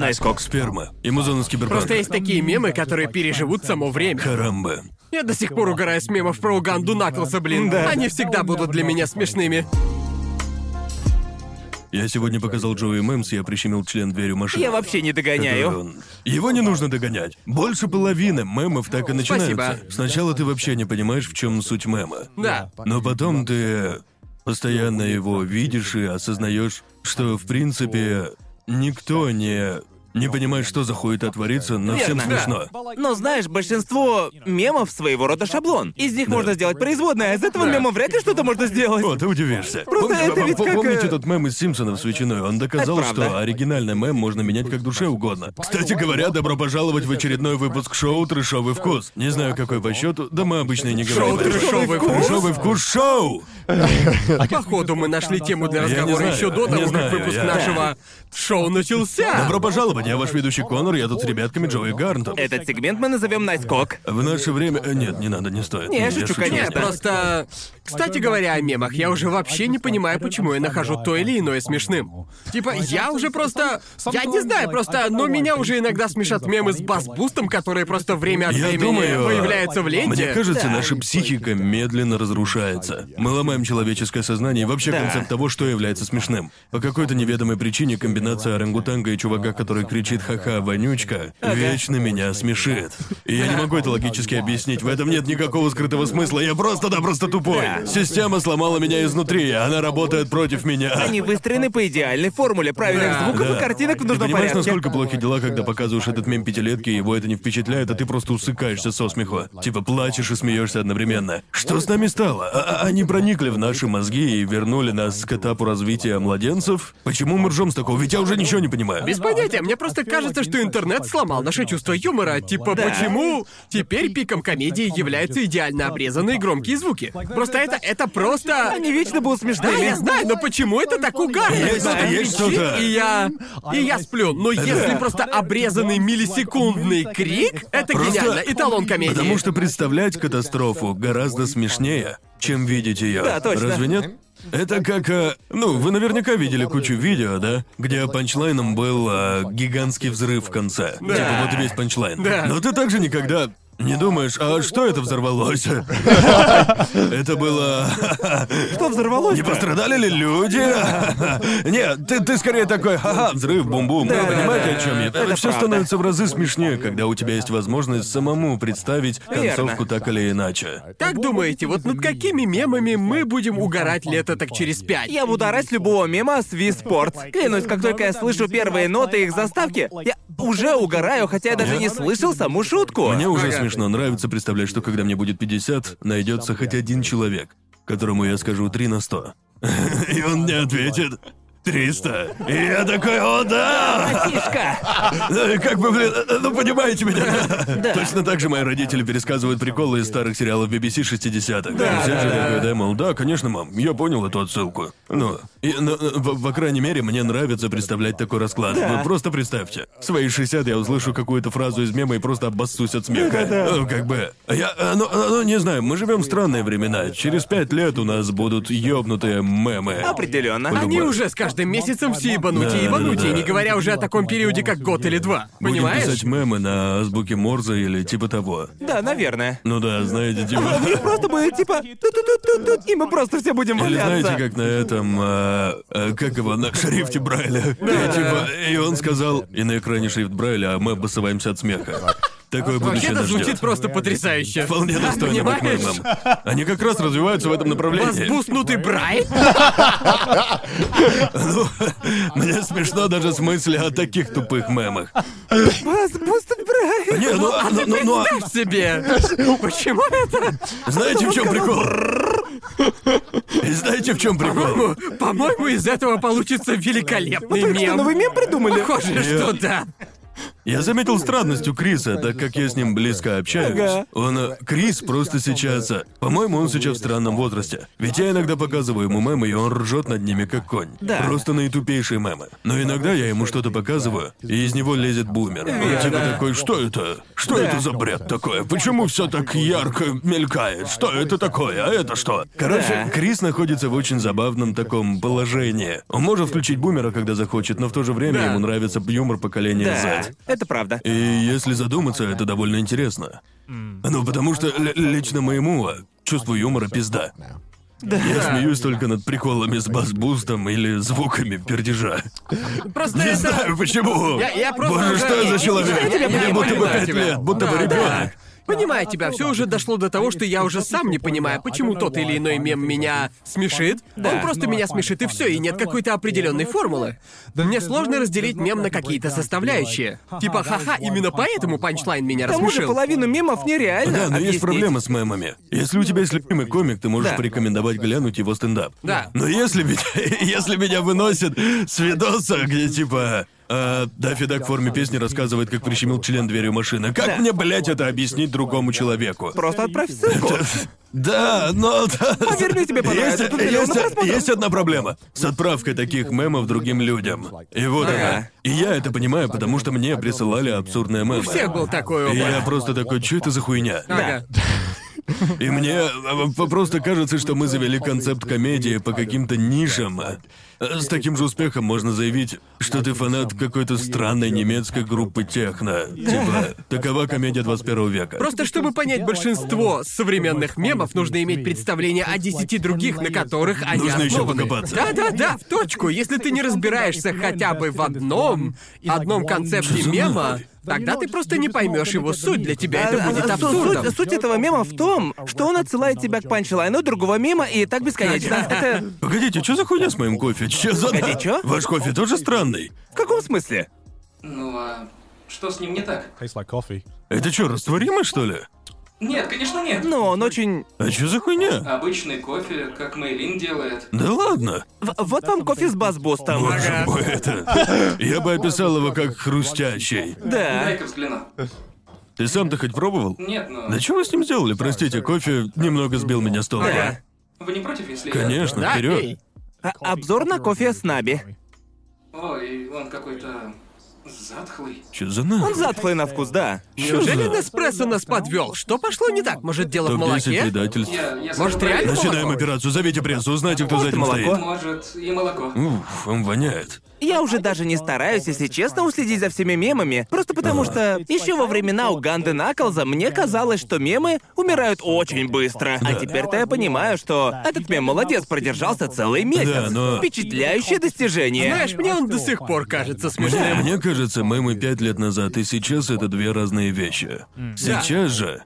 Найскок. Сперма. Ему с киберпанка. Просто есть такие мемы, которые переживут само время. Карамба. Я до сих пор угораю с мемов про Уганду Наклса, блин. Они всегда будут для меня смешными. Я сегодня показал Джоуи Мэмс, я прищемил член дверью машины. Я вообще не догоняю. он- Его не нужно догонять. Больше половины мемов так и начинаются. Спасибо. Сначала ты вообще не понимаешь, в чем суть мема. Да. Но потом ты постоянно его видишь и осознаешь, что в принципе никто не не понимает, что за хуета творится, но всем Верно. смешно. Но знаешь, большинство мемов своего рода шаблон. Из них Да. можно сделать производное, а из этого Да. мема вряд ли что-то можно сделать. О, ты удивишься. Просто Помни- это ведь как, Помните э, тот мем из Симпсонов с ветчиной? Он доказал, Это правда. что оригинальный мем можно менять как душе угодно. Кстати говоря, добро пожаловать в очередной выпуск шоу «Трешовый вкус». Не знаю, какой по счету, да мы обычно и не говорим. Шоу «Трешовый вкус»? «Трешовый вкус» шоу! Походу, мы нашли тему для Я не разговора знаю, еще до не того, знаю, как выпуск я- нашего шоу начался. Добро пожаловать, я ваш ведущий Конор, я тут с ребятками Джои Гарнтом. Этот сегмент мы назовем Найскок. В наше время... э, Нет, не надо, не стоит. Не, я шучу, конечно. Просто... Кстати говоря о мемах, я уже вообще не понимаю, почему я нахожу то или иное смешным. Типа, я уже просто... Я не знаю, просто... Но меня уже иногда смешат мемы с бас-бустом, которые просто время от Я времени думаю, появляются в ленте. Мне кажется, Да. наша психика медленно разрушается. Мы ломаем человеческое сознание и вообще Да. концепт того, что является смешным. По какой-то неведомой причине комбинация орангутанга и чувака, который кричит «ха-ха, вонючка», вечно меня смешит. И я не могу это логически объяснить. В этом нет никакого скрытого смысла. Я просто-напросто тупой. Да. Система сломала меня изнутри, она работает против меня. Они выстроены по идеальной формуле правильных Да. звуков Да. и картинок в Ты нужном понимаешь, порядке. насколько плохи дела, когда показываешь этот мем пятилетки, и его это не впечатляет, а ты просто усыкаешься со смеху. Типа плачешь и смеешься одновременно. Что с нами стало? А- а- они проникли в наши мозги и вернули нас к этапу развития младенцев? Почему мы ржем с такого? Ведь я уже ничего не понимаю. Без понятия, мне просто кажется, что интернет сломал наше чувство юмора. Типа, Да. почему теперь пиком комедии являются идеально обрезанные громкие звуки? Просто это, это просто... Они вечно будут Да, смешными. я знаю, но почему это так угарно? Есть- Кто-то есть кричит, что-то. И я... И я сплю. Но если просто обрезанный миллисекундный крик, это Просто- гениально. Эталон комедии. Потому что представлять катастрофу гораздо смешнее, чем видеть ее. Да, точно. Разве нет? Это как, э, ну, вы наверняка видели кучу видео, да, где панчлайном был э, гигантский взрыв в конце. Типа вот весь панчлайн. Да. Но ты также никогда не думаешь, а что это взорвалось? Это было... Что взорвалось? Не пострадали ли люди? Нет, ты, ты скорее такой, ха-ха, взрыв, бум-бум. Да, Вы понимаете, о чем я? это все становится в разы смешнее, когда у тебя есть возможность самому представить концовку так или иначе. Как думаете, вот над какими мемами мы будем угорать лето так через пять? Я буду орать любого мема с Wii Sports. Клянусь, как только я слышу первые ноты их заставки, я уже угораю, хотя я даже не слышал саму шутку. Мне уже Ага. Смешно нравится представлять, что когда мне будет 50, найдется хоть один человек, которому я скажу 3 на 100. И он мне ответит 300. И я такой, о да! Ну, и как бы, блин, ну понимаете меня. Точно так же мои родители пересказывают приколы из старых сериалов BBC 60-х. Да, Все да, же да. да, мол, да, конечно, мам, я понял эту отсылку. Ну, и, ну, в, по крайней мере, мне нравится представлять такой расклад. Вы просто представьте. В свои 60 я услышу какую-то фразу из мема и просто обоссусь от смеха. Ну, как бы. Я, э, ну, э, ну, не знаю, мы живем в странные времена. Через пять лет у нас будут ёбнутые мемы. Определенно. Они уже с каждым месяцем все ебанутее Да, и ебанутее, да, да. не говоря уже о таком периоде, как год или два. Будем Понимаешь? писать мемы на азбуке Морзе или типа того. Да, наверное. Ну да, знаете, типа... Просто будет типа тут-тут-тут-тут, и мы просто все будем Или валяться. знаете, как на этом, а, а, как его, на шрифте Брайля. И, типа, и он сказал, и на экране шрифт Брайля, а мы обоссываемся от смеха. Такое будущее Вообще-то нас звучит ждет. просто потрясающе. Вполне достойно быть понимаешь? мемом. Они как раз развиваются в этом направлении. Возбуснутый Брай? Ну, мне смешно даже с мысли о таких тупых мемах. Вас Бустед Брайан. Не, ну, а, ну, ну, ну, а Представь себе! Почему это? знаете, в чем прикол? И знаете, в чем прикол? По-моему, по-моему, из этого получится великолепный Только что мем. новый мем придумали? Похоже, что да. Я заметил странность у Криса, так как я с ним близко общаюсь. Ага. Он, э, Крис просто сейчас, э, по-моему, он сейчас в странном возрасте. Ведь я иногда показываю ему мемы, и он ржет над ними как конь. Да. Просто наитупейшие мемы. Но иногда я ему что-то показываю, и из него лезет бумер. Он типа такой, что это? Что Да. это за бред такое? Почему все так ярко мелькает? Что это такое? А это что? Короче, Да. Крис находится в очень забавном таком положении. Он может включить бумера, когда захочет, но в то же время Да. ему нравится юмор поколения Да, Z. это правда. И если задуматься, это довольно интересно. Ну, потому что л- лично моему а, чувству юмора пизда. Я смеюсь только над приколами с бас-бустом или звуками пердежа. Просто Не это... знаю почему. Я- я просто Боже, уже- что я Я- за человек? я тебя Мне будто бы пять лет, будто бы Да, ребенок. Понимаю тебя, все уже дошло до того, что я уже сам не понимаю, почему тот или иной мем меня смешит. Он просто меня смешит и все, и нет какой-то определенной формулы. Мне сложно разделить мем на какие-то составляющие. Типа, ха-ха, именно поэтому панчлайн меня К тому же рассмешил. половину мемов нереально Да, но есть объяснить. проблема с мемами. Если у тебя есть любимый комик, ты можешь Да. порекомендовать глянуть его стендап. Да. Но если меня, если меня выносят с видоса, где типа... а, Даффи в форме песни рассказывает, как прищемил член дверью машины. Как Да. мне, блядь, это объяснить другому человеку? Просто отправь ссылку. Да, но... Поверь мне, тебе понравится. Есть, одна проблема. С отправкой таких мемов другим людям. И вот Ага. она. И я это понимаю, потому что мне присылали абсурдные мемы. У всех был такой И я опыт. просто такой, что это за хуйня? Ага. И мне э, просто кажется, что мы завели концепт комедии по каким-то нишам. С таким же успехом можно заявить, что ты фанат какой-то странной немецкой группы техно. Типа, такова комедия 21 века. Просто чтобы понять большинство современных мемов, нужно иметь представление о десяти других, на которых они Нужно основаны. покопаться. Да-да-да, в точку. Если ты не разбираешься хотя бы в одном, одном концепте мема? Тогда ты просто не поймешь его суть. Для тебя это будет су- абсурдом. Суть, суть этого мема в том, что он отсылает тебя к панчлайну другого мема, и так бесконечно. Это... Погодите, что за хуйня с моим кофе? Чё за... Погоди, чё? Ваш кофе тоже странный? В каком смысле? Ну а что с ним не так? Это что, растворимый, что ли? Нет, конечно нет. Ну, он очень... А что за хуйня? Обычный кофе, как Мейлин делает. Да ладно. В- Вот вам кофе с бас-бустом. Боже мой, это... Я бы описал его как хрустящий. Да. Дай-ка взгляну. Ты сам-то хоть пробовал? Нет, но... Да что вы с ним сделали? Простите, кофе немного сбил меня с толку. Да. Вы не против, если я- Конечно, Да, вперед. эй. А- Обзор на кофе с Наби. Ой, он какой-то... затхлый. Что за нахуй? Он затхлый на вкус, да. Неужели за- Неспрессо нас подвел? Что пошло не так? Может, дело в Топ-10 молоке? предательств. Я, я скажу Может, реально правильно. Начинаем молоко? операцию, зовите прессу, узнайте, кто за этим молоко? стоит. Может, и молоко. Уф, он воняет. Я уже даже не стараюсь, если честно, уследить за всеми мемами. Просто потому что еще во времена Уганды Наклза мне казалось, что мемы умирают очень быстро. А теперь-то я понимаю, что этот мем молодец, продержался целый месяц. Да, но- Впечатляющее достижение. Знаешь, мне он до сих пор кажется смешным. Мне кажется, мемы пять лет назад и сейчас это две разные вещи. Сейчас же...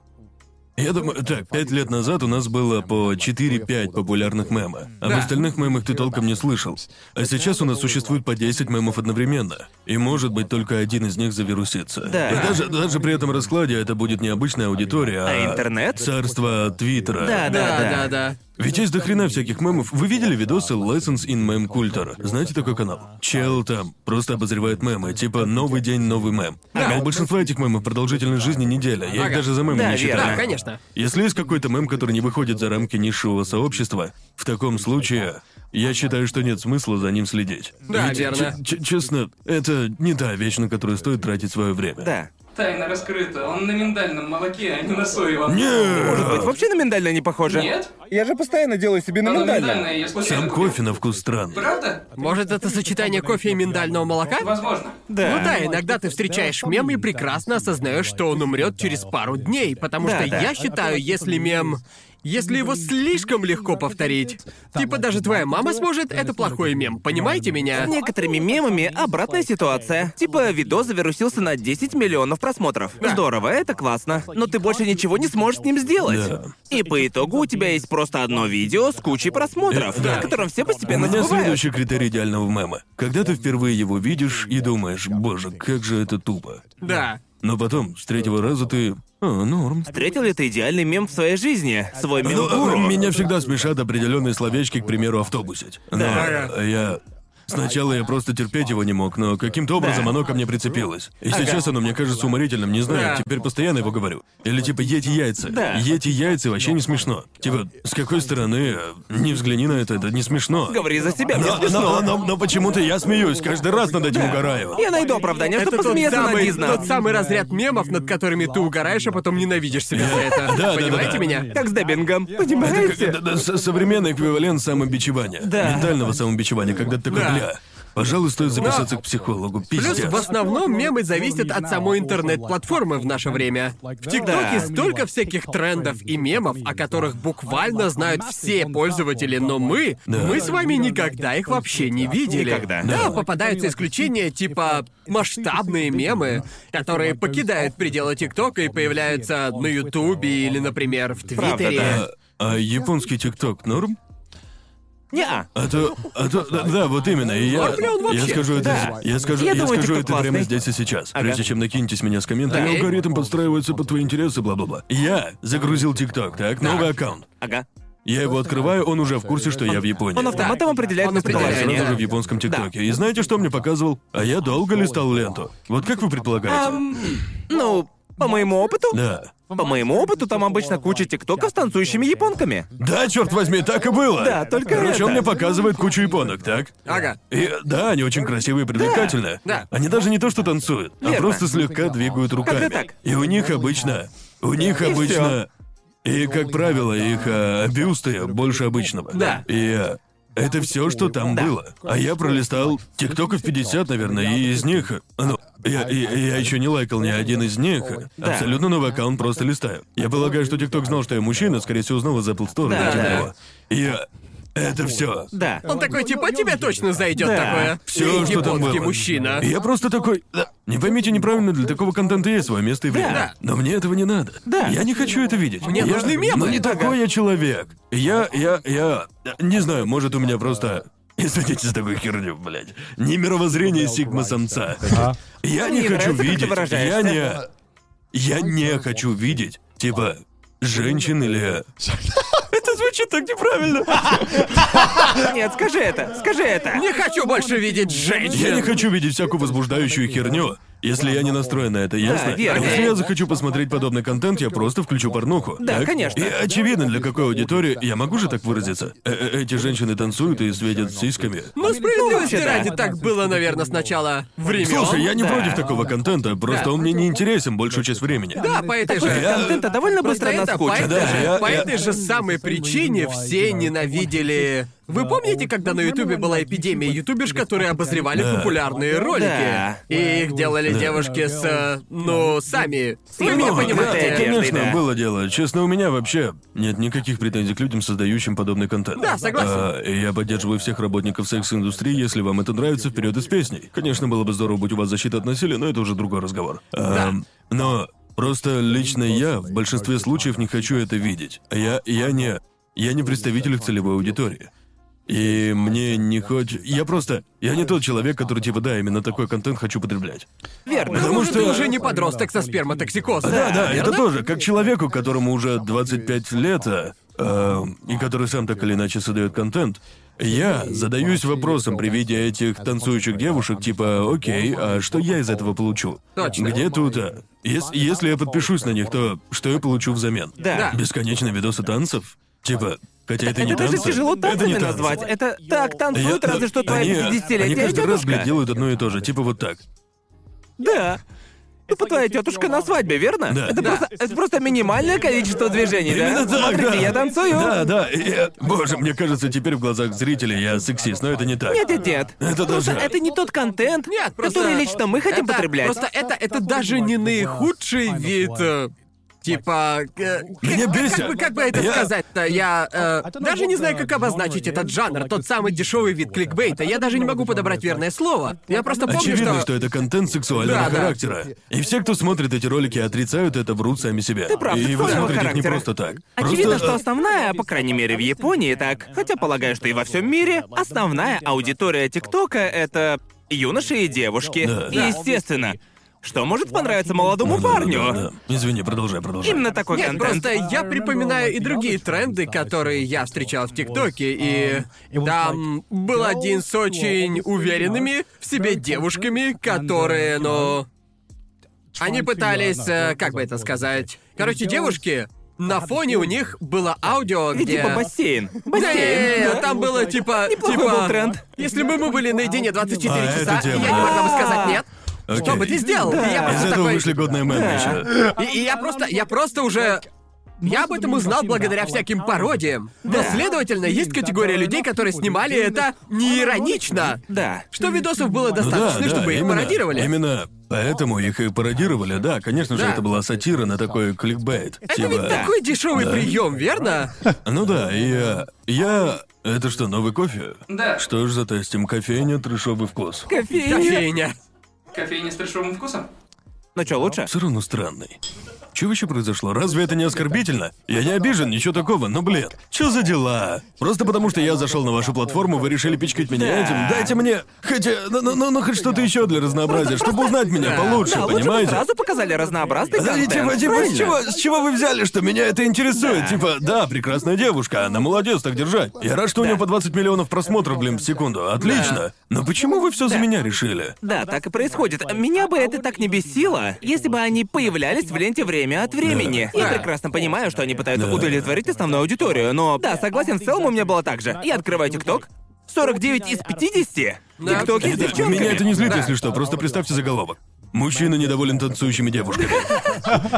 Я думаю, так, пять лет назад у нас было по 4-5 популярных мема. Об Да. остальных мемах ты толком не слышал. А сейчас у нас существует по 10 мемов одновременно. И может быть только один из них завирусится. Да. И даже, даже при этом раскладе это будет не обычная аудитория, а... А интернет? Царство Твиттера. Да, да, да. Да-да-да. Ведь есть дохрена всяких мемов. Вы видели видосы Lessons in Meme Culture? Знаете такой канал? Чел там просто обозревает мемы, типа «Новый день, новый мем». А у большинства этих мемов продолжительность жизни неделя. Я их даже за мемы Да, не считаю. Да, конечно. Если есть какой-то мем, который не выходит за рамки низшего сообщества, в таком случае я считаю, что нет смысла за ним следить. Да, Ведь, верно. честно, это не та вещь, на которую стоит тратить свое время. Да. Тайна раскрыта. Он на миндальном молоке, а не на соевом. Быть, Нет! вообще на миндально не похоже. Нет? Я же постоянно делаю себе на Оно миндальном. миндальное, я случайно Сам купил. кофе на вкус странный. Правда? Может, это сочетание кофе и миндального молока? Возможно. Да. Ну да, иногда ты встречаешь мем и прекрасно осознаешь, что он умрет через пару дней, потому Да, что да. я считаю, если мем... Если его слишком легко повторить, типа даже твоя мама сможет, это плохой мем, понимаете меня? С некоторыми мемами обратная ситуация. Типа, видос завирусился на 10 миллионов просмотров. Здорово, это классно. Но ты больше ничего не сможешь с ним сделать. Да. И по итогу у тебя есть просто одно видео с кучей просмотров, да. о котором все У постепенно меня забывают. следующий критерий идеального мема. Когда ты впервые его видишь и думаешь, боже, как же это тупо. Да. Но потом, с третьего раза ты... А, норм. Встретил ли ты идеальный мем в своей жизни? Свой мем Ну, меня всегда смешат определенные словечки, к примеру, автобусить. Но Да. я... Сначала я просто терпеть его не мог, но каким-то образом Да. оно ко мне прицепилось. И Ага. сейчас оно мне кажется уморительным, не знаю, Да. теперь постоянно его говорю. Или типа ете яйца. Да. Ете яйца вообще не смешно. Типа, с какой стороны, не взгляни на это, это не смешно. Говори за себя, мне Но, смешно. но- но- но почему-то я смеюсь, каждый раз над этим угораю. Я найду оправдание, Это чтобы тот посмеяться над самый, Дизна. тот самый разряд мемов, над которыми ты угораешь, а потом ненавидишь себя за это. Да, да, Понимаете да. меня? Как с деббингом, Это понимаете? да, да, современный эквивалент самобичевания. Да. Ментального самобичевания, когда ты такой, Да. Бля, пожалуй, стоит записаться к психологу, Плюс пиздец. в основном мемы зависят от самой интернет-платформы в наше время. В ТикТоке Да. столько всяких трендов и мемов, о которых буквально знают все пользователи, но мы, мы с вами никогда их вообще не видели. Никогда. Да, попадаются исключения типа масштабные мемы, которые покидают пределы ТикТока и появляются на Ютубе или, например, в Правда, Твиттере. да. А, а японский ТикТок норм? Не-а. А то, а то, да, да, вот именно, и я, вообще? я скажу это, Да. я скажу, Я я, думаю, скажу TikTok это прямо классный. здесь и сейчас, Ага. прежде чем накинетесь меня с комментами. Да. Алгоритм подстраивается под твои интересы, бла-бла-бла. Я загрузил ТикТок, так, новый аккаунт. Ага. Я его открываю, он уже в курсе, что я в Японии. Он автоматом определяет Он определяет. Сразу же местоположение. в японском ТикТоке. И знаете, что мне показывал? А я долго листал ленту. Вот как вы предполагаете? Ам, ну, по моему опыту? Да. По моему опыту, там обычно куча тиктоков с танцующими японками. Да, черт возьми, так и было. Да, только Короче, это. он мне показывает кучу японок, так? Ага. И да, они очень красивые и привлекательные. Да. Они даже не то, что танцуют, а Верно. просто слегка двигают руками. Как-то так. И у них обычно. У них И обычно. И, как правило, их а, бюсты больше обычного. Да. И а, это все, что там было. А я пролистал тиктоков 50, наверное, и из них. Ну, я, и я еще не лайкал ни один из них. Да. Абсолютно новый аккаунт просто листаю. Я полагаю, что ТикТок знал, что я мужчина, скорее всего, узнал из Apple Store. Да, да. я- это все. Да. Он такой, типа, тебе точно зайдет Да. такое. Все, Ты что там японский было. мужчина. Я просто такой. да, Не поймите неправильно, для такого контента есть свое место и время. Да. Но мне этого не надо. Да. Я не хочу это видеть. Мне Я- нужны мемы. Ну не такой я человек. Я, я, я. Не знаю, может у меня просто. Извините за такую херню, блядь. Не мировоззрение сигма-самца. Я не Мне хочу нравится, как ты видеть. Я выражаешься. не. Я не хочу видеть, типа, женщин или. Это звучит так неправильно. Нет, скажи это, скажи это. Не хочу больше видеть женщин. Я не хочу видеть всякую возбуждающую херню, если я не настроен на это, ясно? верно. Если я захочу посмотреть подобный контент, я просто включу порнуху. Да, так? конечно. И очевидно, для какой аудитории, я могу же так выразиться? Э- э- эти женщины танцуют и светят сиськами. Ну, справедливости вообще, да. ради, так было, наверное, сначала времен. Слушай, я не Да. против такого контента, просто Да. он мне не интересен большую часть времени. Да, по этой же... Такой Я- контента довольно Просто быстро это, по наскучит. этой, Да, же, я- по я- этой же самой причине все ненавидели... Вы помните, когда на Ютубе была эпидемия ютуберш, которые обозревали Да. популярные ролики? Да. И их делали девушки с... э, Ну, сами... Вы меня да, понимаете. да. Конечно, да. было дело. Честно, у меня вообще нет никаких претензий к людям, создающим подобный контент. Да, согласен. А, и я поддерживаю всех работников секс-индустрии, если вам это нравится, вперед и с песней. Конечно, было бы здорово, будь у вас защита от насилия, но это уже другой разговор. А, но просто лично я в большинстве случаев не хочу это видеть. Я, я не... Я не представитель их целевой аудитории. И мне не хоть... Я просто... Я не тот человек, который типа, да, именно такой контент хочу потреблять. Верно. Потому что- ты уже не подросток со сперматоксикозом. Да, да, верно? это тоже, как человеку, которому уже 25 лет, э, и который сам так или иначе создает контент, я задаюсь вопросом при виде этих танцующих девушек, типа, окей, а что я из этого получу? Точно. Где тут, а? Ес- если я подпишусь на них, то что я получу взамен? Да. Бесконечные видосы танцев? Типа, хотя это, Это не даже танцы. тяжело это танцами танцы. назвать. Это так танцуют, Я- разве что твоя они, 50-летняя они каждый раз, дедушка. блядь, делают одно и то же, типа вот так. Да. Типа твоя тетушка на свадьбе, верно? Да. Это, Да. Просто, это просто минимальное количество движений, да? Именно так, Смотрите, да. я танцую. Да, да. я- Боже, мне кажется, теперь в глазах зрителей я сексист, но это не так. Нет, нет, нет. Это Просто даже- это не тот контент, Нет, просто... который лично мы хотим это- потреблять. Просто это, это даже не наихудший вид... Типа... э, Меня как- бесит. Как бы, как бы это Я- сказать-то? Я э, даже не знаю, как обозначить этот жанр. Тот самый дешевый вид кликбейта. Я даже не могу подобрать верное слово. Я просто помню, Очевидно, что... что... это контент сексуального Да, да. характера. И все, кто смотрит эти ролики, отрицают это, врут сами себя. Ты прав, и вы смотрите их не характера. просто так. Очевидно, Просто, что основная, по крайней мере в Японии так, хотя полагаю, что и во всем мире, основная аудитория ТикТока — это юноши и девушки. Да. И, естественно, что может понравиться молодому парню. Да, да. Извини, продолжай, продолжай. Именно такой Нет, контент. просто я припоминаю и другие тренды, которые я встречал в ТикТоке, и там был один с очень уверенными в себе девушками, которые, ну... Они пытались, э, как бы это сказать... Короче, девушки, на фоне у них было аудио, И где... типа бассейн. Бассейн. там было типа... Неплохой типа... был тренд. Если бы мы были наедине 24 А, часа, я не да. могла бы сказать нет. Что бы ты сделал? И я Из просто этого такой... вышли годные мемы еще. И, и я просто, я просто уже... Я об этом узнал благодаря всяким пародиям. Но, следовательно, есть категория людей, которые снимали это не иронично. Да. Что видосов было Ну да, достаточно, да, чтобы их именно, пародировали. Именно поэтому их и пародировали, да. Конечно же, Да. это была сатира на такой кликбейт. Это типа... ведь такой дешевый прием, верно? Ну да, и я... Я... Это что, новый кофе? Да. Что ж затестим? Кофейня, трешовый вкус. Кофейня. Кофейня. Кофейня с трешовым вкусом? Ну что, лучше? Все равно странный. Вообще произошло? Разве это не оскорбительно? Я не обижен, ничего такого, но, блин, что за дела? Просто потому, что я зашел на вашу платформу, вы решили пичкать меня Да. этим. Дайте мне, хотя, ну, ну, ну, ну, хоть что-то еще для разнообразия, чтобы узнать меня получше, Да, лучше понимаете? сразу показали разнообразный Да, и контент. типа, типа, с чего, с чего вы взяли, что меня это интересует? Типа, да, прекрасная девушка, она молодец, так держать. Я рад, что у нее по 20 миллионов просмотров, блин, в секунду. Отлично. Но почему вы все за меня решили? Да, так и происходит. Меня бы это так не бесило, если бы они появлялись в ленте время от времени. Я Да. прекрасно понимаю, что они пытаются Да. удовлетворить основную аудиторию, но да, согласен, в целом у меня было так же. Я открываю ТикТок, 49 из 50 Да. ТикТоки с девчонками. меня это не злит, Да. если что, просто представьте заголовок. Мужчина недоволен танцующими девушками.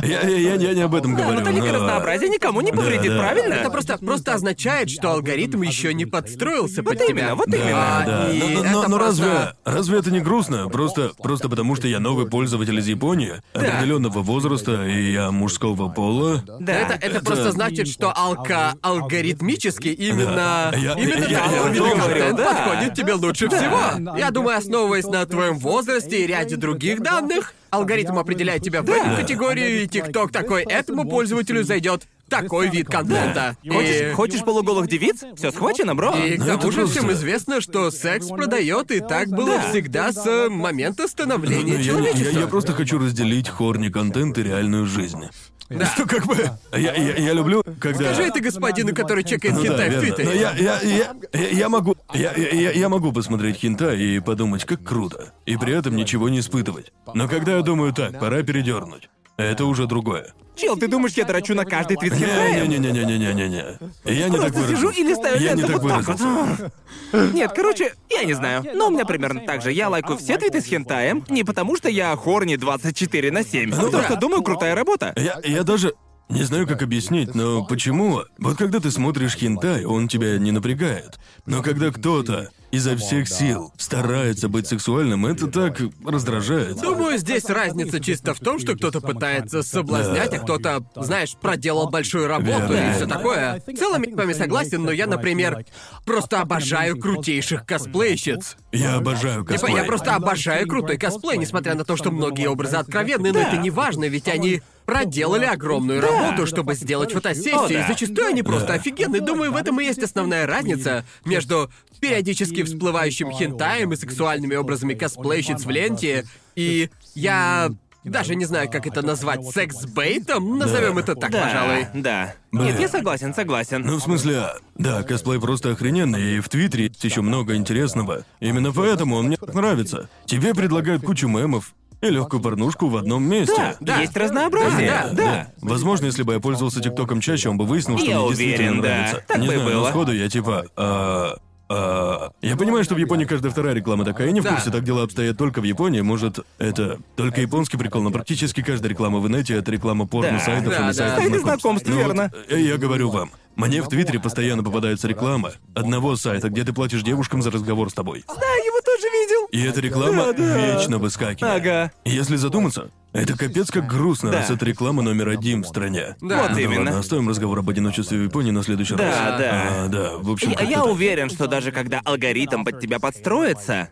Я, я, я, я не об этом Да, говорю. но толика но- разнообразия никому не повредит, да. правильно? Это просто, просто означает, что алгоритм еще не подстроился под Вот тебя. именно, вот Да, именно. да. и Но, но- это но просто- разве, разве это не грустно? Просто, просто потому что я новый пользователь из Японии, определенного возраста, и я мужского пола. Да. Это, это, просто значит, что алка алгоритмически именно, Да. Я- именно я- я говорю, да. подходит тебе лучше всего. Я думаю, основываясь на твоем возрасте и ряде других данных, алгоритм определяет тебя в эту категорию, и ТикТок такой, этому пользователю зайдет такой вид контента. И- Хочешь, хочешь полуголых девиц? Все схвачено, бро. И к Ну, тому это же всем известно, что секс продает, и так было Да. всегда с момента Ну, становления я, не- я- человечества. я просто хочу разделить хорни контент и реальную жизнь. Что как бы. Я, я, я люблю, когда. Скажи это господину, который чекает Ну да, хентай в верно. Твиттере. Но я, я, я, я, я могу. Я, я, я могу посмотреть хинта и подумать, как круто. И при этом ничего не испытывать. Но когда я думаю так, пора передернуть. Это уже другое. Чел, ты думаешь, я драчу на каждый твит? Не-не-не-не-не-не-не. Я не так Просто сижу и листаю Я не ленту так вот так вот. Нет, короче, я не знаю. Но у меня примерно так же. Я лайкаю все твиты с хентаем, не потому что я хорни 24 на 7, а потому что думаю, крутая работа. Я, я даже не знаю, как объяснить, но почему? Вот когда ты смотришь хентай, он тебя не напрягает. Но когда кто-то изо всех сил старается быть сексуальным, это так раздражает. Думаю, здесь разница чисто в том, что кто-то пытается соблазнять, а кто-то, знаешь, проделал большую работу Верно. и все такое. В целом я с вами согласен, но я, например, просто обожаю крутейших косплейщиц. Я обожаю Типа, косплей. я просто обожаю крутой косплей, несмотря на то, что многие образы откровенны, но это не важно, ведь они проделали огромную работу, чтобы сделать фотосессии. О, да. и Зачастую они просто офигенные. Думаю, в этом и есть основная разница между периодически всплывающим хентаем и сексуальными образами косплейщиц в ленте. И я даже не знаю, как это назвать, секс-бейтом? Назовем это так, Да, пожалуй. да. Блин. Нет, я согласен, согласен. Ну, в смысле, да, косплей просто охрененный, и в Твиттере есть еще много интересного. Именно поэтому он мне так нравится. Тебе предлагают кучу мемов и легкую порнушку в одном месте. Да. Есть разнообразие. Да, Да. Возможно, если бы я пользовался ТикТоком чаще, он бы выяснил, что Я мне действительно уверен, да. нравится. Так не бы и знаю, но было. сходу я типа. а, а, я понимаю, что в Японии каждая вторая реклама такая, я не в Да. курсе, так дела обстоят только в Японии. Может, это только японский прикол, но практически каждая реклама в инете это реклама порно-сайтов Да, или да. сайтов Сайты знакомств. Ну вот, верно. э, я говорю вам, мне в Твиттере постоянно попадается реклама одного сайта, где ты платишь девушкам за разговор с тобой. Да, его тоже. И эта реклама Да, да. вечно выскакивает. Ага. И Если задуматься, это капец как грустно, Да. раз это реклама номер один в стране. Да. Вот Ну именно. ладно, оставим разговор об одиночестве в Японии на следующий Да, раз. да. А, да, в общем, Я, как-то я так. уверен, что даже когда алгоритм под тебя подстроится,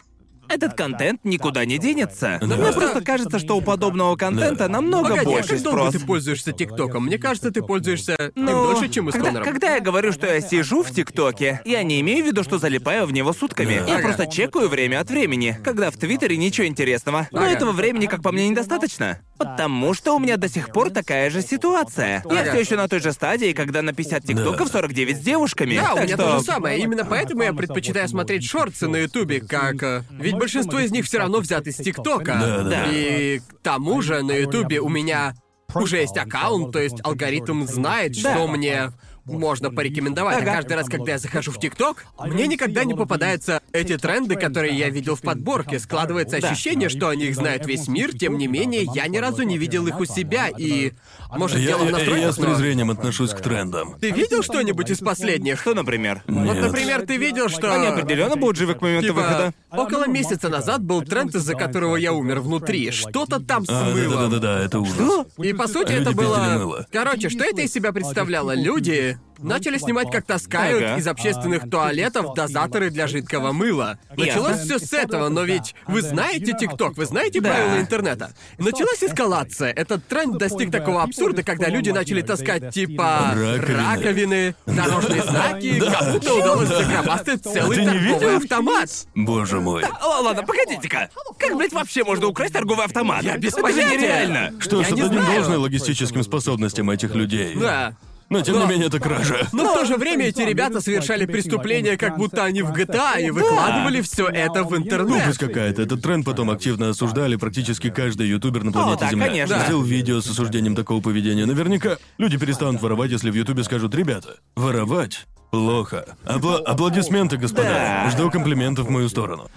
этот контент никуда не денется. Да. Мне просто кажется, что у подобного контента намного Погоди, а больше как долго спрос. ты пользуешься ТикТоком? Мне кажется, ты пользуешься им Ну, дольше, чем когда, Конором. когда я говорю, что я сижу в ТикТоке, я не имею в виду, что залипаю в него сутками. Да. Я Ага. просто чекаю время от времени, когда в Твиттере ничего интересного. Но Ага. этого времени, как по мне, недостаточно. Потому что у меня до сих пор такая же ситуация. Я Ага. все еще на той же стадии, когда на 50 ТикТоков 49 с девушками. Да, у Так меня что... то же самое. Именно поэтому я предпочитаю смотреть шорты на Ютубе, как... э, Ведь большинство из них все равно взяты из ТикТока. Да, да. И к тому же на Ютубе у меня уже есть аккаунт, то есть алгоритм знает, Да. что мне можно порекомендовать. Ага. А каждый раз, когда я захожу в ТикТок, мне никогда не попадаются эти тренды, которые я видел в подборке. Складывается Да. ощущение, что о них знает весь мир, тем не менее, я ни разу не видел их у себя, и... Может, Я, дело в я- настройках, я с но- презрением отношусь к трендам. Ты видел что-нибудь из последних? Что, например? Вот, Нет. например, ты видел, что... Они определенно будут живы к моменту Типа, выхода. около месяца назад был тренд, из-за которого я умер внутри. Что-то там с А, мылом. да-да-да-да, это ужас. Что? И по сути Люди это было... мыло. Короче, что это из себя представляло? Люди начали снимать, как таскают Ага. из общественных туалетов дозаторы для жидкого мыла. Началось все с этого, но ведь вы знаете ТикТок, вы знаете Да. правила интернета. Началась эскалация. Этот тренд достиг такого абсурда, когда люди начали таскать типа Раковины. раковины, дорожные знаки, кому-то удалось загробастать целый Ты не торговый видел? автомат. Боже мой. Ладно, погодите-ка. Как, блядь, вообще можно украсть торговый автомат? Я без понятия. нереально. Что Я отдадим знаю. должное логистическим способностям этих людей. Да. Но тем не менее это кража. Но в то же время эти ребята совершали преступления, как будто они в GTA, и выкладывали все это в Глупость интернет. какая-то. Этот тренд потом активно осуждали практически каждый ютубер на планете да, Земля. конечно. Сделал видео с осуждением такого поведения. Наверняка люди перестанут воровать, если в ютубе скажут, ребята, воровать плохо. Апла- аплодисменты, господа. Да. Жду комплиментов в мою сторону.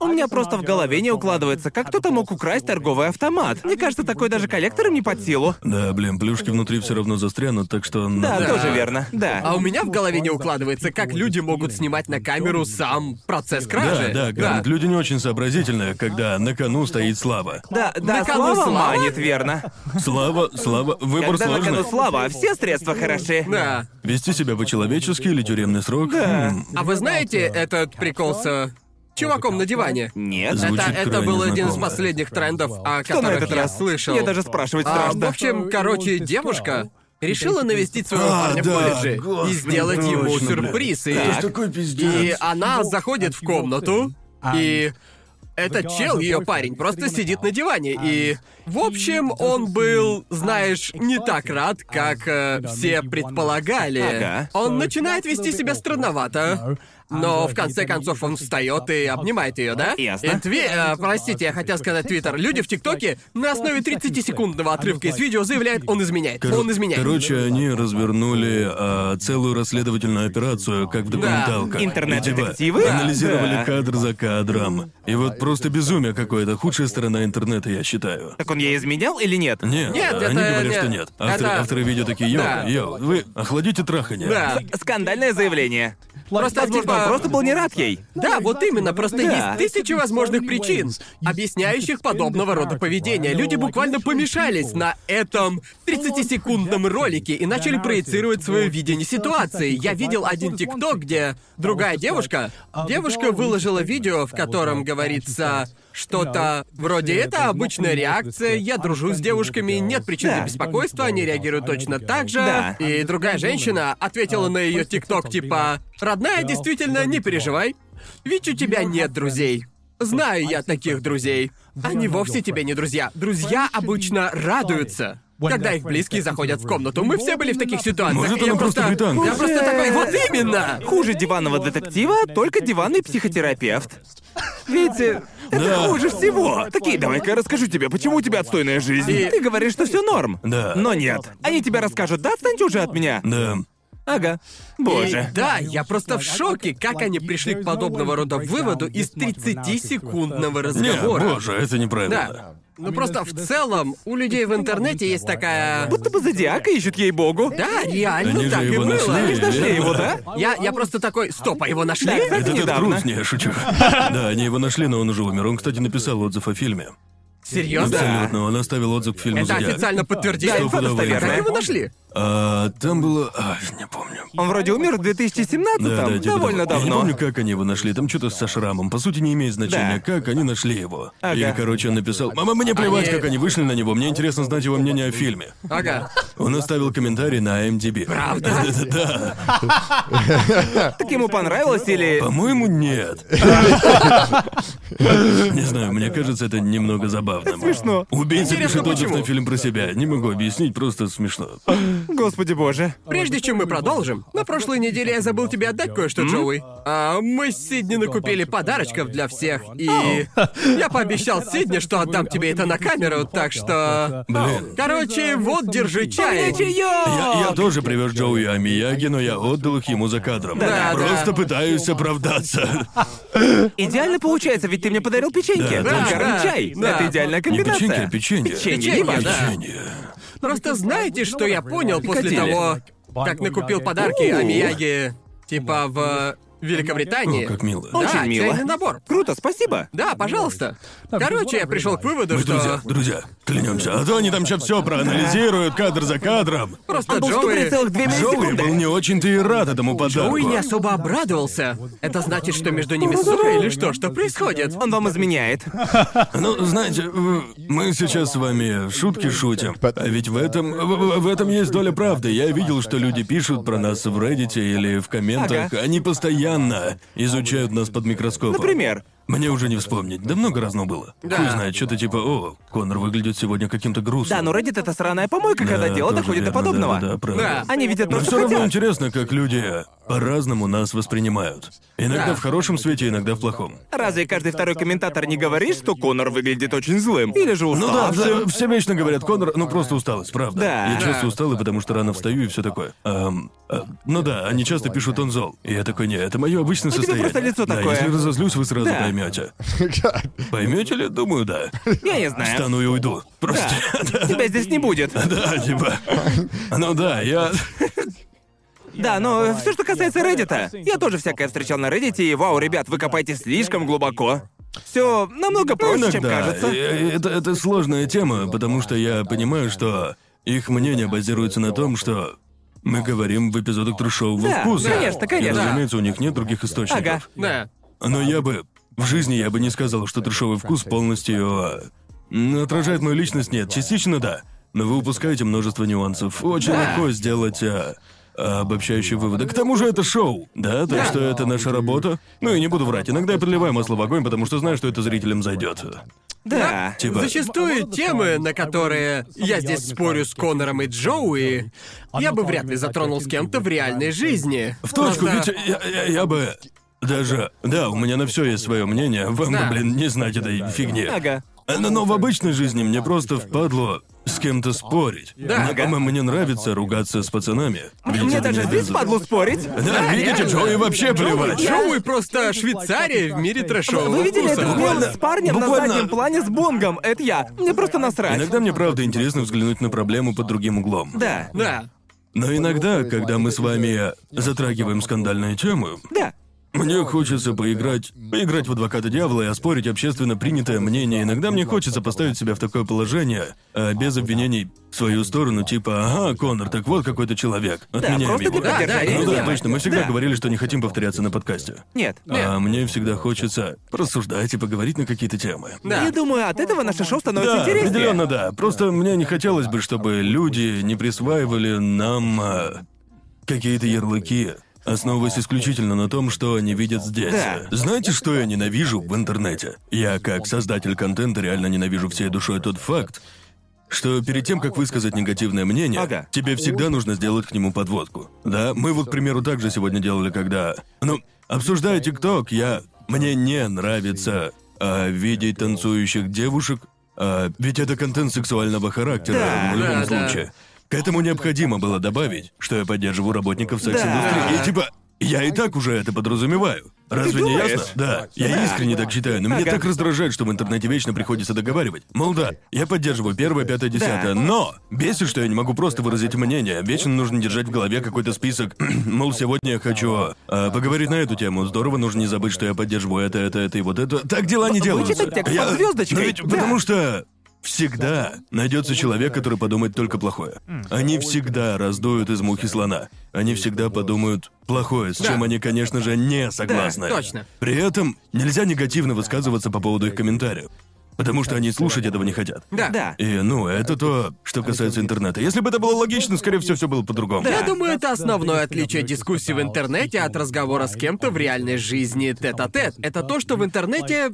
У меня просто в голове не укладывается, как кто-то мог украсть торговый автомат. Мне кажется, такой даже коллекторам не под силу. Да, блин, плюшки внутри все равно застрянут, так что... Да, надо- тоже верно. Да. А у меня в голове не укладывается, как люди могут снимать на камеру сам процесс Да, кражи. да, Гарнт, люди не очень сообразительные, когда на кону стоит слава. Да, да, На кону слава слава? манит, верно. Слава, слава, выбор Когда на сложный. кону слава, все средства хороши. Да. Вести себя по-человечески или тюремный срок? М, А вы знаете этот прикол с чуваком на диване? Нет. Звучит это, это крайне был один из знакомо. последних трендов, о Что на которых этот я раз? слышал. Я даже спрашивать А, в общем, короче, девушка решила навестить своего А, парня в да, колледже и господи, сделать ему точно, блин. сюрприз. И, Так. Такой пиздец. и она заходит в комнату, и этот чел, ее парень, просто сидит на диване. И, в общем, он был, знаешь, не так рад, как э, все предполагали. Ага. Он начинает вести себя странновато. Но в конце концов он встает и обнимает ее, да? Ясно. И тви- э, простите, я хотел сказать Твиттер. Люди в ТикТоке на основе 30-секундного отрывка из видео заявляют, он изменяет. Кор- Он изменяет. Короче, они развернули а, целую расследовательную операцию, как в документалках. Интернет-детективы? И типа, анализировали Да. кадр за кадром. И вот просто безумие какое-то. Худшая сторона интернета, я считаю. Так он ей изменял или нет? Нет, Нет, они это говорят, не- что нет. Авторы, это- авторы видео такие, йоу, Да. йоу, вы охладите трахание. Да. Скандальное заявление. Просто, Возможно, он просто был не рад ей. Да, вот именно, просто Да. есть тысячи возможных причин, объясняющих подобного рода поведение. Люди буквально помешались на этом 30-секундном ролике и начали проецировать свое видение ситуации. Я видел один ТикТок, где другая девушка, девушка выложила видео, в котором говорится что-то вроде «это обычная реакция, я дружу с девушками, нет причин для Да. беспокойства, они реагируют точно так же». Да. И другая женщина ответила на ее ТикТок типа «Родная, действительно, не переживай, ведь у тебя нет друзей». Знаю я таких друзей. Они вовсе тебе не друзья. Друзья обычно радуются. Когда их близкие заходят в комнату, мы все были в таких ситуациях. Может, и я она просто британка. Я просто такой, вот именно! Хуже диванного детектива, только диванный психотерапевт. Э, это Да. хуже всего. Такие, давай-ка я расскажу тебе, почему у тебя отстойная жизнь. И- Ты говоришь, что все норм. Да. Но нет. Они тебе расскажут, да, отстаньте уже от меня. Да. Ага. И Боже. да, я просто в шоке, как они пришли к подобного рода выводу из 30-секундного Не, разговора. боже, это неправильно. Да. Ну просто в целом у людей в интернете есть такая... Будто бы зодиака ищут ей-богу. Да, реально Они же так и его было. нашли. Они ж нашли его, да? Я, я просто такой, стоп, а его нашли? Да, Это Тед недавно. Не, я шучу. Да, они его нашли, но он уже умер. Он, кстати, написал отзыв о фильме. Серьезно? Абсолютно, он оставил отзыв к фильму Это «Зодиак». официально подтверждение. Да, инфа Стопудовая Как достоверная. его нашли? А, там было... А, не помню. Он вроде умер в 2017-м, Да, да, типа довольно того. Я не давно. помню, как они его нашли. Там что-то со шрамом. По сути, не имеет значения, Да. как они нашли его. Ага. И, короче, он написал... Мама, мне плевать, Они- как они вышли на него. Мне интересно знать его мнение о фильме. Ага. Он оставил комментарий на MDB. Правда? Да, Так ему понравилось или... по-моему, нет. Не знаю, мне кажется, это немного забавно. Смешно. Убийца пишет отзыв на фильм про себя. Не могу объяснить, просто смешно. Господи боже. Прежде чем мы продолжим, на прошлой неделе я забыл тебе отдать кое-что, Джоуи. А, мы с Сидни накупили подарочков для всех, и я пообещал Сидни, что отдам тебе это на камеру, так что... Блин. Короче, вот, держи чай. Я, я тоже привез Джоуи Амияги, но я отдал их ему за кадром. Да, Просто да. пытаюсь оправдаться. Идеально получается, ведь ты мне подарил печеньки. Да, Только да, чай. да. Это идеальная Не комбинация. печенье, а печенье. Печенье, Печенье, да. Печенье. Просто знаете, что я понял после того, как накупил подарки. Амияги, типа в Великобритании? О, как мило. Да, Очень мило. чайный набор. Круто, спасибо. Да, пожалуйста. Короче, я пришел к выводу, Мы что друзья, друзья, клянемся. А то они там сейчас все проанализируют, кадр за кадром. просто Он был Джоуи... 4,2 Джоуи был не очень-то и рад этому подарку. Джоуи не особо обрадовался. Это значит, что между ними ссора или что? Что происходит? Он вам изменяет. Ну, знаете, мы сейчас с вами шутки шутим. А ведь в этом, в, в этом есть доля правды. Я видел, что люди пишут про нас в Reddit или в комментах. Ага. Они постоянно изучают нас под микроскопом. Например. Мне уже не вспомнить. Да много разного было. Да. Хуй знает, что-то типа, о, Конор выглядит сегодня каким-то грустным. Да, но Reddit это сраная помойка, когда Да, дело тоже доходит до верно, подобного. Да, да, правда. Да. Они видят то, Но что все равно хотят. интересно, как люди по-разному нас воспринимают. Иногда Да. в хорошем свете, иногда в плохом. Разве каждый второй комментатор не говорит, что Конор выглядит очень злым? Или же Ну да, уставшим? все, все вечно говорят, Конор, ну просто усталость, правда. Да. Я часто Да. усталый, потому что рано встаю и все такое. Ам, а, ну да, они часто пишут он зол. И я такой, не, это мое обычное У тебя состояние. просто лицо да, такое. если разозлюсь, вы сразу Да. Поймете. Поймете ли? Думаю, да. Я не знаю. Встану и уйду. Просто. Да. Тебя здесь не будет. Да, типа. Ну да, я. Да, но все, что касается Reddit, я тоже всякое встречал на Reddit, и вау, ребят, вы копаете слишком глубоко. Все намного проще, чем кажется. И Это, это сложная тема, потому что я понимаю, что их мнение базируется на том, что мы говорим в эпизодах трешового Да, вкуса. конечно, конечно. И, разумеется, у них нет других источников. Да. Но я бы... В жизни я бы не сказал, что трешовый вкус полностью... а, отражает мою личность, нет. Частично да. Но вы упускаете множество нюансов. Очень Да. легко сделать... а, а, обобщающие выводы. К тому же это шоу, да, так что это наша работа. Ну и не буду врать, иногда я подливаю масло в огонь, потому что знаю, что это зрителям зайдет. Да. Типа, Зачастую темы, на которые я здесь спорю с Конором и Джоуи, я бы вряд ли затронул с кем-то в реальной жизни. в точку, Просто- ведь я, я- я бы даже... Да, у меня на все есть свое мнение, вам бы, Да. блин, не знать этой фигни. Ага. Но, но в обычной жизни мне просто впадло с кем-то спорить. Да, мне, ага. мне нравится ругаться с пацанами. Мне это даже не здесь падлу спорить. Да, видите, реально. Джоуи вообще плевать. Джоуи просто Швейцария в мире трэшового Вы видели вкуса. этот Буквально- мем с парнем буквально- на заднем плане с бонгом? Это я. Мне просто насрать. Иногда мне правда интересно взглянуть на проблему под другим углом. Да. Да. Но иногда, когда мы с вами затрагиваем скандальную тему, Да. Мне хочется поиграть, поиграть в адвоката дьявола и оспорить общественно принятое мнение. Иногда мне хочется поставить себя в такое положение, а, без обвинений в свою сторону, типа, ага, Конор, так вот какой-то человек. Отменяем просто его. для поддержания Ну да, темы. точно, мы всегда Да. говорили, что не хотим повторяться на подкасте. Нет. А мне всегда хочется рассуждать и поговорить на какие-то темы. Да. Я думаю, от этого наше шоу становится Да, интереснее. определенно да. Просто мне не хотелось бы, чтобы люди не присваивали нам а, какие-то ярлыки, основываясь исключительно на том, что они видят здесь. Да. Знаете, что я ненавижу в интернете? Я, как создатель контента, реально ненавижу всей душой тот факт, что перед тем, как высказать негативное мнение, Ага. тебе всегда нужно сделать к нему подводку. Да, мы вот, к примеру, также сегодня делали, когда... Ну, обсуждая ТикТок, я... Мне не нравится а, видеть танцующих девушек, а, ведь это контент сексуального характера Да, в любом да, да. К этому необходимо было добавить, что я поддерживаю работников секс-индустрии. Да. И типа, я и так уже это подразумеваю. Разве не думаешь? ясно? Да, я Да. искренне так считаю, но меня Ага. так раздражает, что в интернете вечно приходится договаривать. Мол, да, я поддерживаю первое, пятое, десятое, Да. но бесит, что я не могу просто выразить мнение. Вечно нужно держать в голове какой-то список. Мол, сегодня я хочу а, поговорить на эту тему. Здорово, нужно не забыть, что я поддерживаю это, это, это и вот это. Так дела не делаются. Вычитать текст Я- под. Но ведь Да. потому что всегда найдется человек, который подумает только плохое. Они всегда раздуют из мухи слона. Они всегда подумают плохое, с Да. чем они, конечно же, не согласны. точно. При этом нельзя негативно высказываться по поводу их комментариев. Потому что они слушать этого не хотят. Да. Да. И, ну, это то, что касается интернета. Если бы это было логично, скорее всего, все было по-другому. Я думаю, это основное отличие дискуссии в интернете от разговора с кем-то в реальной жизни тет-а-тет. Это то, что в интернете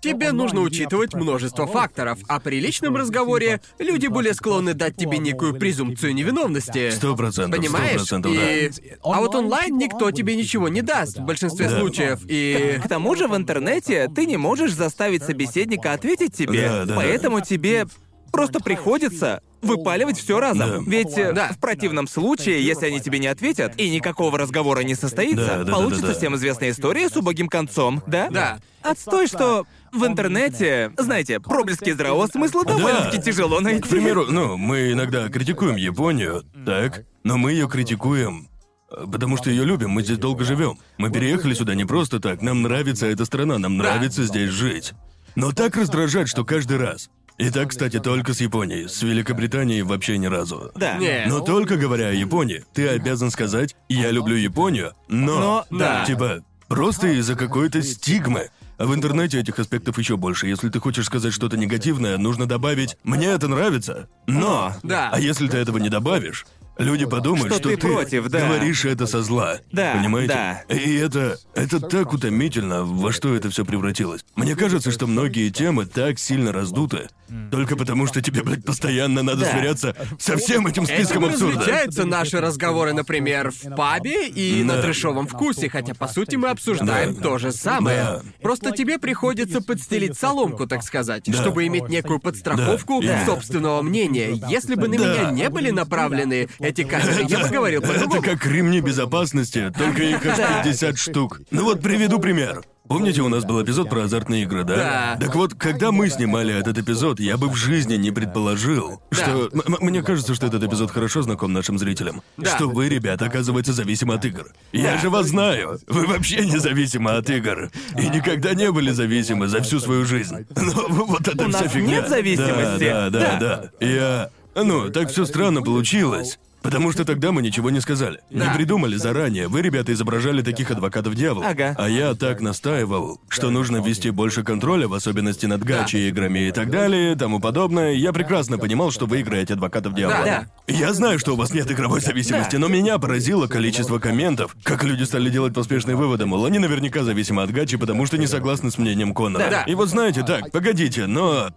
тебе нужно учитывать множество факторов, а при личном разговоре люди более склонны дать тебе некую презумпцию невиновности. Сто процентов, сто Понимаешь? процентов, И... да. А вот онлайн никто тебе ничего не даст в большинстве Да. случаев. И... К тому же в интернете ты не можешь заставить собеседника ответить тебе, Да, да, поэтому тебе просто приходится выпаливать все разом. Да. Ведь э, Да. в противном случае, если они тебе не ответят и никакого разговора не состоится, Да, да, да, получится да, да. всем известная история с убогим концом, да? Да. Отстой, что в интернете, знаете, проблески здравого смысла довольно-таки тяжело найти. К примеру, ну, мы иногда критикуем Японию, так, но мы ее критикуем, э, потому что ее любим, мы здесь долго живем. Мы переехали сюда не просто так, нам нравится эта страна, нам нравится здесь жить. Но так раздражать, что каждый раз. И так, кстати, только с Японией, с Великобританией вообще ни разу. Да. Не. Но только говоря о Японии, ты обязан сказать «я люблю Японию», но... Но, да. Типа, просто из-за какой-то стигмы. А в интернете этих аспектов еще больше. Если ты хочешь сказать что-то негативное, нужно добавить «мне это нравится», но... Да. А если ты этого не добавишь, люди подумают, Что что, ты против, да. говоришь это со зла. Да, Понимаете? да. И это... Это так утомительно, во что это все превратилось. Мне кажется, что многие темы так сильно раздуты, только потому что тебе, блядь, постоянно надо Да. сверяться со всем этим списком Этим абсурда. различаются наши разговоры, например, в пабе и на Да. трешовом вкусе, хотя по сути мы обсуждаем Да. то же самое. Да. Просто тебе приходится подстелить соломку, так сказать, Да. чтобы иметь некую подстраховку Да. собственного мнения. Если бы на Да. меня не были направлены эти камеры, я бы говорил Это по-другому. как ремни безопасности, только их аж 50 штук. Ну вот приведу пример. Помните, у нас был эпизод про азартные игры, да? Да. Так вот, когда мы снимали этот эпизод, я бы в жизни не предположил, что... м- м- мне кажется, что этот эпизод хорошо знаком нашим зрителям. Да. Что вы, ребята, оказывается, зависимы от игр. Я же вас знаю. Вы вообще не зависимы от игр. И никогда не были зависимы за всю свою жизнь. Но вот это У вся нас фигня. нет зависимости. Да, да, Да. да. Я... Ну, так все странно получилось. Потому что тогда мы ничего не сказали. Да. Не придумали заранее. Вы, ребята, изображали таких адвокатов дьявола. Ага. А я так настаивал, что нужно ввести больше контроля, в особенности над гачи играми и так далее, тому подобное. Я прекрасно понимал, что вы играете адвокатов дьявола. Да. Я знаю, что у вас нет игровой зависимости, но меня поразило количество комментов, как люди стали делать поспешные выводы, мол, они наверняка зависимы от гачи, потому что не согласны с мнением Конора. Да. И вот знаете, так, погодите, но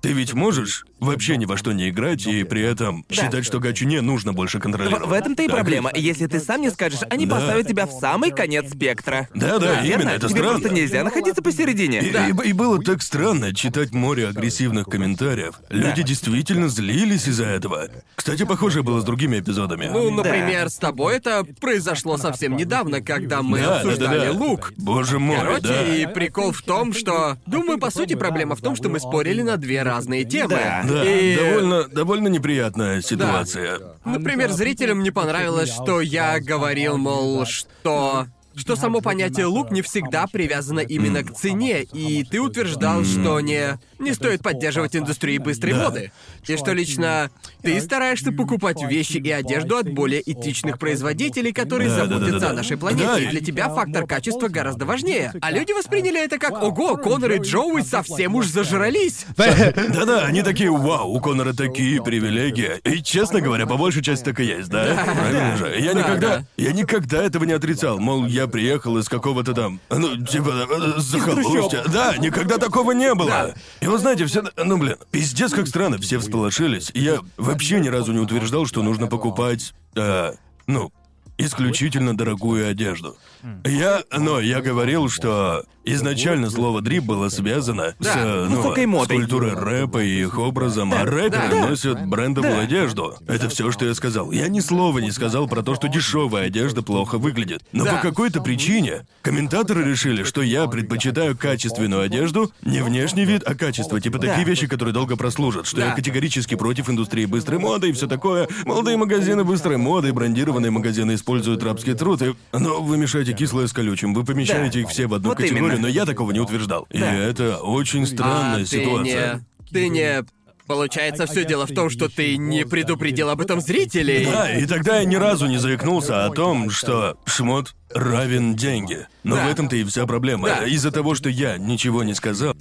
ты ведь можешь вообще ни во что не играть и при этом считать, что гачу не нужно больше контролировать. В, в этом-то и Так проблема. Если ты сам не скажешь, они Да. поставят тебя в самый конец спектра. Да, да, Верно? именно, это Тебе странно. просто нельзя находиться посередине. И, и- и было так странно читать море агрессивных комментариев. Люди действительно злились из-за этого. Кстати, похоже было с другими эпизодами. Ну, например, с тобой это произошло совсем недавно, когда мы Да, да, да, обсуждали да. лук. Боже мой, Короче, да. и прикол в том, что... Думаю, по сути, проблема в том, что мы спорили на две разные темы. Да. Да, И... довольно, довольно неприятная ситуация. Например, зрителям не понравилось, что я говорил, мол, что... Что само понятие лук не всегда привязано именно к цене, и ты утверждал, что не не стоит поддерживать индустрию быстрой Да. моды. И что лично ты стараешься покупать вещи и одежду от более этичных производителей, которые Да, да, да, заботятся да, да. о нашей планете. Да, И для тебя фактор качества гораздо важнее. А люди восприняли это как «Ого, Конор и Джоуи совсем уж зажрались». Да-да, они такие, вау, у Конора такие привилегии. И, честно говоря, по большей части так и есть, да? Правильно же? Я Да, никогда, да. я никогда этого не отрицал. Мол, я приехал из какого-то там, ну, типа, э, захолустья. Да, никогда такого не было. Да. И вы знаете, все, ну, блин, пиздец как странно, все всполошились. Я вообще ни разу не утверждал, что нужно покупать, э, ну, исключительно дорогую одежду. Я, но я говорил, что изначально слово дрип было связано с, э, ну, высокой с культурой рэпа и их образом, а рэперы да. носят брендовую одежду. Это все, что я сказал. Я ни слова не сказал про то, что дешевая одежда плохо выглядит. Но Да. по какой-то причине комментаторы решили, что я предпочитаю качественную одежду, не внешний вид, а качество. Типа такие вещи, которые долго прослужат. Что я Да. категорически против индустрии быстрой моды и все такое. Молодые магазины быстрой моды брендированные магазины используют рабский труд. И... Но вы мешаете кислое с колючим. Вы помещаете Да. их все в одну Вот категорию, именно. но я такого не утверждал. И Да. это очень странная а ты ситуация. не... Ты не... Получается, все дело в том, что ты не предупредил об этом зрителей. Да, и тогда я ни разу не заикнулся о том, что шмот равен деньги. Но Да. в этом-то и вся проблема. Да. Из-за того, что я ничего не сказал,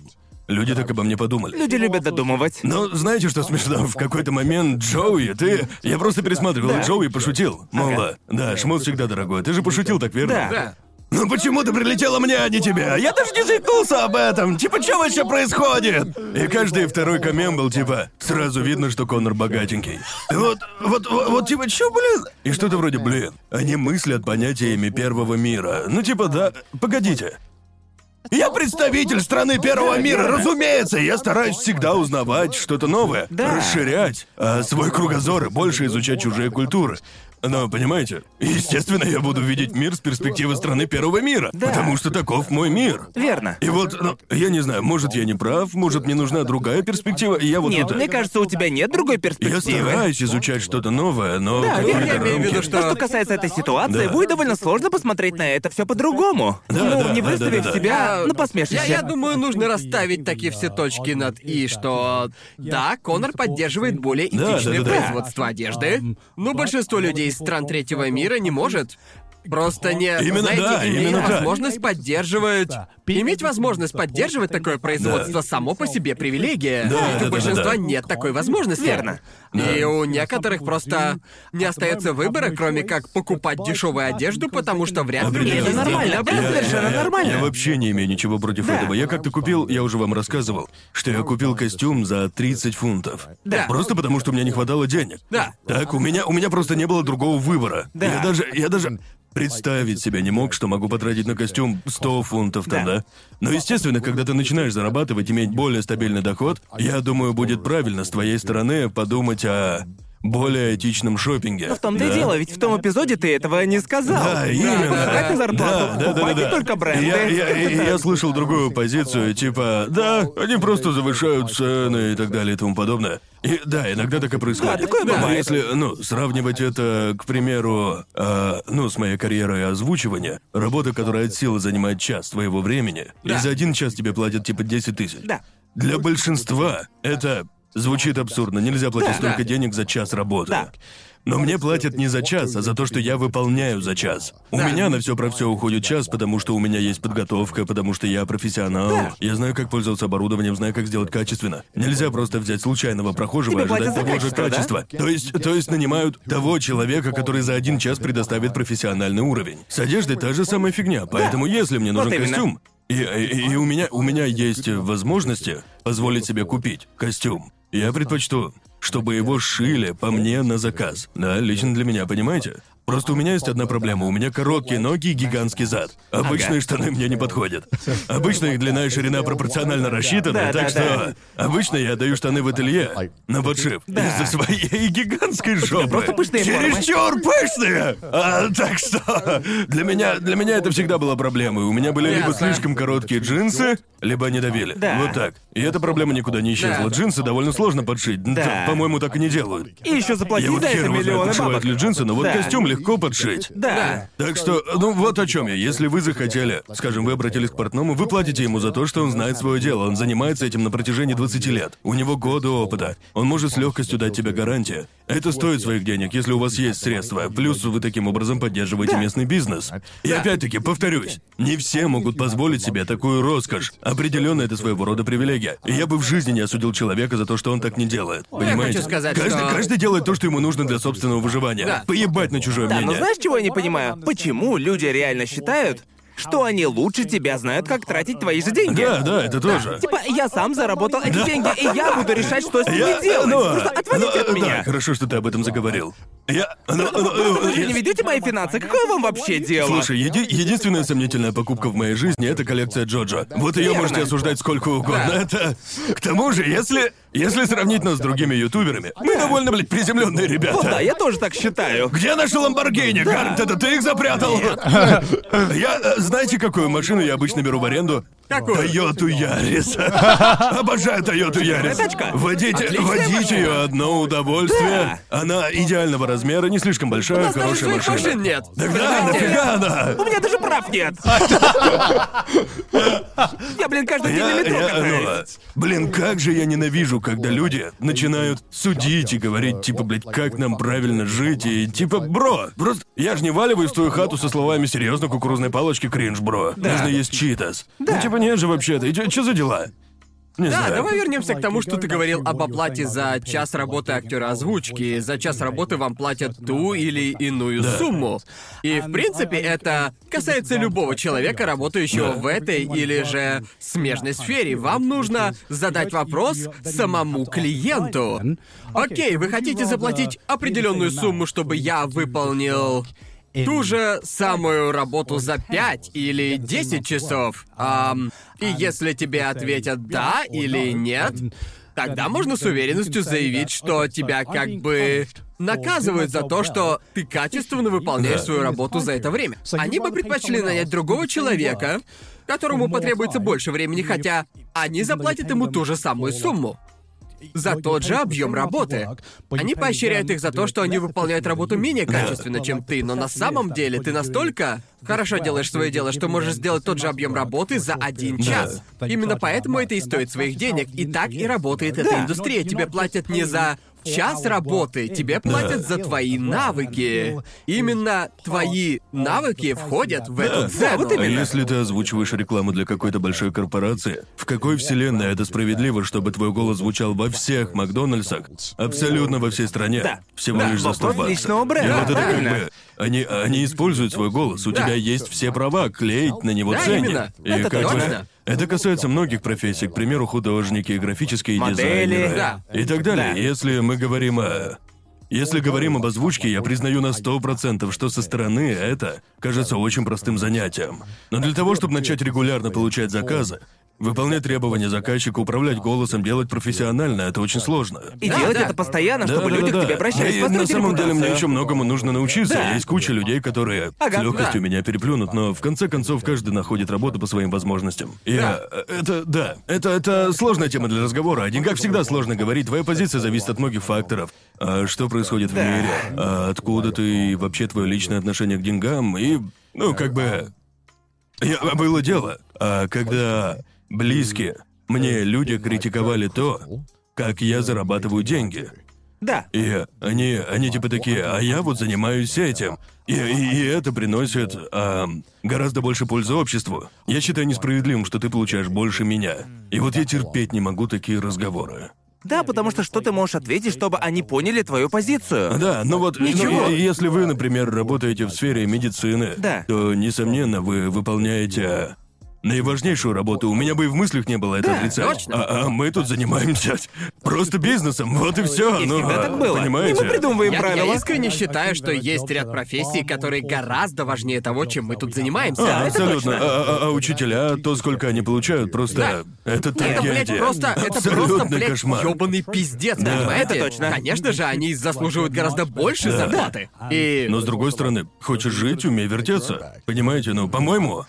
люди так обо мне подумали. Люди любят додумывать. Но знаете, что смешно? В какой-то момент Джоуи, ты... Я просто пересматривал, Да. Джоуи пошутил. Мол, да, шмот всегда дорогой. Ты же пошутил так, верно? Да. Ну почему ты прилетела мне, а не тебе? Я даже не заикнулся об этом. Типа, что вообще происходит? И каждый второй коммент был типа, сразу видно, что Конор богатенький. Вот, вот, вот, вот типа, чё, блин? И что-то вроде, блин, они мыслят понятиями первого мира. Ну типа, да, погодите. Я представитель страны первого мира, разумеется, я стараюсь всегда узнавать что-то новое, Да. расширять а, свой кругозор и больше изучать чужие культуры. Но, понимаете, естественно, я буду видеть мир с перспективы страны первого мира, Да. потому что таков мой мир. Верно. И вот, ну, я не знаю, может, я не прав, может, мне нужна другая перспектива, и я вот Нет, тут... мне кажется, у тебя нет другой Я перспективы. стараюсь изучать что-то новое, но Да, верно, я имею в виду, что- То, что касается этой ситуации, Да. будет довольно сложно посмотреть на это все по-другому. Да, ну, да, не да, выставив да, да, да. себя Я- на посмешище. Я, я думаю, нужно расставить такие все точки над «и», что... Да, Конор поддерживает более Да, да, этичное да, да. производство одежды, но большинство людей из стран третьего мира не может. Просто не... Именно знаете, да, иметь именно так. возможность поддерживать... Иметь возможность поддерживать такое производство само по себе привилегия. Да, Ведь да, у да, большинства да. нет такой возможности. Верно. И у некоторых просто не остается выбора, кроме как покупать дешевую одежду, потому что вряд ли... Это нормально, совершенно я- нормально. Я вообще не имею ничего против Да. этого. Я как-то купил, я уже вам рассказывал, что я купил костюм за 30 фунтов. Да. Просто потому, что у меня не хватало денег. Да. Так, у меня, у меня просто не было другого выбора. Да. Я даже, я даже представить себе не мог, что могу потратить на костюм 100 фунтов там, Да. да? Но, естественно, когда ты начинаешь зарабатывать, иметь более стабильный доход, я думаю, будет правильно с твоей стороны подумать о более этичном шопинге. Но в том-то и Да. дело, ведь в том эпизоде ты этого не сказал. Да, именно. Покупайте зарплату, Да, да, да, да, да. только бренды. Я, я- я- я слышал другую позицию, типа, да, они просто завышают цены и так далее и тому подобное. И да, иногда так и происходит. Да, такое Но бывает. Если, ну, сравнивать это, к примеру, а, ну, с моей карьерой озвучивания, работа, которая от силы занимает час твоего времени, и Да. за один час тебе платят типа 10 тысяч. Да. Для большинства это звучит абсурдно. Нельзя платить Да. столько Да. денег за час работы. Да. Но мне платят не за час, а за то, что я выполняю за час. У Да. меня на все про все уходит час, потому что у меня есть подготовка, потому что я профессионал. Да. Я знаю, как пользоваться оборудованием, знаю, как сделать качественно. Нельзя просто взять случайного прохожего и ожидать того же качество, да? качества. То есть, то есть нанимают того человека, который за один час предоставит профессиональный уровень. С одеждой та же самая фигня, поэтому если мне нужен Вот костюм, и, и- и у меня у меня есть возможности позволить себе купить костюм. Я предпочту, чтобы его шили по мне на заказ. Да, лично для меня, понимаете? Просто у меня есть одна проблема. У меня короткие ноги и гигантский зад. Обычные штаны мне не подходят. Обычно их длина и ширина пропорционально рассчитаны, Да, так да, что обычно я даю штаны в ателье на подшив из-за своей гигантской жопы. просто пышные формы. Чересчур пышные! А, так что для меня для меня это всегда была проблемой. У меня были либо слишком короткие джинсы, либо они давили. Да. Вот так. И эта проблема никуда не исчезла. Да. Джинсы довольно сложно подшить. Да. По-моему, так и не делают. И еще Я заплатить вот за это миллионы бабок. ли джинсы, но вот Да. костюм легко подшить. Да. Так что, ну вот о чем я. Если вы захотели, скажем, вы обратились к портному, вы платите ему за то, что он знает свое дело. Он занимается этим на протяжении 20 лет. У него годы опыта. Он может с легкостью дать тебе гарантию. Это стоит своих денег, если у вас есть средства. Плюс вы таким образом поддерживаете местный бизнес. И опять-таки, повторюсь, не все могут позволить себе такую роскошь. Определенно, это своего рода привилегия. И я бы в жизни не осудил человека за то, что он так не делает. Понимаете? хочу сказать, каждый, что- каждый делает то, что ему нужно для собственного выживания. Да. Поебать на чужое Да, мнение. но знаешь, чего я не понимаю? Почему люди реально считают, что они лучше тебя знают, как тратить твои же деньги? Да, да, это тоже. Типа, я сам заработал эти деньги, и я буду решать, что с ними Я, делать. ну, Просто отвалите ну, от меня. Да, хорошо, что ты об этом заговорил. Я, ну, ну, ну, вы же я- не ведете мои финансы. Какое вам вообще дело? Слушай, еди- единственная сомнительная покупка в моей жизни это коллекция Джоджо. Вот ее Верно. можете осуждать сколько угодно. Да. Это. К тому же, если. Если сравнить нас с другими ютуберами, мы довольно, блядь, приземленные ребята. Вот да, я тоже так считаю. Где наши Ламборгини? Гарнт, это ты их запрятал? Я, э, знаете, какую машину я обычно беру в аренду? Какую? Тойоту Ярис. Обожаю Тойоту Ярис. Водить, Отличная водить ее одно удовольствие. Она идеального размера, не слишком большая, У нас даже хорошая машина. машин нет. Тогда нафига она? У меня даже прав нет. Я, блин, каждый день на метро ну, блин, как же я ненавижу, когда люди начинают судить и говорить, типа, блядь, как нам правильно жить, и типа, бро, просто я же не валиваюсь в твою хату со словами серьезно кукурузной палочки кринж, бро. Нужно есть читас. Ну, типа, нет же вообще-то. И что за дела? Не Да, знаю. давай вернемся к тому, что ты говорил об оплате за час работы актера озвучки. За час работы вам платят ту или иную сумму. И в принципе это касается любого человека, работающего Да. в этой или же смежной сфере. Вам нужно задать вопрос самому клиенту. Окей, вы хотите заплатить определенную сумму, чтобы я выполнил ту же самую работу за 5 или 10 часов. Ам, и если тебе ответят да или нет, тогда можно с уверенностью заявить, что тебя как бы наказывают за то, что ты качественно выполняешь свою работу за это время. Они бы предпочли нанять другого человека, которому потребуется больше времени, хотя они заплатят ему ту же самую сумму за тот же объем работы. Они поощряют их за то, что они выполняют работу менее качественно, чем ты, но на самом деле ты настолько хорошо делаешь свое дело, что можешь сделать тот же объем работы за один час. Именно поэтому это и стоит своих денег. И так и работает эта индустрия. Тебе платят не за час работы, тебе платят за твои навыки. Именно твои навыки входят в эту цену. вот А именно. если ты озвучиваешь рекламу для какой-то большой корпорации, в какой вселенной это справедливо, чтобы твой голос звучал во всех Макдональдсах, абсолютно во всей стране, Да. всего Да, лишь за 100 вопрос баксов? личного бренда, И вот это как бы... Они, они используют свой голос, у Да. тебя есть все права клеить на него Да, ценник. именно. И Это как бы- точно. Это касается многих профессий, к примеру, художники, графические Модели. дизайнеры Да. и так далее. Да. Если мы говорим о если говорим об озвучке, я признаю на сто процентов, что со стороны это кажется очень простым занятием. Но для того, чтобы начать регулярно получать заказы, выполнять требования заказчика, управлять голосом, делать профессионально, это очень сложно. И Да, делать да. это постоянно, чтобы Да-да-да-да. люди к тебе обращались. И на самом деле мне репутацию. еще многому нужно научиться. Да. Есть куча людей, которые Ага, с легкостью да. меня переплюнут, но в конце концов каждый находит работу по своим возможностям. Я... Это, да, это, это сложная тема для разговора. О деньгах всегда сложно говорить. Твоя позиция зависит от многих факторов. А что происходит в Да. мире? А откуда ты и вообще твое личное отношение к деньгам? И, ну, как бы... Я, было дело. А когда близкие мне люди критиковали то, как я зарабатываю деньги. Да. И они, они типа такие, а я вот занимаюсь этим. И, и- и это приносит ам, гораздо больше пользы обществу. Я считаю несправедливым, что ты получаешь больше меня. И вот я терпеть не могу такие разговоры. Да, потому что что ты можешь ответить, чтобы они поняли твою позицию? Да, ну вот, ну, Ничего. и- если вы, например, работаете в сфере медицины, Да. то, несомненно, вы выполняете наиважнейшую работу. У меня бы и в мыслях не было это Да, отрицать. точно. А, а мы тут занимаемся просто бизнесом, вот и все. Ну, всегда а, так было. Понимаете? И мы придумываем Я, я правила. искренне считаю, что есть ряд профессий, которые гораздо важнее того, чем мы тут занимаемся. А, это абсолютно. точно. А, а- а учителя, то, сколько они получают, просто это Это, блядь, трагедия. просто, это просто, Абсолютный блядь, кошмар. ёбаный пиздец, Да. понимаете? Это точно. Конечно же, они заслуживают гораздо больше зарплаты. И... Но с другой стороны, хочешь жить, умей вертеться. Понимаете, ну, по-моему,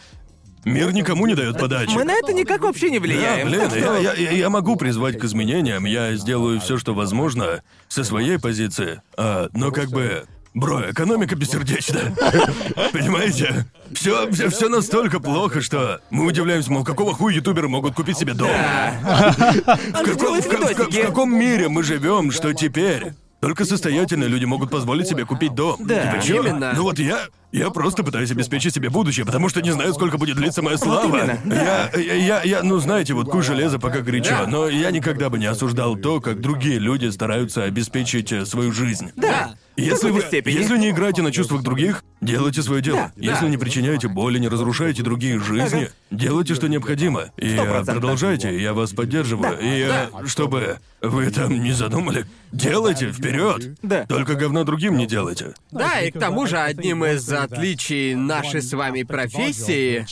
мир никому не дает подачи. Мы на это никак вообще не Да, влияем. блин, так что- я, я- я могу призвать к изменениям, я сделаю все, что возможно со своей позиции. А, но как бы. Бро, экономика бессердечна. Понимаете? Все, все, все настолько плохо, что мы удивляемся, мол, какого хуя ютуберы могут купить себе дом? В же каком, в каком мире мы живем, что теперь только состоятельные люди могут позволить себе купить дом? Да. Типа, чё? Именно. Ну вот я, я просто пытаюсь обеспечить себе будущее, потому что не знаю, сколько будет длиться моя слава. именно, я, я, я, я, ну знаете, вот куй железо пока горячо, Да. но я никогда бы не осуждал то, как другие люди стараются обеспечить э, свою жизнь. Да. Если вы, степени? если не играете на чувствах других, делайте свое дело. Да, если да. не причиняете боли, не разрушаете другие жизни, делайте, что необходимо. И Сто э, процентов. продолжайте, я вас поддерживаю. И э, чтобы вы там не задумали, делайте вперед. Да. Только говна другим не делайте. Да, и к тому же одним из отличий нашей с вами профессии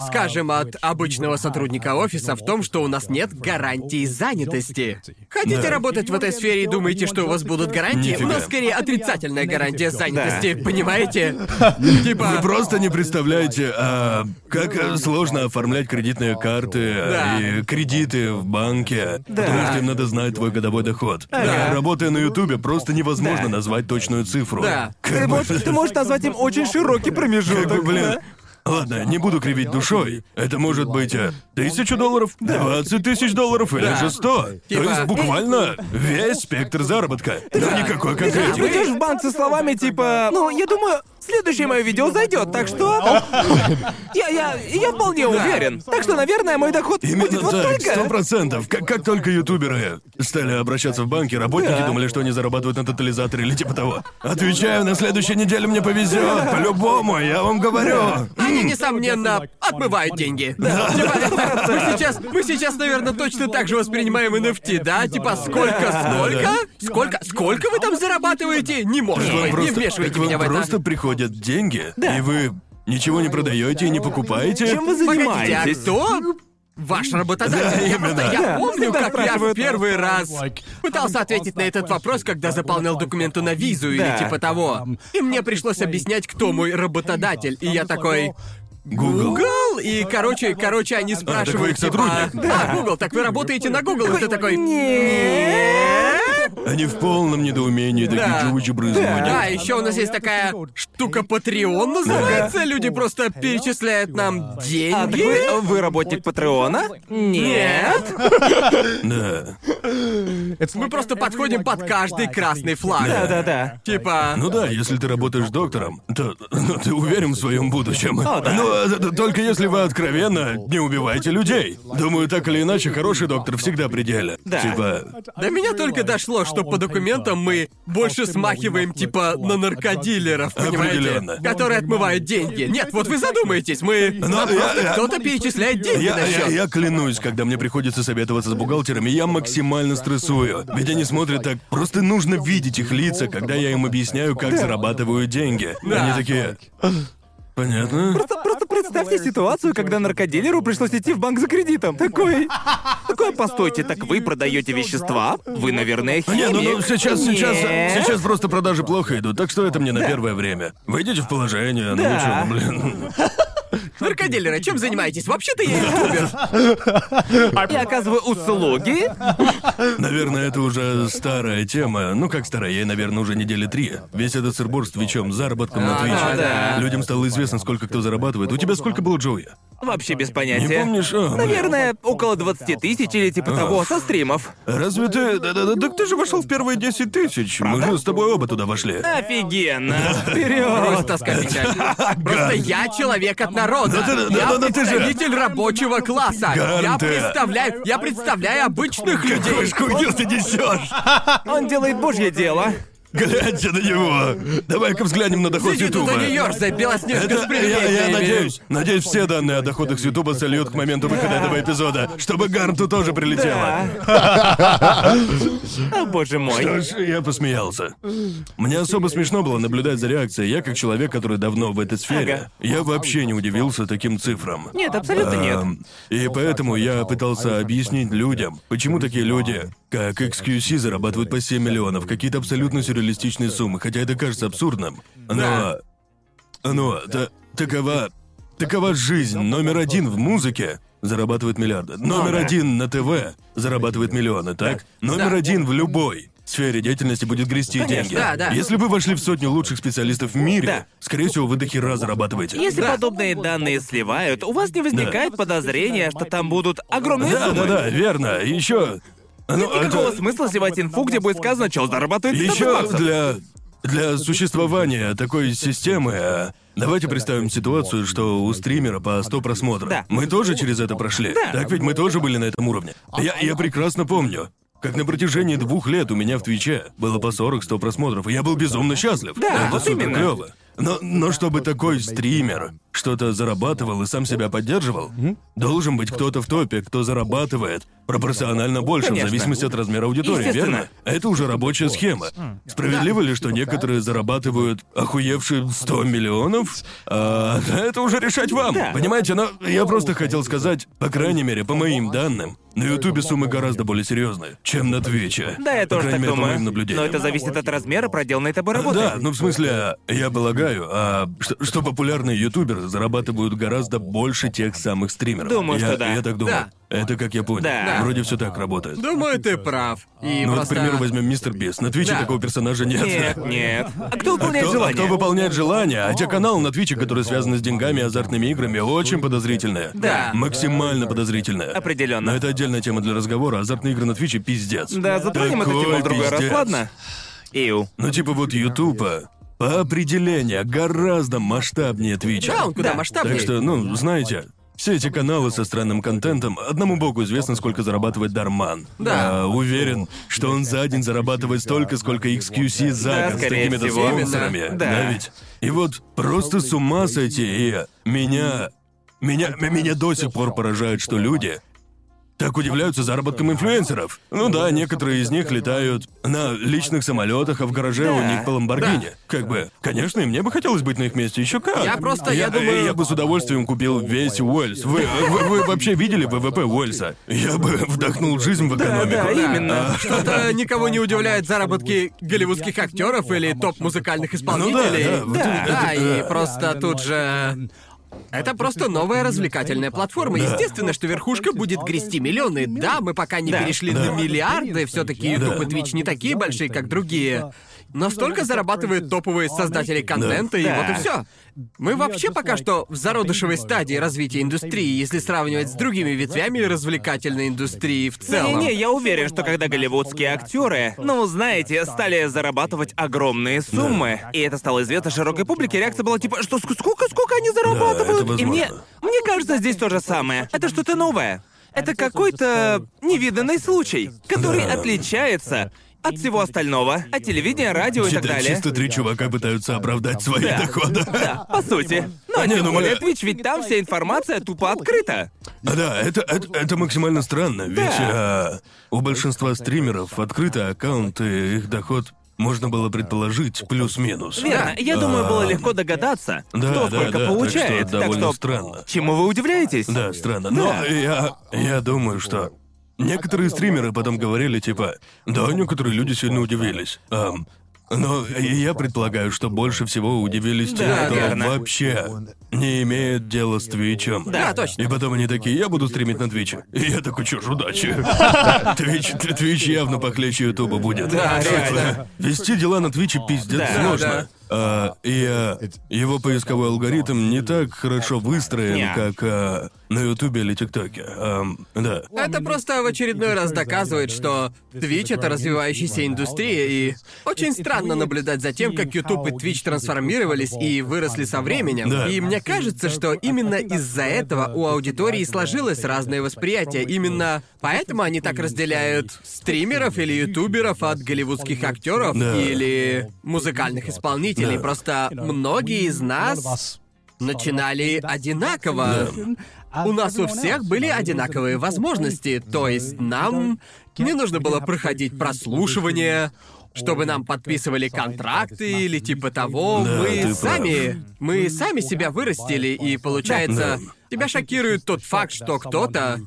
скажем, от обычного сотрудника офиса в том, что у нас нет гарантии занятости. Хотите Да. работать в этой сфере и думаете, что у вас будут гарантии? У нас скорее отрицательная гарантия занятости, понимаете? Типа... Вы просто не представляете, а, как сложно оформлять кредитные карты Да. и кредиты в банке, потому что им надо знать твой годовой доход. Работая на Ютубе, просто невозможно Да. назвать точную цифру. Да. Ты Как бы- можешь, ты можешь назвать им очень широкий как промежуток. бы, блин. да? Ладно, не буду кривить душой. Это может быть э, тысячу долларов, двадцать тысяч долларов или Да. же сто. Типа- То есть буквально весь спектр заработка. Но никакой Ты конкретики. придешь в банк со словами типа, ну, я думаю, следующее мое видео зайдет, так что... Я, я, я вполне уверен. Так что, наверное, мой доход будет Именно вот так, сто только. процентов. Как, как только ютуберы стали обращаться в банки, работники Да. думали, что они зарабатывают на тотализаторе или типа того. Отвечаю, на следующей неделе мне повезет, по-любому, я вам говорю. Они, несомненно, отмывают деньги. Типа, мы сейчас, мы сейчас, наверное, точно так же воспринимаем NFT, да? Типа, сколько, сколько? Сколько, сколько вы там зарабатываете? Не может быть, не вмешивайте меня в это. просто приходят деньги, и вы ничего не продаете и не покупаете. Чем вы Погодите, а занимаетесь? кто? Ваш работодатель. Да, я, именно. просто- я помню, как я в спрашивают. первый раз пытался ответить на этот вопрос, когда заполнял документы на визу или типа того. И мне пришлось объяснять, кто мой работодатель. И я такой. Google. Google? И, короче, короче, они так вы спрашивают, их типа, сотрудник? Да, Google, так вы работаете на Google? И ты такой, Нет. Они в полном недоумении такие Да. джучи брызгают. Да, еще у нас есть такая штука Patreon называется. Люди просто перечисляют нам А, так деньги. вы, вы работник Патреона? Нет. Да. Мы просто подходим под каждый красный флаг. Да-да-да. Типа. Ну да, если ты работаешь доктором, то ну, ты уверен в своем будущем. О, да. Ну, а, т- только если вы откровенно не убиваете людей. Думаю, так или иначе, хороший доктор всегда при деле. Да. Типа, До меня только дошло, что по документам мы больше смахиваем типа на наркодилеров, понимаете? Которые отмывают деньги. Нет, вот вы задумаетесь, мы... Но я- я- кто-то перечисляет деньги я, на я, счет. я клянусь, когда мне приходится советоваться с бухгалтерами, я максимально стрессую. Ведь они смотрят так. Просто нужно видеть их лица, когда я им объясняю, как зарабатываю деньги. Они такие. Понятно? Просто, просто представьте ситуацию, когда наркодилеру пришлось идти в банк за кредитом. Такой... Такой, постойте, так вы продаете вещества? Вы, наверное, химик. Не, ну, ну сейчас, сейчас, Нет. сейчас просто продажи плохо идут, так что это мне на первое время. Войдите в положение, ну Да. чё, ну, блин. Наркодилеры, чем занимаетесь? Вообще-то я ютубер. Я оказываю услуги? Наверное, это уже старая тема. Ну, как старая, ей, наверное, уже недели три. Весь этот сырбор с Твичом, заработком на А, Твиче. да, да. Людям стало известно, сколько кто зарабатывает. У тебя сколько было, Джоуи? Вообще без Не понятия. помнишь? А, блин. Наверное, около 20 тысяч или типа того, со стримов. Разве ты... Да-да-да, так ты же вошел в первые 10 тысяч. Мы же с тобой оба туда вошли. Офигенно. Вперед. Просто скопитель. Просто я человек от народа. Да ты- да- Я да- да ты же- представитель рабочего класса. Я Гарн ты. представляю, я представляю обычных Какую людей. ж хуйню ты несешь? Он делает божье дело. Гляньте на него. Давай-ка взглянем на доход с Сиди тут Ютуба. и Нью-Йорк Белоснежка Это, я, привидениями. я надеюсь, надеюсь, все данные о доходах с Ютуба сольют к моменту выхода этого эпизода, чтобы Гарнту тоже прилетело. О, боже мой. Что ж, я посмеялся. Мне особо смешно было наблюдать за реакцией. Я, как человек, который давно в этой сфере, Ага. я вообще не удивился таким цифрам. Нет, абсолютно нет. Эм, И поэтому я пытался объяснить людям, почему такие люди, как XQC, зарабатывают по 7 миллионов, какие-то абсолютно сюрреалистичные суммы, хотя это кажется абсурдным. Но... Да. Но та- такова... Такова жизнь. Номер один в музыке зарабатывает миллиарды. Номер да. один на ТВ зарабатывает миллионы, так? Номер Да. один в любой сфере деятельности будет грести Конечно. деньги. Да, да. Если вы вошли в сотню лучших специалистов в мире, Да. скорее всего, вы до хера зарабатываете. Если Да. подобные данные сливают, у вас не возникает подозрения, что там будут огромные Да, суммы. да, да, верно. Еще. Ну, Никакого это- смысла сливать инфу, где будет сказано, что зарабатывает 15 Еще для для существования такой системы. а, Давайте представим ситуацию, что у стримера по 100 просмотров. Да. Мы тоже через это прошли. Да. Так ведь мы тоже были на этом уровне. Я, я прекрасно помню, как на протяжении двух лет у меня в Твиче было по 40-100 просмотров, и я был безумно счастлив. Да, это вот супер именно. клево. Но, но чтобы такой стример что-то зарабатывал и сам себя поддерживал, должен быть кто-то в топе, кто зарабатывает пропорционально больше, Конечно. в зависимости от размера аудитории, верно? Это уже рабочая схема. Справедливо ли, что некоторые зарабатывают охуевшие 100 миллионов? А, это уже решать вам. Да. Понимаете, но я просто хотел сказать, по крайней мере, по моим данным, на Ютубе суммы гораздо более серьезные, чем на Твиче. Да, я по тоже крайней так мере, по думаю. моим наблюдениям. Но это зависит от размера проделанной тобой работы. Да, ну в смысле, я полагаю, а, что, что популярные ютуберы зарабатывают гораздо больше тех самых стримеров. Думаю, я, что да. Я так думаю. Да. Это как я понял. Да. Вроде все так работает. Думаю, ты прав. И Ну вот, к просто... примеру, возьмем Мистер Бист. На Твиче Да. такого персонажа нет. Нет, нет. А кто А выполняет кто, а желание? кто выполняет желание? А те каналы на Твиче, которые связаны с деньгами и азартными играми, очень подозрительные. Да. Максимально подозрительные. Определенно. Но это отдельная тема для разговора. Азартные игры на Твиче пиздец. Да, затронем эту тему в другой раз, ладно? Иу. Ну типа вот Ютуба по определению гораздо масштабнее Твича. Да, он куда Да. масштабнее. Так что, ну, знаете, все эти каналы со странным контентом, одному богу известно, сколько зарабатывает Дарман. Да. А, уверен, что он за день зарабатывает столько, сколько XQC за Да, год с скорее такими-то всего. спонсорами. Да. Да. ведь? И вот просто с ума сойти, и меня... Меня, меня до сих пор поражает, что люди так удивляются заработкам инфлюенсеров. Ну да, некоторые из них летают на личных самолетах, а в гараже у Да. них по Ламборгини. Как бы, конечно, и мне бы хотелось быть на их месте еще как. Я просто, я думаю- Я бы с удовольствием купил весь Уэльс. Вы, вы, вы вообще видели ВВП Уэльса? Я бы вдохнул жизнь в экономику. да, именно. Что-то никого не удивляет заработки голливудских актеров или топ-музыкальных исполнителей. да, вот да, это- и это- просто тут же... Это просто новая развлекательная платформа. Естественно, что верхушка будет грести миллионы. Да, мы пока не Да. перешли на миллиарды, все-таки YouTube и Twitch не такие большие, как другие. Но столько зарабатывают топовые создатели контента, и Да. вот и все. Мы вообще пока что в зародышевой стадии развития индустрии, если сравнивать с другими ветвями развлекательной индустрии в целом. Не-не, я уверен, что когда голливудские актеры, ну, знаете, стали зарабатывать огромные суммы, и это стало известно широкой публике, реакция была типа, что ск- сколько, сколько они зарабатывают? это и мне, мне кажется, здесь то же самое. Это что-то новое. Это какой-то невиданный случай, который отличается от всего остального, от телевидения, радио и так Чисто, далее. чисто три чувака пытаются оправдать свои Да. доходы. Да, по сути. Но Не, тем ну мы- более Twitch, ведь там вся информация тупо открыта. А, Да, это, это, это максимально странно, ведь а, у большинства стримеров открытый аккаунт, и их доход можно было предположить плюс-минус. Верно. Я думаю, было легко догадаться, Да, кто да, сколько да, так получает. что довольно странно. Чему вы удивляетесь? Да, странно. Но Да. я, я думаю, что некоторые стримеры потом говорили, типа, да, некоторые люди сильно удивились. Ам, но я предполагаю, что больше всего удивились те, Да, кто верно. вообще не имеет дела с Твичем. Да, точно. И потом они такие, я буду стримить на Твиче. И я такой, чё ж, удачи. Твич, Твич явно похлеще Ютуба будет. Да, Типа, реально. Вести дела на Твиче пиздец Да, сложно. да. А, и а, его поисковой алгоритм не так хорошо выстроен, Не. как а, на Ютубе или ТикТоке. Ам, да. Это просто в очередной раз доказывает, что Twitch — это развивающаяся индустрия, и очень странно наблюдать за тем, как YouTube и Twitch трансформировались и выросли со временем. Да. И мне кажется, что именно из-за этого у аудитории сложилось разное восприятие. Именно поэтому они так разделяют стримеров или ютуберов от голливудских актеров Да. или музыкальных исполнителей. Да. Просто многие из нас начинали одинаково. У нас у всех были одинаковые возможности, то есть нам не нужно было проходить прослушивание, чтобы нам подписывали контракты или типа того. Да, мы ты прав. сами, мы сами себя вырастили, и получается, Да. тебя шокирует тот факт, что кто-то,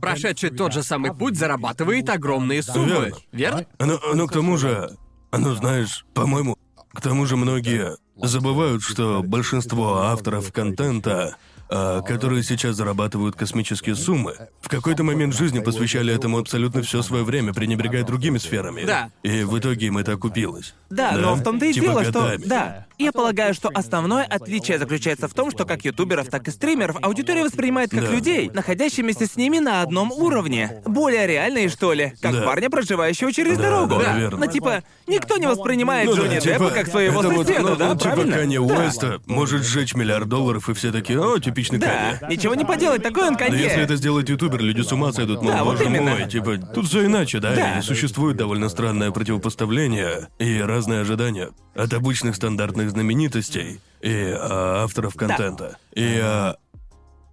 прошедший тот же самый путь, зарабатывает огромные суммы. Верно. Но, но к тому же, ну знаешь, по-моему, к тому же многие забывают, что большинство авторов контента, которые сейчас зарабатывают космические суммы, в какой-то момент жизни посвящали этому абсолютно все свое время, пренебрегая другими сферами. Да. И в итоге им это окупилось. Да, но в том-то и Типа дело, что... годами. Да. Я полагаю, что основное отличие заключается в том, что как ютуберов, так и стримеров аудитория воспринимает как Да. людей, находящимися с ними на одном уровне. Более реальные, что ли, как Да. парня, проживающего через Да, дорогу. да, верно. Но типа, никто не воспринимает Ну да, Джонни типа, Деппа как своего это вот, соседа, ну, да, ну, типа правильно? Канье Да. Уэста может сжечь миллиард долларов, и все такие, о, типичный Да, Канье. ничего не поделать, такой он Но Канье. если это сделает ютубер, люди с ума сойдут, мол, Да, вот боже именно. мой, типа, тут все иначе, да? Да. И существует довольно странное противопоставление и разные ожидания. от обычных стандартных знаменитостей и а, авторов контента. И а,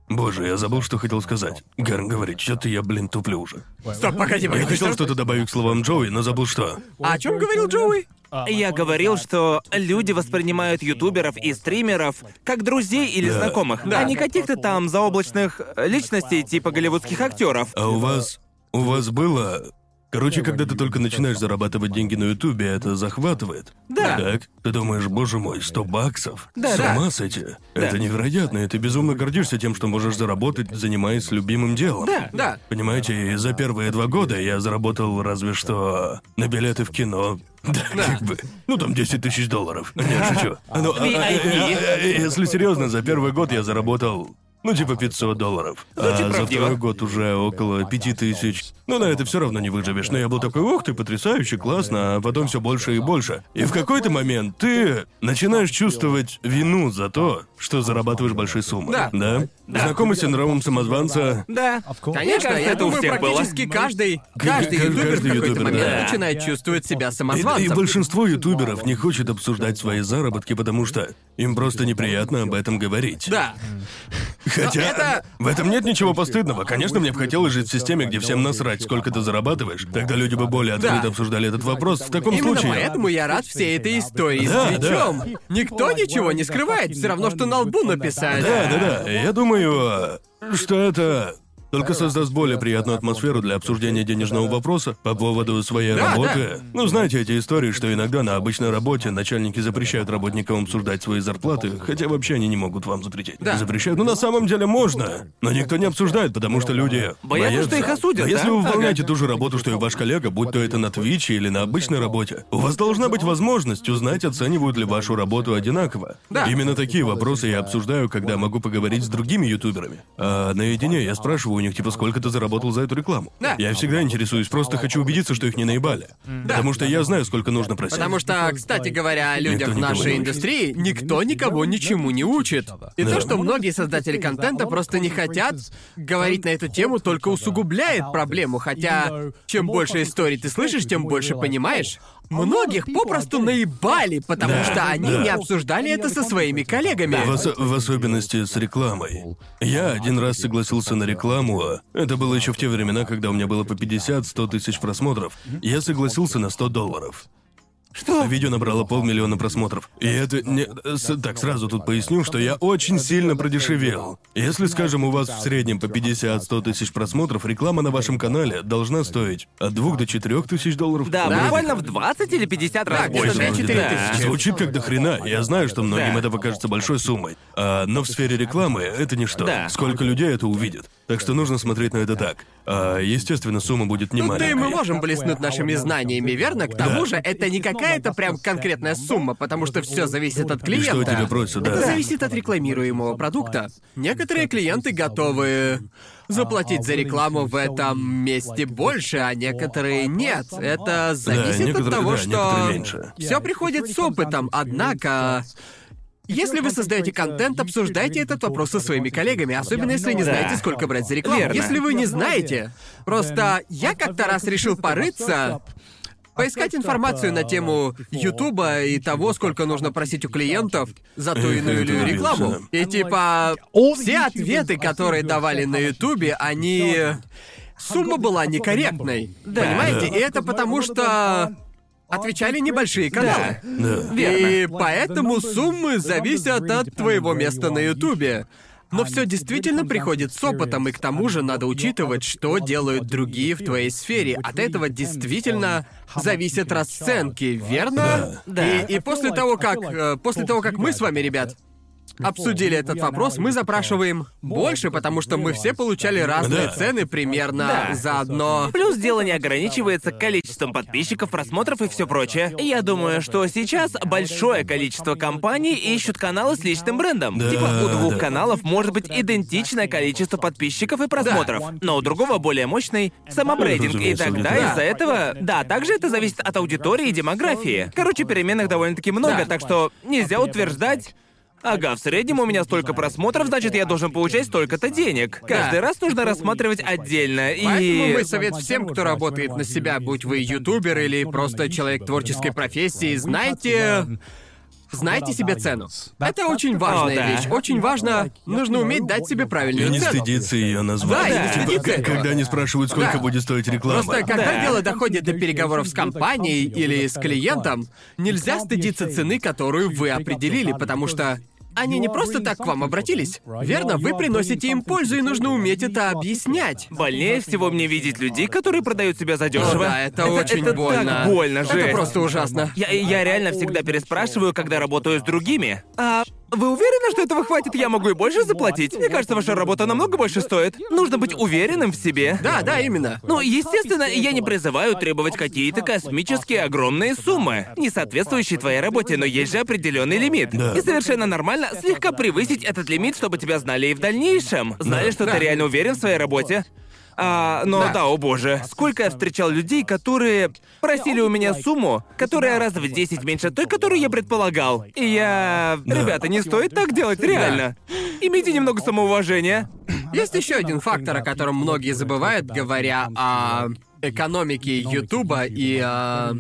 Боже, я забыл, что хотел сказать. Гарн говорит, что-то я, блин, туплю уже. Стоп, погоди, Я погоди. хотел что? что-то добавить к словам Джоуи, но забыл что. А о чем говорил Джоуи? Я говорил, что люди воспринимают ютуберов и стримеров как друзей или Да. знакомых, Да. а не каких-то там заоблачных личностей типа голливудских актеров. А у вас... У вас было... Короче, когда ты только начинаешь зарабатывать деньги на Ютубе, это захватывает. Да. Так? Ты думаешь, боже мой, 100 баксов? Да, С да. ума сойти. Это невероятно, и ты безумно гордишься тем, что можешь заработать, занимаясь любимым делом. Да. Да. Понимаете, и за первые два года я заработал разве что на билеты в кино. Да, как бы. Ну, там 10 тысяч долларов. Не, шучу. Ну, а- а- а- если серьезно, за первый год я заработал ну, типа 500 долларов. Звучит а за правдиво. второй год уже около 5000. Ну, на это все равно не выживешь. Но я был такой, ух ты, потрясающе, классно, а потом все больше и больше. И в какой-то момент ты начинаешь чувствовать вину за то, что зарабатываешь большие суммы. Да. Да? Знакомый синдромом самозванца. Да. Конечно, кажется, я это у думаю, всех было. практически каждый, каждый каждый ютубер в какой-то ютубер, момент да. начинает чувствовать себя И, самозванцем. и большинство ютуберов не хочет обсуждать свои заработки, потому что им просто неприятно об этом говорить. Да. Хотя это- в этом нет ничего постыдного. Конечно, мне бы хотелось жить в системе, где всем насрать, сколько ты зарабатываешь. Тогда люди бы более открыто Да. обсуждали этот вопрос. В таком Именно случае. поэтому я рад всей этой истории Да, с Твичом. Никто ничего не скрывает, все равно, что на лбу написать. Да, да, да. Я думаю, что это только создаст более приятную атмосферу для обсуждения денежного вопроса по поводу своей Да, работы. Ну, знаете эти истории, что иногда на обычной работе начальники запрещают работникам обсуждать свои зарплаты, хотя вообще они не могут вам запретить. Да. Запрещают. Ну, на самом деле можно, но никто не обсуждает, потому что люди Боятся, что их осудят, Но если да? вы выполняете ту же работу, что и ваш коллега, будь то это на Твиче или на обычной работе, у вас должна быть возможность узнать, оценивают ли вашу работу одинаково. Да. Именно такие вопросы я обсуждаю, когда могу поговорить с другими ютуберами. А наедине я спрашиваю у них, типа, сколько ты заработал за эту рекламу. Да. Я всегда интересуюсь, просто хочу убедиться, что их не наебали. Потому что я знаю, сколько нужно просить. Потому что, кстати говоря, о людях в нашей не индустрии никто никого ничему не учит. И Да. то, что многие создатели контента просто не хотят говорить на эту тему, только усугубляет проблему. Хотя, чем больше историй ты слышишь, тем больше понимаешь. Многих попросту наебали, потому Да, что они да. не обсуждали это со своими коллегами. В, ос- в особенности с рекламой. Я один раз согласился на рекламу. а Это было еще в те времена, когда у меня было по 50-100 тысяч просмотров. Я согласился на 100 долларов. Что? Видео набрало полмиллиона просмотров. И это не... с- Так, сразу тут поясню, что я очень сильно продешевел. Если, скажем, у вас в среднем по 50-100 тысяч просмотров, реклама на вашем канале должна стоить от 2 до 4 тысяч долларов. Да, Да. буквально в 20 или 50 раз больше. 3-4 Да. тысячи. Звучит как до хрена. Я знаю, что многим Да. это покажется большой суммой. А, но в сфере рекламы это ничто. Да. Сколько людей это увидит. Так что нужно смотреть на это так. А, естественно, сумма будет не Ну, да и маленькой. мы можем блеснуть нашими знаниями, верно? К тому же, это не какая-то прям конкретная сумма, потому что все зависит от И клиента. что тебе просят, да? Это зависит от рекламируемого продукта. Некоторые клиенты готовы заплатить за рекламу в этом месте больше, а некоторые нет. Это зависит от некоторые- того, да, что некоторые меньше. все приходит с опытом. Однако если вы создаете контент, обсуждайте этот вопрос со своими коллегами, особенно если не знаете, сколько брать за рекламу. Верно. Если вы не знаете, просто я как-то раз решил порыться, поискать информацию на тему Ютуба и того, сколько нужно просить у клиентов за ту иную или рекламу. вечно. И типа все ответы, которые давали на Ютубе, они сумма была некорректной. Да. Понимаете? И это потому что отвечали небольшие каналы. Да. И поэтому суммы зависят от твоего места на Ютубе. Но все действительно приходит с опытом, и к тому же надо учитывать, что делают другие в твоей сфере. От этого действительно зависят расценки, верно? Да. И, и после того, как. э, После того, как мы с вами, ребят, обсудили этот вопрос, мы запрашиваем больше, потому что мы все получали разные Да. цены примерно Да. за одно. Плюс дело не ограничивается количеством подписчиков, просмотров и все прочее. Я думаю, что сейчас большое количество компаний ищут каналы с личным брендом. Да, типа у двух да. каналов может быть идентичное количество подписчиков и просмотров, но у другого более мощный самобрейдинг. И Разумеется, тогда аудитория. из-за этого... Да, также это зависит от аудитории и демографии. Короче, переменных довольно-таки много, Да. так что нельзя утверждать... Ага, в среднем у меня столько просмотров, значит, я должен получать столько-то денег. Каждый раз нужно рассматривать отдельно. И... Поэтому мой совет всем, кто работает на себя, будь вы ютубер или просто человек творческой профессии, знайте... Знайте себе цену. Это очень важная О, да. вещь. Очень важно. Нужно уметь дать себе И правильную не цену. стыдиться ее назвать. Да, и не Типа, стыдиться этого. когда они спрашивают, сколько Да. будет стоить реклама. Просто когда Да. дело доходит до переговоров с компанией или с клиентом, нельзя стыдиться цены, которую вы определили, потому что они не просто так к вам обратились. Верно, вы приносите им пользу, и нужно уметь это объяснять. Больнее всего мне видеть людей, которые продают себя задешево. да, это, очень это больно. Так больно, Это жесть. просто ужасно. Я, я реально всегда переспрашиваю, когда работаю с другими. А вы уверены, что этого хватит? Я могу и больше заплатить? Мне кажется, ваша работа намного больше стоит. Нужно быть уверенным в себе. Да, да, именно. Ну, естественно, я не призываю требовать какие-то космические огромные суммы, не соответствующие твоей работе, но есть же определенный лимит. Да. И совершенно нормально слегка превысить этот лимит, чтобы тебя знали и в дальнейшем. Знали, что Да. ты реально уверен в своей работе. А, но Да. да. о боже, сколько я встречал людей, которые просили у меня сумму, которая раз в 10 меньше той, которую я предполагал. И я... Ребята, не стоит так делать, реально. Имейте немного самоуважения. Есть еще один фактор, о котором многие забывают, говоря о экономике Ютуба и о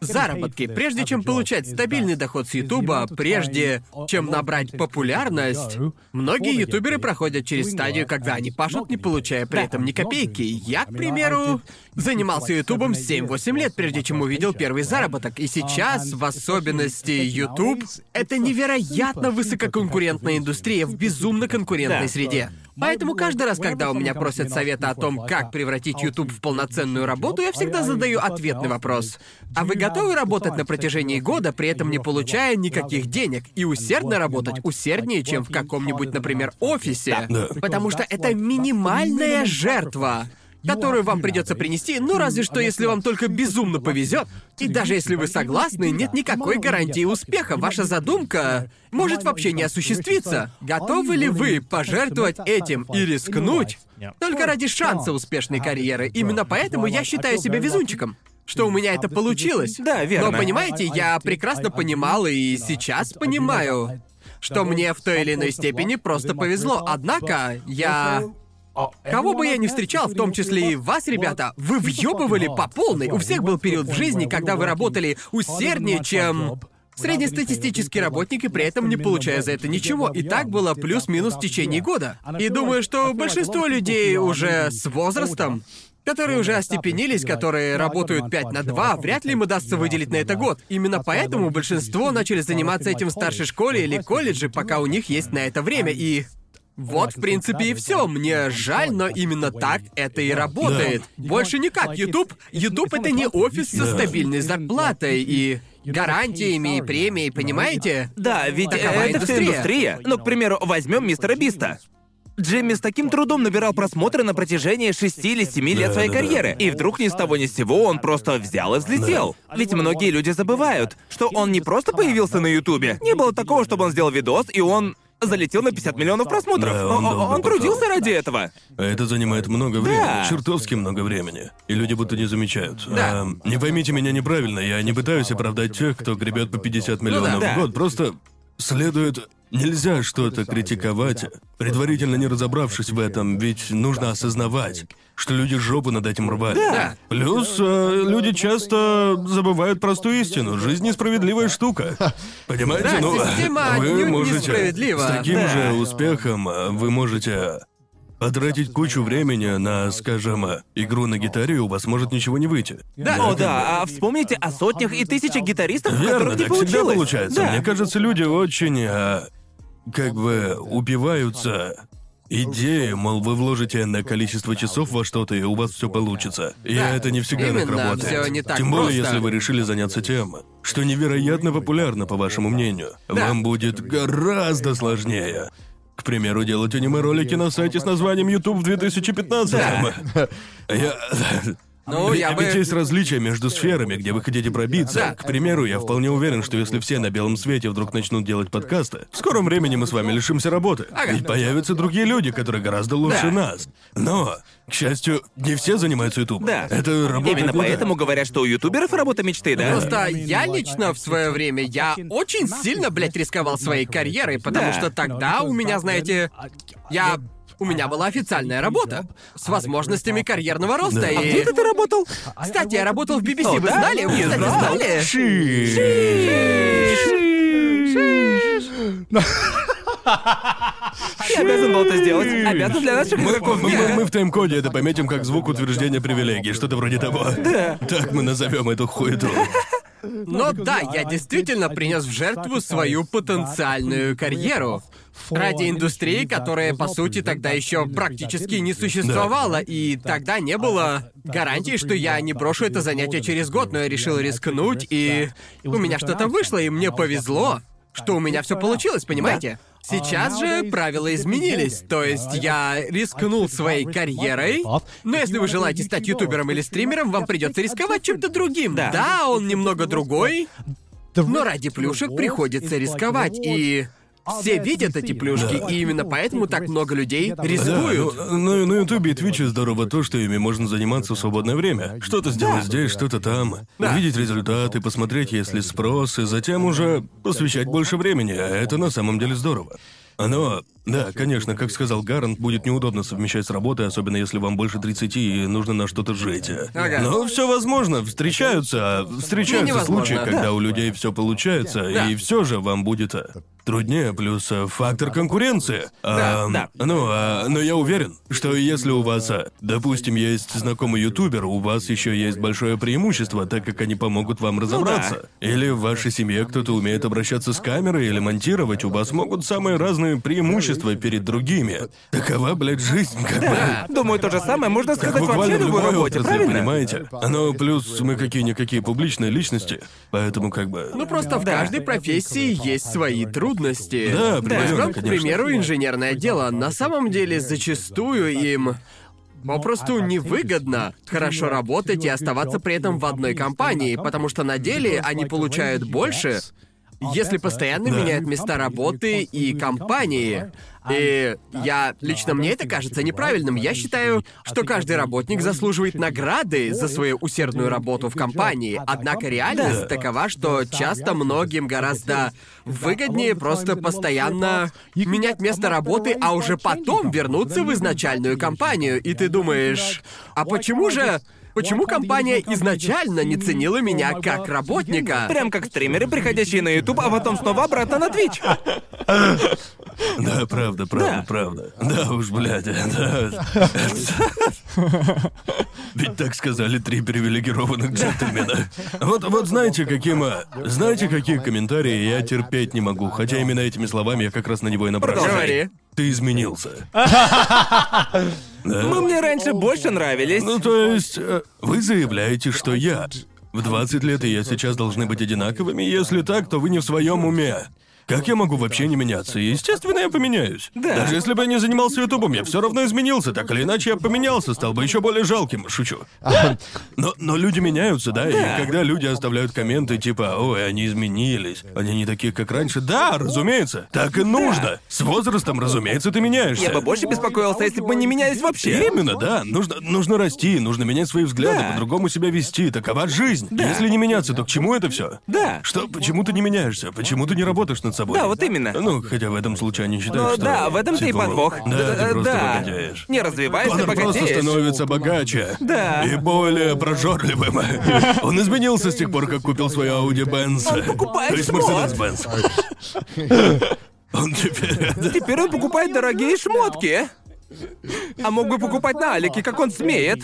заработке. Прежде чем получать стабильный доход с Ютуба, прежде чем набрать популярность, многие ютуберы проходят через стадию, когда они пашут, не получая при этом ни копейки. Я, к примеру, занимался Ютубом 7-8 лет, прежде чем увидел первый заработок. И сейчас, в особенности Ютуб, это невероятно высококонкурентная индустрия в безумно конкурентной среде. Поэтому каждый раз, когда у меня просят совета о том, как превратить YouTube в полноценную работу, я всегда задаю ответный вопрос. А вы готовы работать на протяжении года, при этом не получая никаких денег, и усердно работать усерднее, чем в каком-нибудь, например, офисе? Да. Потому что это минимальная жертва которую вам придется принести, ну разве что если вам только безумно повезет. И даже если вы согласны, нет никакой гарантии успеха. Ваша задумка может вообще не осуществиться. Готовы ли вы пожертвовать этим и рискнуть? только ради шанса успешной карьеры? Именно поэтому я считаю себя везунчиком. Что у меня это получилось. Да, верно. Но понимаете, я прекрасно понимал и сейчас понимаю, что мне в той или иной степени просто повезло. Однако я Кого бы я ни встречал, в том числе и вас, ребята, вы въебывали по полной. У всех был период в жизни, когда вы работали усерднее, чем среднестатистический работник, и при этом не получая за это ничего. И так было плюс-минус в течение года. И думаю, что большинство людей уже с возрастом которые уже остепенились, которые работают 5 на 2, вряд ли им удастся выделить на это год. Именно поэтому большинство начали заниматься этим в старшей школе или колледже, пока у них есть на это время. И вот, в принципе, и все. Мне жаль, но именно так это и работает. Больше никак. Ютуб. Ютуб это не офис со Да. стабильной зарплатой и гарантиями и премией, понимаете? Да, ведь Такова это индустрия. индустрия. Ну, к примеру, возьмем мистера Биста. Джимми с таким трудом набирал просмотры на протяжении шести или семи лет Да, своей да, да. карьеры. И вдруг ни с того ни с сего он просто взял и взлетел. Ведь многие люди забывают, что он не просто появился на Ютубе. Не было такого, чтобы он сделал видос, и он залетел на 50 миллионов просмотров. Да, он он, он трудился ради этого. А это занимает много времени, Да. чертовски много времени. И люди будто не замечают. Да. А, не поймите меня неправильно, я не пытаюсь оправдать тех, кто гребет по 50 миллионов да. в год. Просто следует... Нельзя что-то критиковать, предварительно не разобравшись в этом, ведь нужно осознавать, что люди жопу над этим рвали. Да. Плюс э, люди часто забывают простую истину. Жизнь несправедливая штука. Понимаете? Да, ну, вы можете... С таким Да. же успехом э, вы можете потратить кучу времени на, скажем, игру на гитаре, и у вас может ничего не выйти. Да. О, да, а вспомните о сотнях и тысячах гитаристов, Верно, которых не так всегда получилось. получается. Да. Мне кажется, люди очень, э, как бы, упиваются идеей, мол, вы вложите на количество часов во что-то, и у вас все получится. И Да. это не всегда так Именно, работает. всё не так Тем более, просто. если вы решили заняться тем, что невероятно популярно, по вашему мнению. Да. Вам будет гораздо сложнее. К примеру, делать аниме-ролики на сайте с названием YouTube в 2015 Я... Ну, я бы... Ведь есть различия между сферами, где вы хотите пробиться. Да. К примеру, я вполне уверен, что если все на белом свете вдруг начнут делать подкасты, в скором времени мы с вами лишимся работы. Ага. Ведь появятся другие люди, которые гораздо лучше Да. нас. Но, к счастью, не все занимаются YouTube. Да. Это работа Именно года. поэтому говорят, что у ютуберов работа мечты, да? Просто я лично в свое время, я очень сильно, блядь, рисковал своей карьерой, потому Да. что тогда у меня, знаете, я... У меня была официальная работа с возможностями карьерного роста, Да. А и... где ты работал? Кстати, я работал в BBC, О, вы да? знали? Вы, Не кстати, знал. знали? Я обязан был это сделать. Обязан для наших Мы, мы- мира. мы в тайм-коде это пометим как звук утверждения привилегий, что-то вроде того. Так мы назовем эту хуету. Но да, я действительно принес в жертву свою потенциальную карьеру. Ради индустрии, которая, по сути, тогда еще практически не существовала, и тогда не было гарантии, что я не брошу это занятие через год, но я решил рискнуть, и у меня что-то вышло, и мне повезло, что у меня все получилось, понимаете? Сейчас же правила изменились, то есть я рискнул своей карьерой, но если вы желаете стать ютубером или стримером, вам придется рисковать чем-то другим. Да. Да, он немного другой, но ради плюшек приходится рисковать, и все видят эти плюшки, и именно поэтому так много людей рискуют. Да, ну, ну, на Ютубе и Твиче здорово то, что ими можно заниматься в свободное время. Что-то сделать здесь, что-то там. Да. Увидеть результаты, посмотреть, есть ли спрос, и затем уже посвящать больше времени, а это на самом деле здорово. Но, да, конечно, как сказал Гарант, будет неудобно совмещать с работой, особенно если вам больше 30 и нужно на что-то жить. Ага. Но все возможно, встречаются, встречаются случаи, да. когда у людей все получается, Да. и все же вам будет э, труднее, плюс э, фактор конкуренции. Да, А, да. Ну, а, но я уверен, что если у вас, а, допустим, есть знакомый ютубер, у вас еще есть большое преимущество, так как они помогут вам разобраться. Или в вашей семье кто-то умеет обращаться с камерой или монтировать, у вас могут самые разные преимущества перед другими. Такова, блядь, жизнь, как бы. Думаю, то же самое можно Как сказать вообще буквально в в любой любой работе, отрасли, правильно? понимаете? Но плюс мы какие-никакие публичные личности, поэтому как бы... Ну просто в Да. каждой профессии есть свои трудности. Да, определенно, Возьмем, к примеру, инженерное дело. На самом деле, зачастую им попросту невыгодно хорошо работать и оставаться при этом в одной компании, потому что на деле они получают больше, если постоянно Да. меняют места работы и компании. И я лично мне это кажется неправильным. Я считаю, что каждый работник заслуживает награды за свою усердную работу в компании. Однако реальность Да. такова, что часто многим гораздо выгоднее просто постоянно менять место работы, а уже потом вернуться в изначальную компанию. И ты думаешь, а почему же... Почему компания изначально не ценила меня как работника? Прям как стримеры, приходящие на YouTube, а потом снова обратно на Twitch. Да, правда, правда, Да. правда. Да уж, блядь, да. Ведь так сказали три привилегированных джентльмена. Вот, вот знаете, каким... а, Знаете, какие комментарии я терпеть не могу, хотя именно этими словами я как раз на него и напрашиваюсь. Говори. Ты изменился. Мы мне раньше больше нравились. Ну, то есть, э, вы заявляете, что я. В 20 лет и я сейчас должны быть одинаковыми, если так, то вы не в своем уме. Как я могу вообще не меняться? Естественно, я поменяюсь. Да. Даже если бы я не занимался Ютубом, я все равно изменился. Так или иначе, я поменялся, стал бы еще более жалким. Шучу. Но, но люди меняются, да? Да. И когда люди оставляют комменты типа «Ой, они изменились, они не такие, как раньше», да, разумеется, так и нужно. С возрастом, разумеется, ты меняешься. Я бы больше беспокоился, если бы мы не менялись вообще. Именно, да. Нужно, нужно расти, нужно менять свои взгляды, Да. по-другому себя вести. Такова жизнь. Если не меняться, то к чему это все? Да. Что, почему ты не меняешься? Почему ты не работаешь над собой? Да, вот именно. Ну, хотя в этом случае они считают, что... да, в этом-то и типа, подвох. Да, ты просто да. богатеешь. Не развиваешься, Конор просто богатеешь. становится богаче. Да. И более прожорливым. Он изменился с тех пор, как купил свою Audi Benz. Он покупает То есть шмот. Mercedes-Benz. Он теперь... Теперь он покупает дорогие шмотки. А мог бы покупать на Алике, как он смеет.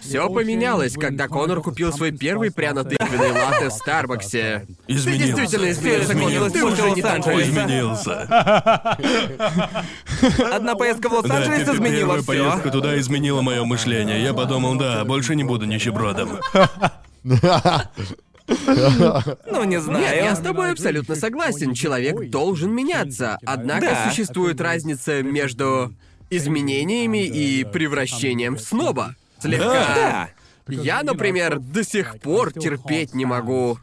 Все поменялось, когда Конор купил свой первый пряно-тыквенный латте в Старбаксе. Ты Изменился. действительно изменился, Конор. Ты уже не такой. Изменился. Одна поездка в Да, Лос-Анджелес пе- изменила все. поездка туда изменила мое мышление. Я подумал, да, больше не буду нищебродом. Ну, не знаю. Нет, я с тобой абсолютно согласен. Человек должен меняться. Однако Да. существует разница между изменениями и превращением в сноба. Слегка. Да. Я, например, до сих пор терпеть не могу.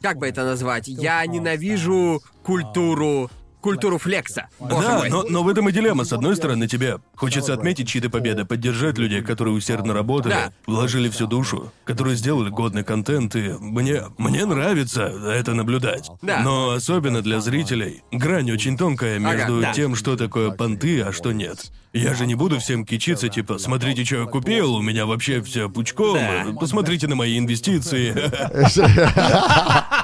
Как бы это назвать? Я ненавижу культуру культуру флекса. Боже Да, мой. но, но в этом и дилемма. С одной стороны, тебе хочется отметить чьи-то победы, поддержать людей, которые усердно работали, Да. вложили всю душу, которые сделали годный контент, и мне, мне нравится это наблюдать. Да. Но особенно для зрителей, грань очень тонкая между Ага, да. тем, что такое понты, а что нет. Я же не буду всем кичиться, типа, смотрите, что я купил, у меня вообще все пучком, Да. посмотрите на мои инвестиции.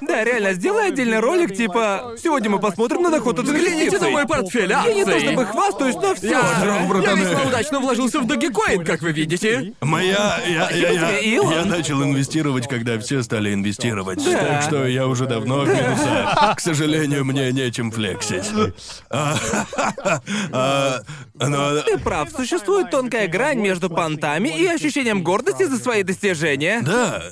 Да, реально, сделай отдельный ролик, типа, сегодня мы посмотрим на доход от Взгляните на мой портфель Я не то акций. чтобы хвастаюсь, но все Я, весьма удачно вложился в Dogecoin, как вы видите. Моя... Я, я, я, я начал инвестировать, когда все стали инвестировать. Так что я уже давно в минусах. К сожалению, мне нечем флексить. А, а. Ты прав, существует тонкая грань между понтами и ощущением гордости за свои достижения. Да,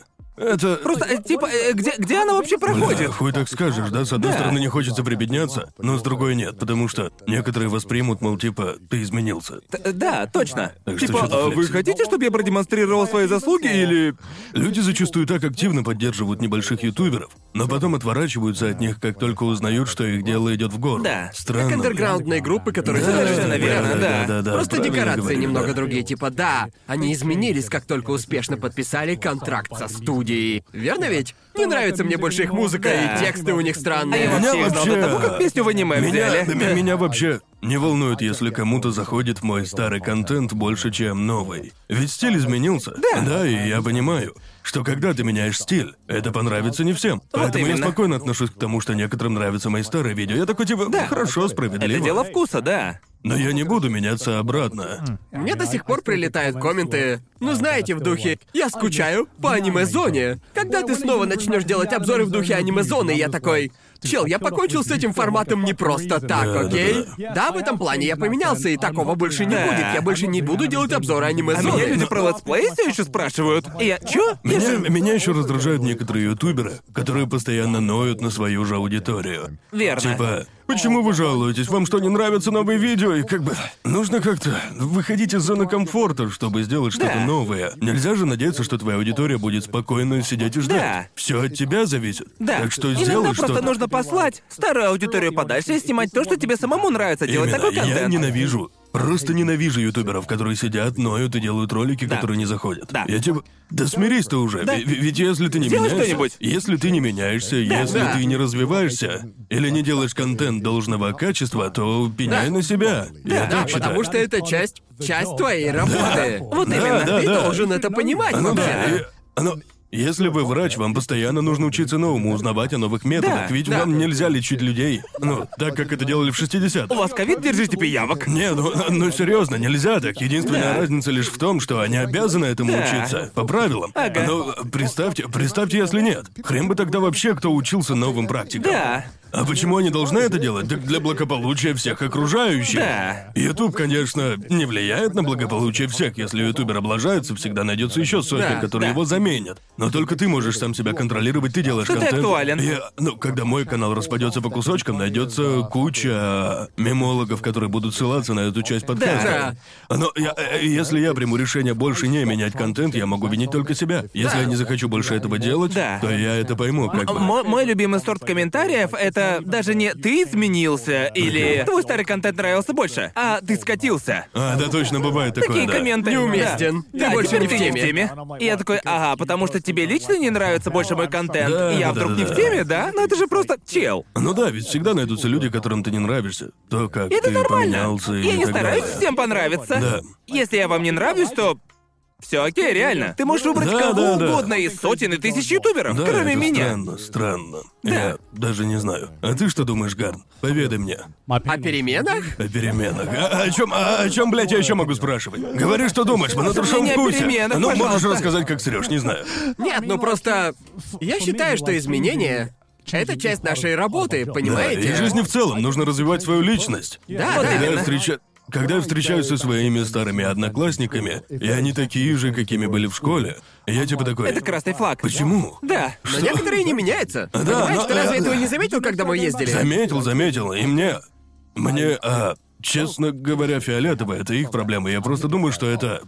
это... Просто, э, типа, э, где, где она вообще Бля, проходит? хуй так скажешь, да? С одной Да. стороны, не хочется прибедняться, но с другой нет, потому что некоторые воспримут, мол, типа, ты изменился. Т- э, Да, точно. Так что Типа, чё-то «А вы хотите, чтобы я продемонстрировал свои заслуги или... Люди зачастую так активно поддерживают небольших ютуберов, но потом отворачиваются от них, как только узнают, что их дело идет в гору. Да. Странно. Как андерграундные группы, которые Да, совершенно совершенно верно, да. да, да, Просто декорации говоришь, немного да. другие. Типа, да, они изменились, как только успешно подписали контракт со студией. Верно ведь? Не нравится мне больше их музыка, Да. и тексты у них А я странные. Меня вообще их знал до вообще- того, как песню в аниме Меня, взяли. м- меня вообще не волнует, если кому-то заходит мой старый контент больше, чем новый. Ведь стиль изменился. Да. и я понимаю, что когда ты меняешь стиль, это понравится не всем. Поэтому я именно. спокойно отношусь к тому, что некоторым нравятся мои старые видео. Я такой типа, хорошо, справедливо. Это дело вкуса, да. Но я не буду меняться обратно. Мне до сих пор прилетают комменты. Ну, знаете, в духе «Я скучаю по аниме-зоне». Когда ты снова начнешь делать обзоры в духе аниме-зоны, я такой... Чел, я покончил с этим форматом не просто так, окей? Да, в этом плане я поменялся, и такого больше не будет. Я больше не буду делать обзоры А меня аниме-зоны. люди про летсплей все еще спрашивают. И я, чё? Я Меня, же... меня еще раздражают некоторые ютуберы, которые постоянно ноют на свою же аудиторию. Верно. Типа, почему вы жалуетесь? Вам что, не нравятся новые видео? И как бы, нужно как-то выходить из зоны комфорта, чтобы сделать что-то Да. новое. Нельзя же надеяться, что твоя аудитория будет спокойно сидеть и ждать. Да. Все от тебя зависит. Да. Так что Иногда сделай просто что-то. нужно послать старую аудиторию подальше и снимать то, что тебе самому нравится делать Именно, такой я контент. ненавижу. Просто ненавижу ютуберов, которые сидят, ноют и делают ролики, которые не заходят. Да. Я типа, да смирись ты уже. Да. Ведь, если ты не Сделай меняешься, что-нибудь. если ты не меняешься, если Да. ты не развиваешься или не делаешь контент должного качества, то пеняй на себя. Я Да, так считаю. потому что это часть, часть твоей работы. Вот Да, именно. да, Ты да. должен это понимать Ну да, вообще. и- ну, если вы врач, вам постоянно нужно учиться новому, узнавать о новых методах, Да, ведь да. вам нельзя лечить людей, ну, так как это делали в 60-х. У вас ковид, держите пиявок. Не, ну, ну серьезно, нельзя так. Единственная Да. разница лишь в том, что они обязаны этому Да. учиться. По правилам. Ага. Ну, представьте, представьте, если нет. Хрен бы тогда вообще кто учился новым практикам. Да. А почему они должны это делать? Так для благополучия всех окружающих. Да. Ютуб, конечно, не влияет на благополучие всех. Если ютубер облажается, всегда найдется еще сотня, Да, которые да. его заменят. Но только ты можешь сам себя контролировать, ты делаешь Что ты контент. актуален. Я- ну, когда мой канал распадется по кусочкам, найдется куча мемологов, которые будут ссылаться на эту часть подкаста. Но я- э, если я приму решение больше не менять контент, я могу винить только себя. Если я не захочу больше этого делать, Да. то я это пойму, как бы. Мой, мой любимый сорт комментариев это даже не ты изменился или твой старый контент нравился больше, а ты скатился. А, да, точно бывает такое, Такие да. комменты. Неуместен. Да, Ты Да, больше не в ты теме. И я такой, ага, потому что тебе лично не нравится больше мой контент. Да, и я да, вдруг да, не да. в теме, да? Ну это же просто чел. Ну да, ведь всегда найдутся люди, которым ты не нравишься. То, как И это ты нормально. поменялся и Я не так стараюсь далее. всем понравиться. Да. Если я вам не нравлюсь, то все окей, реально. Ты можешь выбрать Да, кого да, да. угодно из сотен и тысяч ютуберов, Да, кроме это меня. странно, странно. Да. Я даже не знаю. А ты что думаешь, Гарн? Поведай мне. О переменах? О переменах. А, о чем, а, о чем, блядь, я еще могу спрашивать? Говори, что думаешь, мы на душевом не о вкусе. переменах, ну, можешь пожалуйста. рассказать, как срешь, не знаю. Нет, ну просто... Я считаю, что изменения — это часть нашей работы, Да, понимаете? и жизни в целом. Нужно развивать свою личность. Да, Вот да. Когда я, именно. встреча- Когда я встречаюсь со своими старыми одноклассниками, и они такие же, какими были в школе, я типа такой... Это красный флаг. Почему? Да. Но некоторые не меняются. Да, Понимаешь, но- ты разве э, этого не заметил, когда мы ездили? Заметил, заметил, и мне... Мне, а, честно говоря, фиолетовое это их проблема. Я просто думаю, что это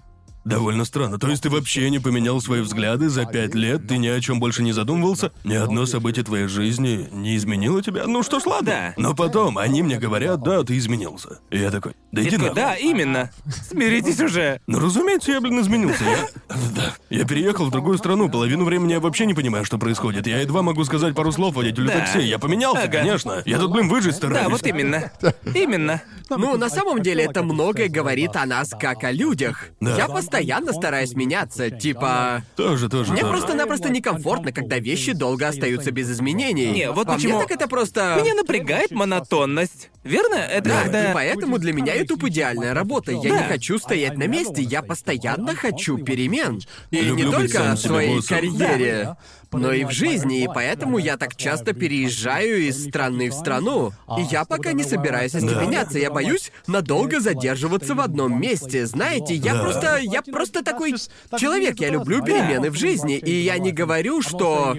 довольно странно. То есть ты вообще не поменял свои взгляды за пять лет, ты ни о чем больше не задумывался, ни одно событие твоей жизни не изменило тебя. Ну что ж, ладно. Да. Но потом они мне говорят, да, ты изменился. И я такой, да иди нахуй. да, именно. Смиритесь уже. Ну, разумеется, я, блин, изменился. Я... Да. Я переехал в другую страну, половину времени я вообще не понимаю, что происходит. Я едва могу сказать пару слов водителю Да. такси. Я поменялся, Ага. конечно. Я тут, блин, выжить стараюсь. Да, вот именно. Именно. Ну, на самом деле, это многое говорит о нас как о людях. Да. Я постоянно стараюсь меняться, типа... Тоже, тоже, Мне тоже. просто-напросто некомфортно, когда вещи долго остаются без изменений. Не, вот По почему- мне так это просто... Меня напрягает монотонность. Верно? Это Да, когда... и поэтому для меня YouTube идеальная работа. Я Да. не хочу стоять на месте, я постоянно хочу перемен. И Люблю не только в своей карьере, но и в жизни, и поэтому я так часто переезжаю из страны в страну. И я пока не собираюсь остепеняться, я боюсь надолго задерживаться в одном месте. Знаете, я просто, я просто такой человек, я люблю перемены в жизни, и я не говорю, что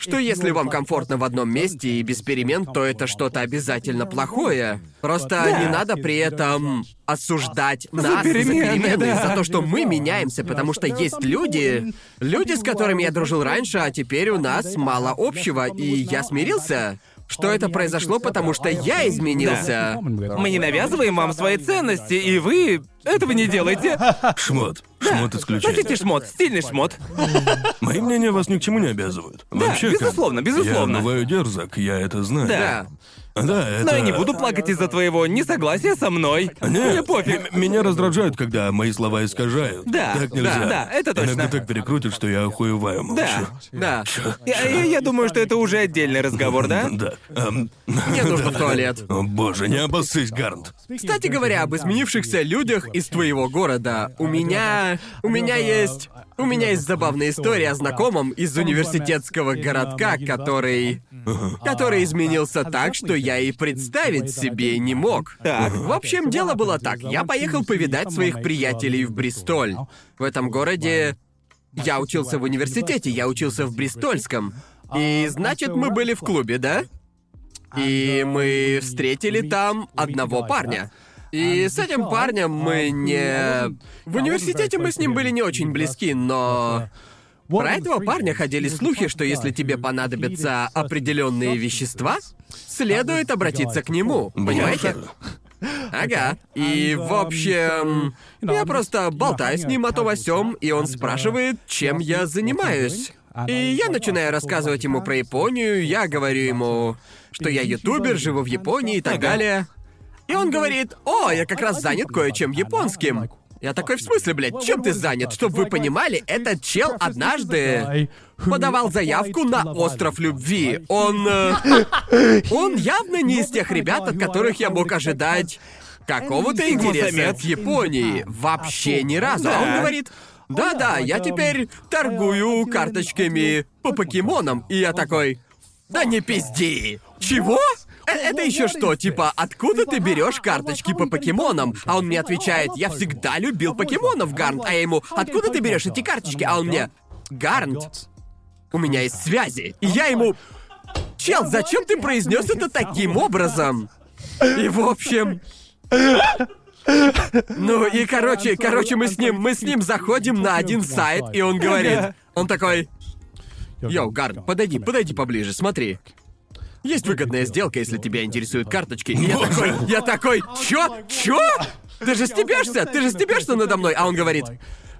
что если вам комфортно в одном месте и без перемен, то это что-то обязательно плохое. Просто Да. не надо при этом осуждать нас перемены, за перемены, да. за то, что мы меняемся, потому что есть люди, люди, с которыми я дружил раньше, а теперь у нас мало общего, и я смирился, что это произошло, потому что я изменился. Мы не навязываем вам свои ценности, и вы этого не делаете. Шмот. Шмот исключение. Носите шмот, стильный шмот. Мои мнения вас ни к чему не обязывают. Вообще, как- безусловно, безусловно. Я бываю дерзок, я это знаю. Да. Да, это... Но я не буду плакать из-за твоего несогласия со мной. Нет, Мне пофиг. м- меня раздражают, когда мои слова искажают. Да, так нельзя. да, да, это точно. Иногда так перекрутят, что я охуеваю молча. Да. Да. Я, я- я думаю, что это уже отдельный разговор, да? Да. Эм, Мне нужно в туалет. О боже, не обоссысь, Гарнт. Кстати говоря, об изменившихся людях из твоего города, у меня... У меня есть... У меня есть забавная история о знакомом из университетского городка, который... Который изменился так, что я и представить себе не мог. Так. В общем, дело было так. Я поехал повидать своих приятелей в Бристоль. В этом городе... Я учился в университете, я учился в Бристольском. И значит, мы были в клубе, да? И мы встретили там одного парня. И с этим парнем мы не... В университете мы с ним были не очень близки, но... Про этого парня ходили слухи, что если тебе понадобятся определенные вещества, следует обратиться к нему. Понимаете? Ага. И, в общем, я просто болтаю с ним о том о сём, и он спрашивает, чем я занимаюсь. И я начинаю рассказывать ему про Японию, я говорю ему, что я ютубер, живу в Японии и так далее. И он говорит, о, я как раз занят кое-чем японским. Я такой, в смысле, блядь, чем ты занят? Чтоб вы понимали, этот чел однажды подавал заявку на остров любви. Он... э, он явно не из тех ребят, от которых я мог ожидать какого-то интереса в Японии. Вообще ни разу. А он говорит, да-да, я теперь торгую карточками по покемонам. И я такой, да не пизди. Чего? Это еще что, типа, откуда ты берешь карточки по покемонам? А он мне отвечает, я всегда любил покемонов, Гарнт. А я ему, откуда ты берешь эти карточки? А он мне, Гарнт, у меня есть связи. И я ему, чел, зачем ты произнес это таким образом? И в общем... Ну и короче, короче, мы с ним, мы с ним заходим на один сайт, и он говорит, он такой, Йоу, Гарн, подойди, подойди поближе, смотри. Есть выгодная сделка, если тебя интересуют карточки. И я такой, я такой, чё? Чё? Ты же стебешься? Ты же стебешься надо мной? А он говорит,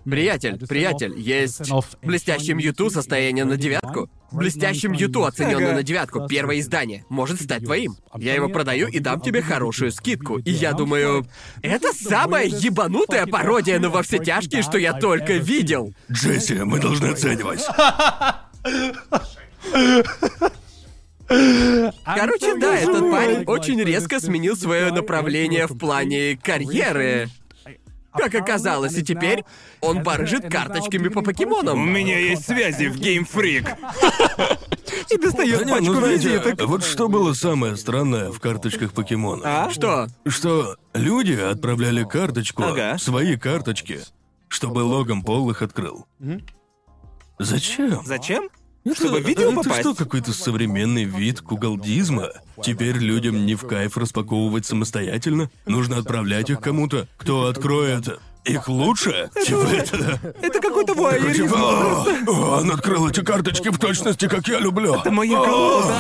приятель, приятель, есть в блестящем Юту состояние на девятку. В блестящем Юту оцененное на девятку. Первое издание. Может стать твоим. Я его продаю и дам тебе хорошую скидку. И я думаю, это самая ебанутая пародия на во все тяжкие, что я только видел. Джесси, мы должны оценивать. Короче, да, этот парень очень резко сменил свое направление в плане карьеры. Как оказалось, и теперь он барыжит карточками по У покемонам. меня есть связи в Game Freak. И достает Да пачку ну визиток. вот что было самое странное в карточках покемона? А? Что? Что люди отправляли карточку, Ага. свои карточки, чтобы Логан Пол их открыл. Зачем? Зачем? Чтобы в видео это попасть. что, какой-то современный вид кугалдизма? Теперь людям не в кайф распаковывать самостоятельно? Нужно отправлять их кому-то? Кто откроет их лучше? Типа это... Это какой-то Типа, вуайеризм. «О, о, он открыл эти карточки в точности, как я люблю. Это моя колода.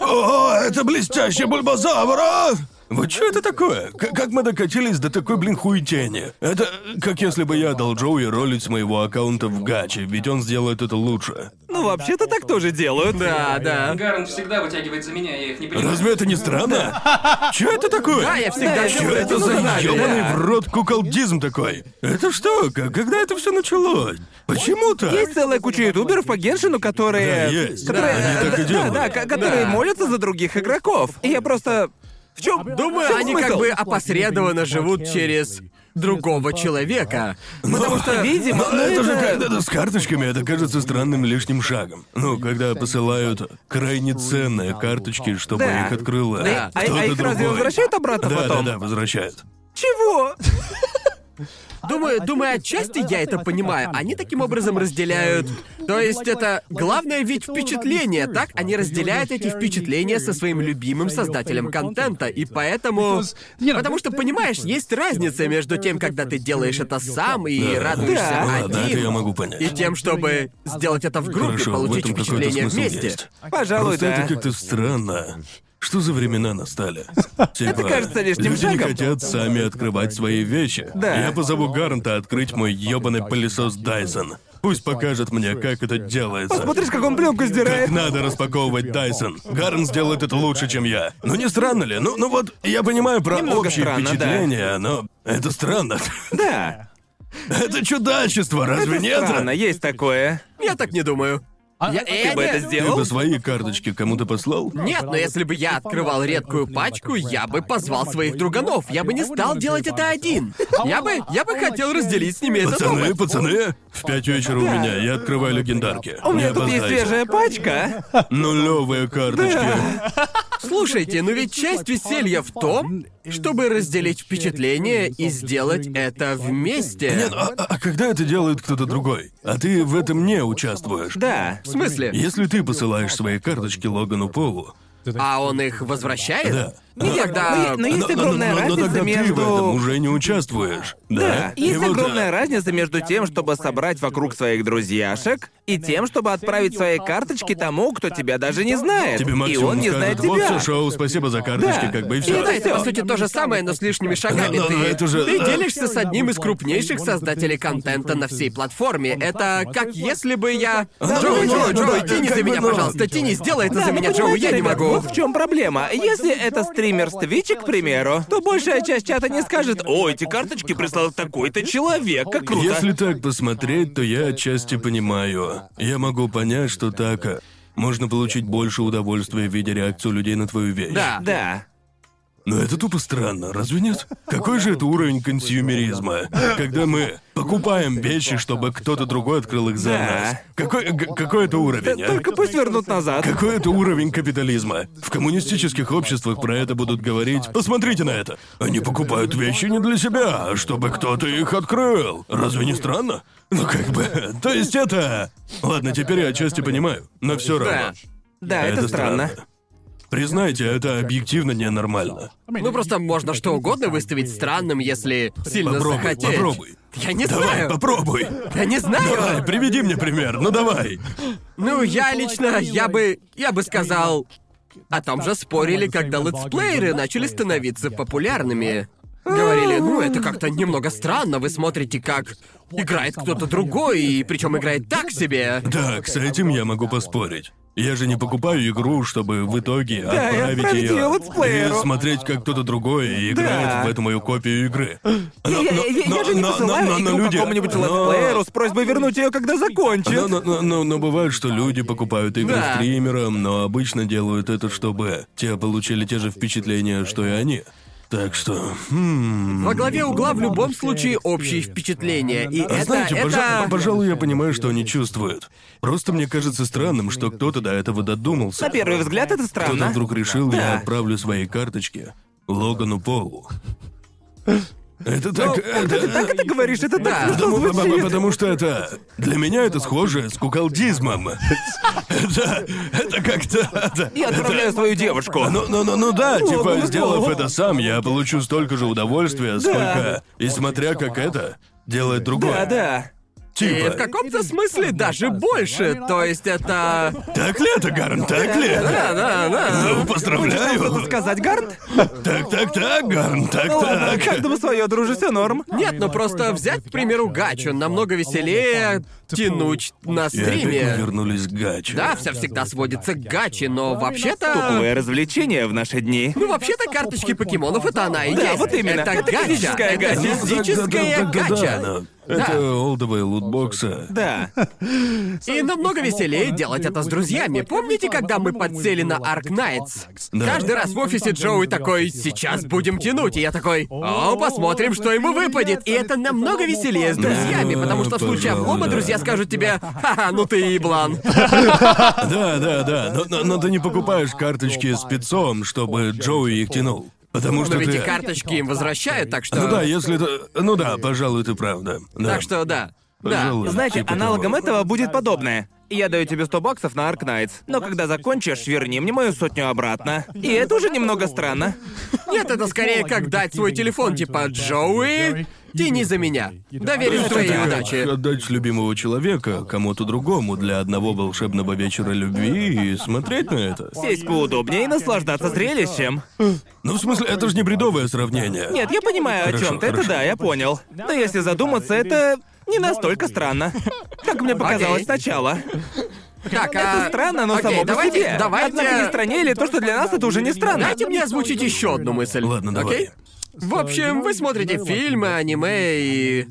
О, это блестящий бульбазавр, а! Вот что это такое? К- как мы докатились до такой, блин, хуетени? Это как если бы я дал Джоуи ролить с моего аккаунта в гаче, ведь он сделает это лучше. Ну, вообще-то так тоже делают. Да, да. Гарн всегда вытягивает за меня, я их не понимаю. Разве это не странно? Что это такое? Да, я всегда Да, Что это за да, ёбаный да. в рот куколдизм такой? Это что? Когда это все началось? Почему так? Есть целая куча ютуберов по Геншину, которые... Да, есть. Которые, Да, они так и да, делают. да, ко- которые Да. молятся за других игроков. И я просто... В чем? Думаю, они как бы опосредованно живут через другого человека. Потому что... Видимо, Но но это же это- когда-то с карточками, это кажется странным лишним шагом. Ну, когда посылают крайне ценные карточки, чтобы Да. их открыла Да. А, а их разве другой. возвращают обратно Да, потом? да, да, возвращают. Чего? Думаю, думаю, отчасти я это понимаю. Они таким образом разделяют. То есть это главное ведь впечатление, так? Они разделяют эти впечатления со своим любимым создателем контента, и поэтому. Потому что понимаешь, есть разница между тем, когда ты делаешь это сам и Да. радуешься Да. Ладно, это один, я могу понять. и тем, чтобы сделать это в группе, Хорошо, в получить этом какой-то впечатление смысл вместе. есть. Пожалуй, Просто да. это как-то странно. Что за времена настали? Типа, кажется лишним люди не шагом. хотят сами открывать свои вещи. Да. Я позову Гарнта открыть мой ёбаный пылесос Дайсон. Пусть покажет мне, как это делается. Посмотришь, как он пленку Как сдирает. надо распаковывать Дайсон. Гарн сделает это лучше, чем я. Ну не странно ли? Ну, ну вот, я понимаю про Немного общие странно, да. впечатления, но это странно. Да. Это чудачество, разве Это нет? странно, есть такое. Я так не думаю. Я, Ты бы это не- Ты сделал? бы свои карточки кому-то послал? Нет, но если бы я открывал редкую пачку, я бы позвал своих друганов. Я бы не стал делать это один. Я бы, я бы хотел разделить с ними этот Пацаны, пацаны, в пять вечера у меня, я открываю легендарки. У меня Не тут есть опоздайте. свежая пачка. Нулевые карточки. Слушайте, но ведь часть веселья в том, чтобы разделить впечатление и сделать это вместе. Нет, а, а- а когда это делает кто-то другой? А ты в этом не участвуешь? Да. В смысле? Если ты посылаешь свои карточки Логану Полу, А он их возвращает? Да. Ну тогда... Но есть огромная но, но разница тогда ты в между... этом уже не участвуешь. Да, Да, И есть вот, огромная э, разница между тем, чтобы собрать вокруг своих друзьяшек, и тем, чтобы отправить свои карточки тому, кто тебя даже не знает. Тебе и он не скажет, знает вот тебя. все шоу, спасибо за карточки, Да. как бы и И все. Да, это всё. по сути то же самое, но с лишними шагами. Да, да, ты, да, это же- ты да. делишься с одним из крупнейших создателей контента на всей платформе. Это как если бы я... Джоуи, ну, Джоуи, ну, Джоуи, да, тяни за меня, ну. пожалуйста, тяни, сделай это Да, за ну, меня, Джоуи, понимаете, я не могу. Вот в чем проблема. Если это стример с Твича, к примеру, то большая часть чата не скажет, о, эти карточки прислал такой-то человек, как круто. Если так посмотреть, то я отчасти понимаю. Я могу понять, что так э, можно получить больше удовольствия, видя реакцию людей на твою вещь. Да. Да. Но это тупо странно, разве нет? Какой же это уровень консюмеризма? Когда мы покупаем вещи, чтобы кто-то другой открыл их за Да. нас. Какой, г- какой это уровень, а? Только пусть вернут назад. Какой это уровень капитализма? В коммунистических обществах про это будут говорить. Посмотрите на это. Они покупают вещи не для себя, а чтобы кто-то их открыл. Разве не странно? Ну как бы. То есть это. Ладно, теперь я отчасти понимаю, но все равно. Да, это, странно. Признайте, это объективно ненормально. Ну просто можно что угодно выставить странным, если сильно Попробуй, захотеть. попробуй. Я не Давай, знаю. попробуй. Я не знаю. Давай, приведи мне пример. Ну давай. Ну, я лично, я бы, я бы сказал, о том же спорили, когда летсплееры начали становиться популярными. Говорили, ну это как-то немного странно, вы смотрите, как играет кто-то другой, и причем играет так себе. Так, с этим я могу поспорить. Я же не покупаю игру, чтобы в итоге и отправить отправить ее её летсплееру. и смотреть, как кто-то другой играет Да. в эту мою копию игры. Я, Но- я- но- я- я но- же не но- посылаю но- но игру люди- какому-нибудь но- летсплееру с просьбой вернуть ее, когда закончит. Но, но- но- но- но бывает, что люди покупают игры Да. стримерам, но обычно делают это, чтобы те получили те же впечатления, что и они. Так что, хм... Во главе угла в любом случае общие впечатления, и А это, знаете, это... пожа- пожалуй, я понимаю, что они чувствуют. Просто мне кажется странным, что кто-то до этого додумался. На первый взгляд это Кто-то странно. вдруг решил, Да. я отправлю свои карточки Логану Полу. Это так... это- ты говоришь, это Да. так Потому, звучит. потому что это... Для меня это схоже с куколдизмом. Это... Это как-то... это- Я отправляю свою девушку. Ну, ну, ну, ну да, типа, ну, сделав ну. это сам, я получу столько же удовольствия, сколько... И смотря как это делает другое. Да, да. И Типа... в каком-то смысле даже больше. То есть это... Так ли это, Гарн, так ли? Да, да, да. Ну, поздравляю. сказать, Гард? Так, так, так, Гарн, так, Ну так. каждому свое, друже, все норм. Нет, ну просто взять, к примеру, гачу. Намного веселее тянуть на И опять мы стриме. вернулись к гаче. Да, все всегда сводится к гаче, но вообще-то... Топовое развлечение в наши дни. Ну, вообще-то карточки покемонов это она и Да, есть. вот именно. Это, Это гача. физическая это гача. Ну, физическая да, да, да, да, гача. да, Это олдовые лутбоксы. Да. И намного веселее делать это с друзьями. Помните, когда мы подсели на Ark Knights? Да. Каждый раз в офисе Джоуи такой, сейчас будем тянуть, и я такой, о, посмотрим, что ему выпадет. И это намного веселее с друзьями, Да, потому что в случае пожалуй, облома да. Скажут тебе, ха-ха, ну ты еблан. Да, да, да. Но, но- но ты не покупаешь карточки с спецом, чтобы Джоуи их тянул. Потому что Но ведь ты... и карточки им возвращают, так что... Ну да, если ты... Ну да, пожалуй, ты правда. Да. Так что да. Да. Пожалуй. Знаете, Типа аналогом того. этого будет подобное. Я даю тебе 100 баксов на Аркнайтс, но когда закончишь, верни мне мою сотню обратно. И это уже немного странно. Нет, это скорее как дать свой телефон, типа Джоуи, тяни за меня. Доверюсь твоей удаче. Отдать любимого человека кому-то другому для одного волшебного вечера любви и смотреть на это. Сесть поудобнее и наслаждаться зрелищем. Ну, в смысле, это же не бредовое сравнение. Нет, я понимаю, Хорошо, о чем ты, это хорошо. да, я понял. Но если задуматься, это не настолько странно. Как мне показалось Окей. сначала. Так, Это а... странно, но окей, само по давайте, себе. Давайте... Однако не страннее то, что для нас это уже не странно. Дайте мне озвучить еще одну мысль. Ладно, давай. Окей? В общем, вы смотрите фильмы, аниме и...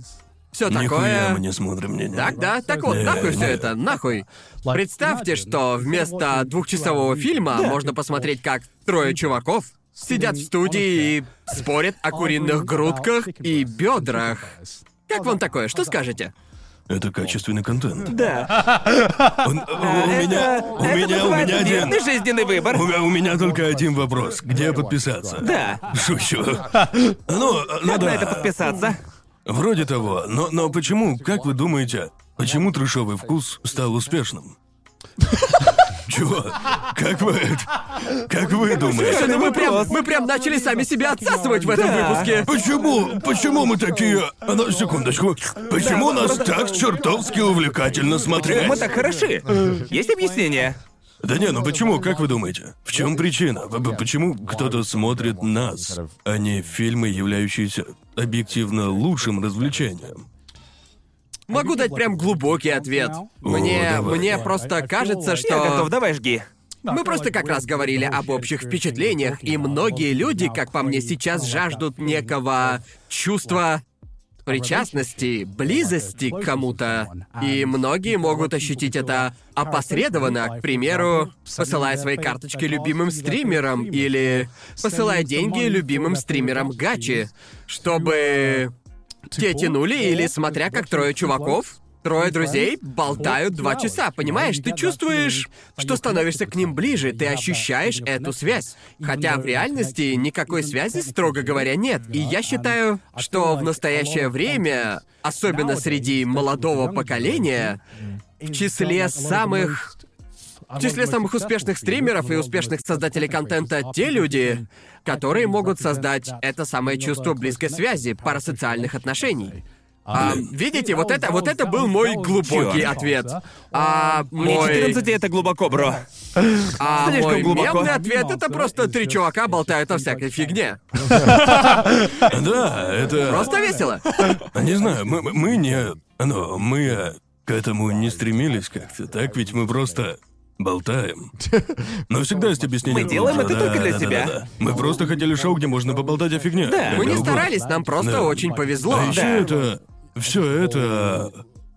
Все Нихуя такое. мы не смотрим, не, не. Так, да? Так вот, Не, нахуй все это, нахуй. Представьте, что вместо двухчасового фильма можно посмотреть, как трое чуваков сидят в студии и спорят о куриных грудках и бедрах. Как вам такое? Что скажете? Это качественный контент. Да. Он- у меня, у это меня, у называется меня один. верный жизненный выбор. У меня, у меня только один вопрос. Где подписаться? Да. Шучу. Ну, ну Как на это да. подписаться? Вроде того. Но, но почему, как вы думаете, почему трешовый вкус стал успешным? Чего? Как вы... Как вы думаете? Ну мы прям, мы прям начали сами себя отсасывать в этом Да. выпуске. Почему? Почему мы такие... А ну, секундочку. Почему нас так чертовски увлекательно смотреть? Мы так хороши. Есть объяснение? Да не, ну почему, как вы думаете? В чем причина? Почему кто-то смотрит нас, а не фильмы, являющиеся объективно лучшим развлечением? Могу дать прям глубокий ответ. Мне, давай. мне просто кажется, что... Я готов, давай жги. Мы просто как раз говорили об общих впечатлениях, и многие люди, как по мне, сейчас жаждут некого чувства причастности, близости к кому-то. И многие могут ощутить это опосредованно, к примеру, посылая свои карточки любимым стримерам или посылая деньги любимым стримерам Гачи, чтобы те тянули или смотря как трое чуваков Трое друзей болтают два часа, понимаешь? Ты чувствуешь, что становишься к ним ближе, ты ощущаешь эту связь. Хотя в реальности никакой связи, строго говоря, нет. И я считаю, что в настоящее время, особенно среди молодого поколения, в числе самых в числе самых успешных стримеров и успешных создателей контента те люди, которые могут создать это самое чувство близкой связи, парасоциальных отношений. А, видите, вот это, вот это был мой глубокий Чёрт. ответ. А Мне мой, 14 и это глубоко, бро. а слишком мой глубоко. мемный ответ это просто три чувака болтают о всякой фигне. Да, это... Просто весело. Не знаю, мы, мы не... Ну, мы к этому не стремились как-то, так? Ведь мы просто болтаем. Но всегда есть объяснение. Мы делаем это только для да, себя. да, да. Мы просто хотели шоу, где можно поболтать о фигне. Да. Мы не старались, нам просто Да. очень повезло. А еще Да. это... Все это...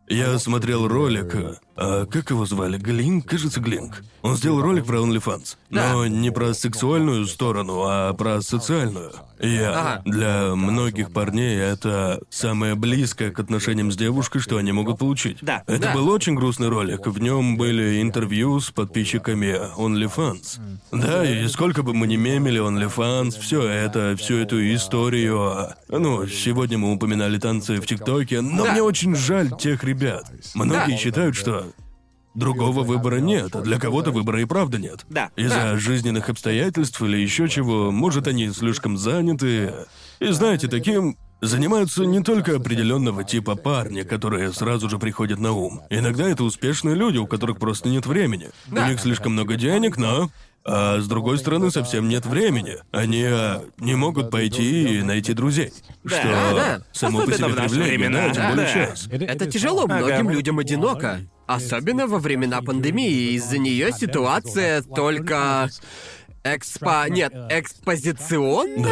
Я смотрел ролик, А как его звали? Глинк? Кажется, Глинк. Он сделал ролик про OnlyFans. Но не про сексуальную сторону, а про социальную. Я Ага. для многих парней это самое близкое к отношениям с девушкой, что они могут получить. Да. Это Да. был очень грустный ролик. В нем были интервью с подписчиками OnlyFans. Да, и сколько бы мы ни мемили OnlyFans, все это, всю эту историю. Ну, сегодня мы упоминали танцы в ТикТоке, но Да. мне очень жаль тех ребят. Многие Да. считают, что другого выбора нет, а для кого-то выбора и правда нет. Да. Из-за жизненных обстоятельств или еще чего, может, они слишком заняты. И знаете, таким занимаются не только определенного типа парни, которые сразу же приходят на ум. Иногда это успешные люди, у которых просто нет времени. Да. У них слишком много денег, но а с другой стороны, совсем нет времени. Они а, не могут пойти и найти друзей. Да, что да. само по Особенно себе в наши времена. да, тем Да, более да. сейчас. Это тяжело, многим людям одиноко. Особенно во времена пандемии. Из-за нее ситуация только экспо... Нет, экспозиционно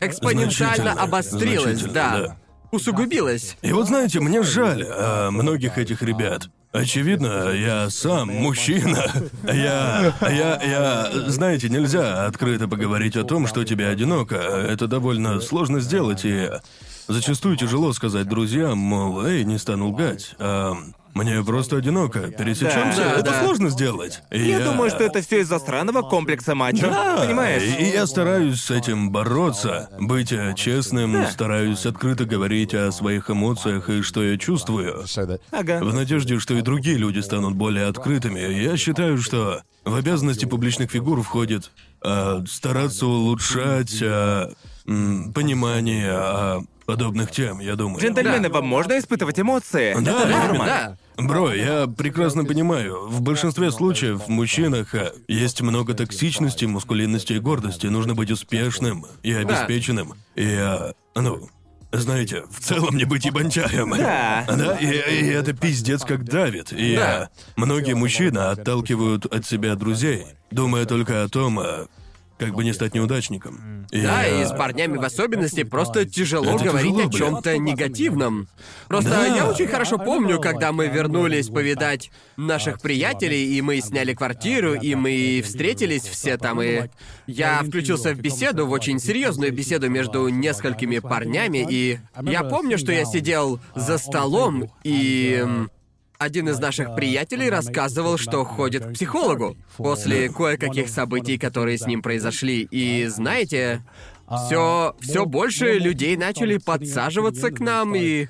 экспоненциально Значительно, обострилась, значительно, да. Да. Усугубилась. И вот знаете, мне жаль а, многих этих ребят. Очевидно, я сам мужчина. Я, я, я, знаете, нельзя открыто поговорить о том, что тебе одиноко. Это довольно сложно сделать, и зачастую тяжело сказать друзьям, мол, эй, не стану лгать. А, мне просто одиноко. Пересечемся. Да, это да. сложно сделать. И Я думаю, что это все из-за странного комплекса мачо. да, Понимаешь? И, я стараюсь с этим бороться, быть э, честным, стараюсь открыто говорить о своих эмоциях и что я чувствую. Ага. В надежде, что и другие люди станут более открытыми, я считаю, что в обязанности публичных фигур входит а, стараться улучшать м, понимание а, подобных тем, я думаю. Джентльмены, вам можно испытывать эмоции? Да, Это норма. Да. Бро, я прекрасно понимаю. В большинстве случаев в мужчинах а, есть много токсичности, мускулинности и гордости. Нужно быть успешным и обеспеченным. И, а, ну, знаете, в целом не быть ебанчаем. Да. Да, и, и это пиздец как давит. И Да. а, многие мужчины отталкивают от себя друзей, думая только о том, а, как бы не стать неудачником. И, Да, и а, с парнями в особенности просто тяжело Это говорить тяжело, о чем-то негативном. Просто Да. я очень хорошо помню, когда мы вернулись повидать наших приятелей, и мы сняли квартиру, и мы встретились все там, и я включился в беседу, в очень серьезную беседу между несколькими парнями, и я помню, что я сидел за столом, и один из наших приятелей рассказывал, что ходит к психологу после кое-каких событий, которые с ним произошли. И знаете, все, все больше людей начали подсаживаться к нам и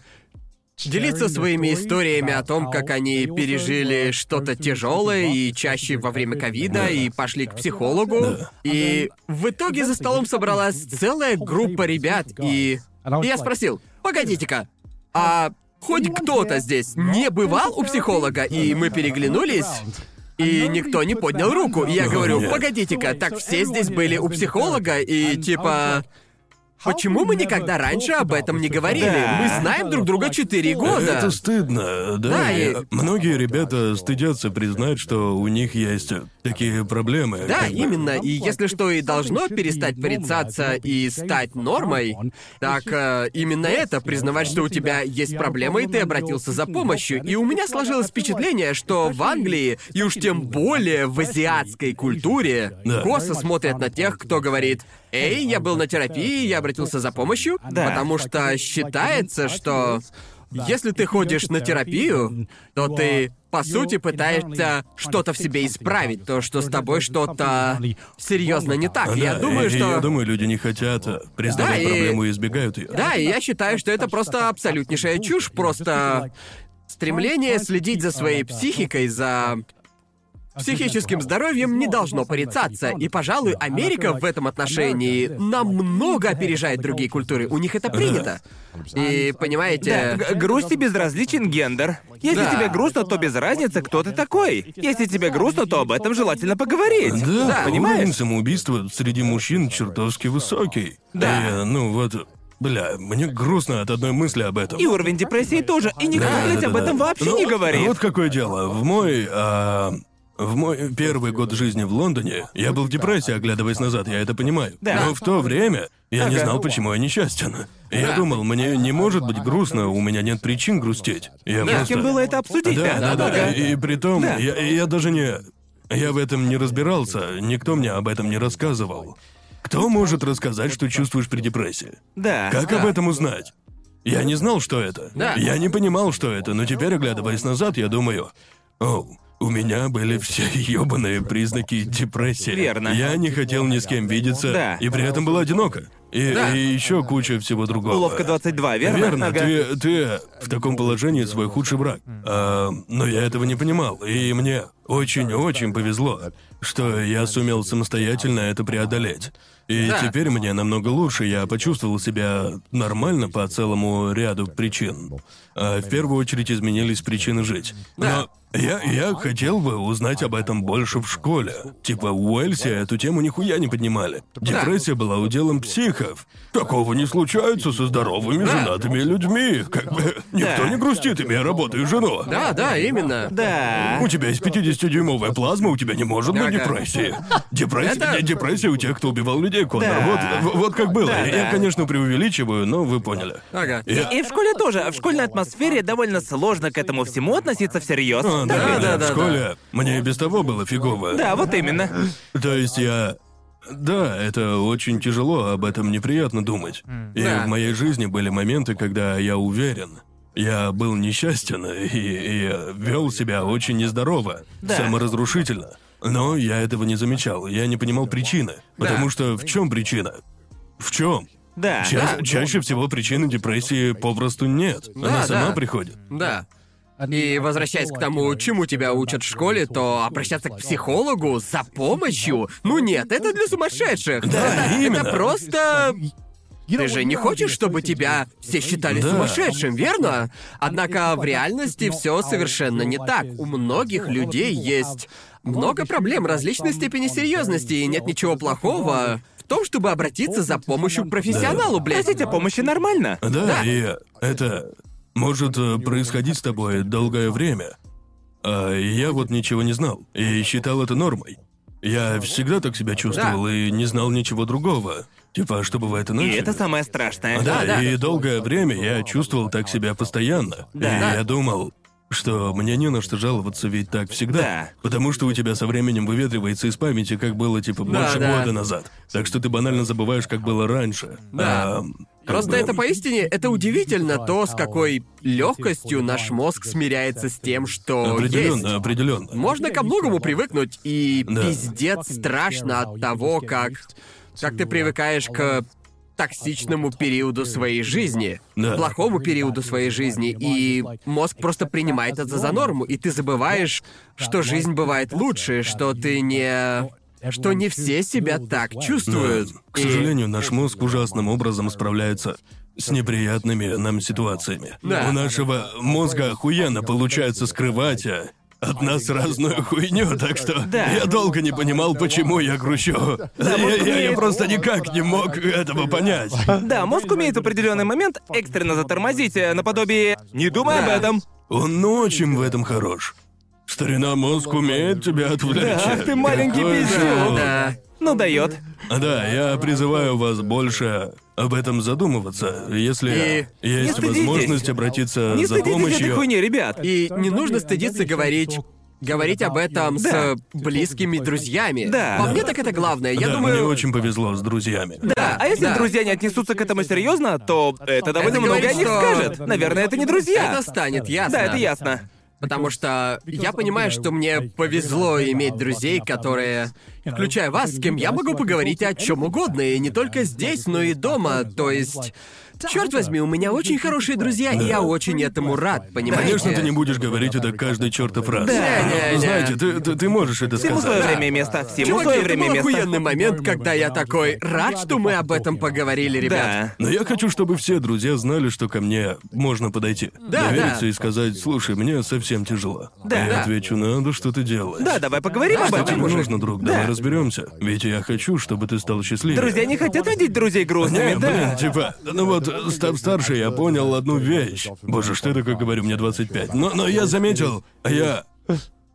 делиться своими историями о том, как они пережили что-то тяжелое и чаще во время ковида и пошли к психологу. И в итоге за столом собралась целая группа ребят, и я спросил, погодите-ка, а хоть кто-то здесь не бывал у психолога? И мы переглянулись. И никто не поднял руку. И я говорю, погодите-ка, так все здесь были у психолога, и типа... Почему мы никогда раньше об этом не говорили? Да. Мы знаем друг друга четыре года. Это стыдно, да. Да, и Многие ребята стыдятся признать, что у них есть такие проблемы. Да, как бы. именно. И если что и должно перестать порицаться и стать нормой, так э, именно это, признавать, что у тебя есть проблема, и ты обратился за помощью. И у меня сложилось впечатление, что в Англии, и уж тем более в азиатской культуре, Да. косо смотрят на тех, кто говорит «Эй, я был на терапии, я обратился за помощью», Да. потому что считается, что если ты ходишь на терапию, то ты, по сути, пытаешься что-то в себе исправить, то, что с тобой что-то серьезно не так. Да, я думаю, и- и что... Я думаю, люди не хотят э, признавать Да, и- проблему и избегают ее. Да, и я считаю, что это просто абсолютнейшая чушь, просто стремление следить за своей психикой, за психическим здоровьем не должно порицаться. И, пожалуй, Америка в этом отношении намного опережает другие культуры. У них это принято. И, Да, понимаете... г- грусть и безразличен гендер. Если Да. тебе грустно, то без разницы, кто ты такой. Если тебе грустно, то об этом желательно поговорить. Да, понимаешь? уровень самоубийства среди мужчин чертовски высокий. Да. И, ну вот, бля, мне грустно от одной мысли об этом. И уровень депрессии тоже. И никто, Да, блядь, да, об да, этом да. вообще Ну, не говорит. Вот какое дело. В мой а, В мой первый год жизни в Лондоне я был в депрессии, оглядываясь назад, я это понимаю. Да. Но в то время я не знал, почему я несчастен. И Я Да. думал, мне не может быть грустно, у меня нет причин грустить. Я с просто... кем было это обсудить, Да, да, да. Ага. И при том, Да. я, я даже не... Я в этом не разбирался, никто мне об этом не рассказывал. Кто может рассказать, что чувствуешь при депрессии? Да. Как об этом узнать? Я не знал, что это. Да. Я не понимал, что это, но теперь, оглядываясь назад, я думаю, оу, у меня были все ёбаные признаки депрессии. Верно. Я не хотел ни с кем видеться, Да. и при этом была одинока. И, Да. и еще куча всего другого. Уловка 22, верно? Верно, Ага. ты, ты в таком положении свой худший враг. А, но я этого не понимал, и мне очень-очень повезло, что я сумел самостоятельно это преодолеть. И Да. теперь мне намного лучше, я почувствовал себя нормально по целому ряду причин. А в первую очередь изменились причины жить. Но я, я хотел бы узнать об этом больше в школе. Типа в Уэльсе эту тему нихуя не поднимали. Депрессия была уделом психов. Такого не случается со здоровыми женатыми людьми. Как бы никто Да. не грустит, имея работу и жену. Да, да, именно. Да. У тебя есть 50-дюймовая плазма, у тебя не может быть депрессии. Депрессия, Это- депрессия у тех, кто убивал людей, Конор. Да. Вот, вот как было. Да, я, да. конечно, преувеличиваю, но вы поняли. Ага. Я- И в школе тоже. В школьной атмосфере довольно сложно к этому всему относиться всерьез. А, да, Да, да, да, в да, школе мне и без того было фигово. Да, вот именно. То есть я... Да, это очень тяжело, об этом неприятно думать. И Да. в моей жизни были моменты, когда я уверен. Я был несчастен и, и вел себя очень нездорово, Да. саморазрушительно. Но я этого не замечал, я не понимал причины. Потому что в чем причина? В чем? Да. Ча- Чаще всего причины депрессии попросту нет. Она Да, сама да. приходит. Да. И возвращаясь к тому, чему тебя учат в школе, то обращаться к психологу за помощью? Ну нет, это для сумасшедших. Да, это, именно. это просто... Ты же не хочешь, чтобы тебя все считали Да. сумасшедшим, верно? Однако в реальности все совершенно не так. У многих людей есть много проблем различной степени серьезности, и нет ничего плохого в том, чтобы обратиться за помощью к профессионалу, блядь. Просить о помощи нормально. Да, Да. и это может э, происходить с тобой долгое время. А я вот ничего не знал и считал это нормой. Я всегда так себя чувствовал и не знал ничего другого. Типа, что бывает И иначе. это самое страшное. Да, да. и долгое время я чувствовал так себя постоянно. Да. И Да. я думал, что мне не на что жаловаться, ведь так всегда. Да. Потому что у тебя со временем выветривается из памяти, как было, типа, больше да. года назад. Так что ты банально забываешь, как было раньше. Да. А, Просто это поистине, это удивительно то, с какой легкостью наш мозг смиряется с тем, что Определенно, есть. определенно. Можно ко многому привыкнуть, и Да. пиздец страшно от того, как как ты привыкаешь к токсичному периоду своей жизни, Да. плохому периоду своей жизни, и мозг просто принимает это за норму, и ты забываешь, что жизнь бывает лучше, что ты не... что не все себя так Да. чувствуют. К И- сожалению, наш мозг ужасным образом справляется с неприятными нам ситуациями. Да. У нашего мозга охуенно получается скрывать а, от нас разную хуйню, так что Да. я долго не понимал, почему я грущу. я, я- я умеет- просто никак не мог этого понять. Да, мозг умеет в определенный момент экстренно затормозить, э, наподобие «не думай об Да. этом». Он очень в этом хорош. Старина мозг умеет тебя отвлечь. Да, ты маленький Какой же- Да. Ну, дает. Да, я призываю вас больше об этом задумываться, если И есть стыдитесь. возможность обратиться Не за стыдитесь этой помощью. хуйни, ребят. И не нужно стыдиться говорить говорить об этом Да. с близкими друзьями. Да. По мне так это главное. Я да, думаю, мне очень повезло с друзьями. Да, а если да. друзья не отнесутся к этому серьезно, то это довольно Это много говорит, о них что- скажет. Наверное, это не друзья. это станет ясно. Да, это ясно. Потому что я понимаю, что мне повезло иметь друзей, которые, включая вас, с кем я могу поговорить о чем угодно, и не только здесь, но и дома. То есть, черт возьми, у меня очень хорошие друзья, и я очень этому рад, понимаете? Конечно, ты не будешь говорить это каждый чертов раз. Да. Но, Не-не-не. знаете, ты, ты, ты можешь это Всему сказать. свое время и место. Всему Чуваки, свое это время был и место. охуенный момент, когда я такой рад, что мы об этом поговорили, ребят. Да. Но я хочу, чтобы все друзья знали, что ко мне можно подойти. Да, Довериться да. и сказать, слушай, мне совсем тяжело. Да. Я Да. отвечу, надо что-то делать. Да, давай поговорим об Что этом. тебе нужно, друг? Да. Давай разберемся. Ведь я хочу, чтобы ты стал счастливее. Друзья не хотят видеть друзей грустными, Не, да. блин, типа, ну вот, став старше, я понял одну вещь. Боже, что я такое говорю, мне 25. Но, но я заметил, я...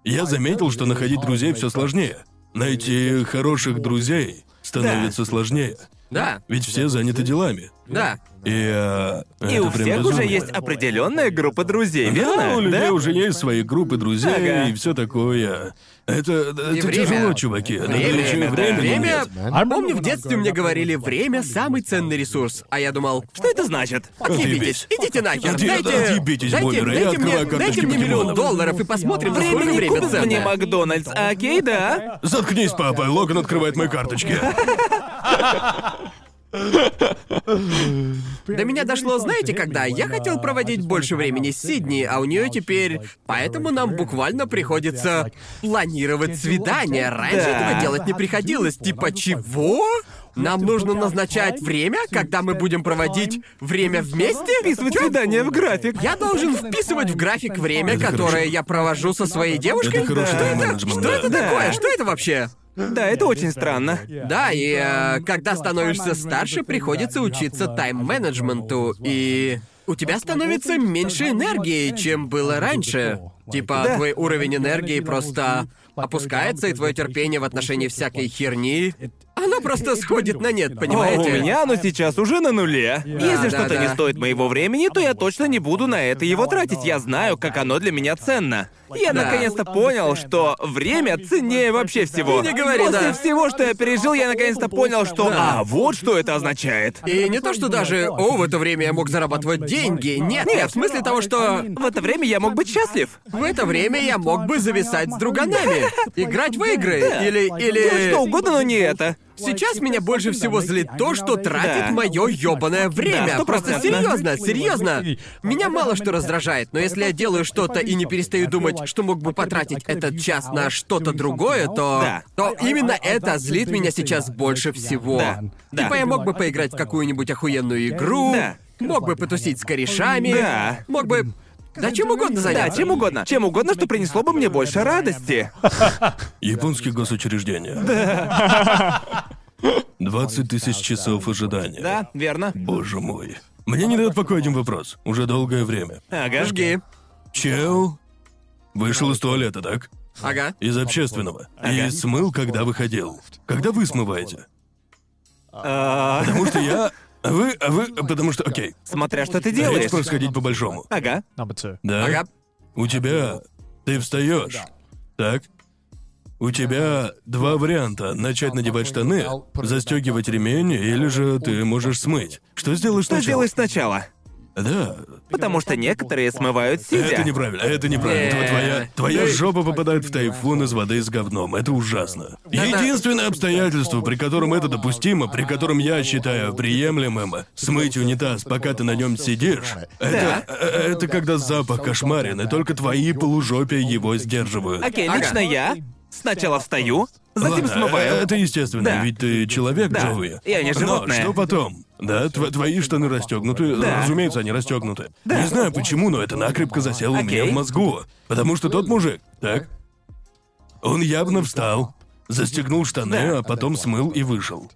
я заметил, что находить друзей все сложнее. Найти хороших друзей становится сложнее. Да, Ведь все заняты делами. Да. И, э, И это у прям всех уже безумно. есть определенная группа друзей, Да, верно? у людей Да? уже есть свои группы друзей Ага. и все такое. Это, это И время. тяжело, чуваки. Да Время, еще и да. времени Время... нет. Помню, в детстве мне говорили, время — самый ценный ресурс. А я думал, Что это значит? отъебитесь, идите нахер, Отъе- дайте... отъебитесь, дайте, бомберы, я дайте мне, открываю карточки дайте мне миллион покемонов. долларов и посмотрим, Время насколько не время купит мне. Макдональдс, а окей, да. Заткнись, папа, Логан открывает мои карточки. До меня дошло, знаете, когда я хотел проводить больше времени с Сидни, а у нее теперь... Поэтому нам буквально приходится планировать свидание. Раньше этого делать не приходилось. Типа чего? Нам нужно назначать время, когда мы будем проводить время вместе? Вписывать свидание в график. Я должен вписывать в график время, Это которое хорошо. я провожу со своей девушкой? Это хороший Что это? тайм-менеджмент, Что да. это Да. такое? Что это вообще? Да, это очень странно. Да, и э, когда становишься старше, приходится учиться тайм-менеджменту, и у тебя становится меньше энергии, чем было раньше. Типа, Да. твой уровень энергии просто опускается, и твое терпение в отношении всякой херни, оно просто сходит на нет, О, понимаете? у меня оно сейчас уже на нуле. Если да, что-то да. не стоит моего времени, то я точно не буду на это его тратить. Я знаю, как оно для меня ценно. Я Да. наконец-то понял, что время ценнее вообще всего. Не говори, После да. всего, что я пережил, я наконец-то понял, что Да. а вот что это означает. И не то, что даже, о, в это время я мог зарабатывать деньги. Нет, нет, в смысле того, что В это время я мог быть счастлив. в это время я мог бы зависать с друганами, играть в игры, или... Делать или... что угодно, но не это. Сейчас меня больше всего злит то, что тратит Да. мое ёбаное время. Да, Просто серьезно, серьезно. Меня мало что раздражает, но если я делаю что-то и не перестаю думать, что мог бы потратить этот час на что-то другое, то. Да. то именно это злит меня сейчас больше всего. Да, да. Типа я мог бы поиграть в какую-нибудь охуенную игру, Да. мог бы потусить с корешами, Да. мог бы. Да чем угодно Да, заняться. чем угодно. Чем угодно, что принесло бы мне больше радости. Японские госучреждения. 20 тысяч часов ожидания. Да, верно. Боже мой. Мне не дает покоя один вопрос. Уже долгое время. Ага. Жги. Чел вышел из туалета, так? Ага. Из общественного. И смыл, когда выходил. Когда вы смываете? А, Потому что я... А вы... А вы... Потому что... Окей. Смотря что ты Давайте делаешь. просто сходить по-большому. Ага. Да? Ага. У тебя... Ты встаешь. Так? У тебя два варианта. Начать надевать штаны, застегивать ремень, или же ты можешь смыть. Что сделаешь Что сначала? делаешь сначала? Да. Потому что некоторые смывают сидя. Это неправильно, это неправильно. Не. Твоя, твоя Ты- жопа попадает в тайфун из воды с говном. Это ужасно. Единственное обстоятельство, при котором это допустимо, при котором я считаю приемлемым, смыть унитаз, пока ты на нем сидишь, это, э, это когда запах кошмарен, и только твои полужопия его сдерживают. Окей, Ага. лично я сначала встаю, затем Ладно, смываю. э, Это естественно, Да. ведь ты человек, Да. Джоуи. Я не Но животное. что потом? Да, тв- твои штаны расстегнуты, Да. разумеется, они расстегнуты. Не знаю почему, но это накрепко засело у меня Окей. в мозгу. Потому что тот мужик, так? Он явно встал, застегнул штаны, Да. а потом смыл и вышел.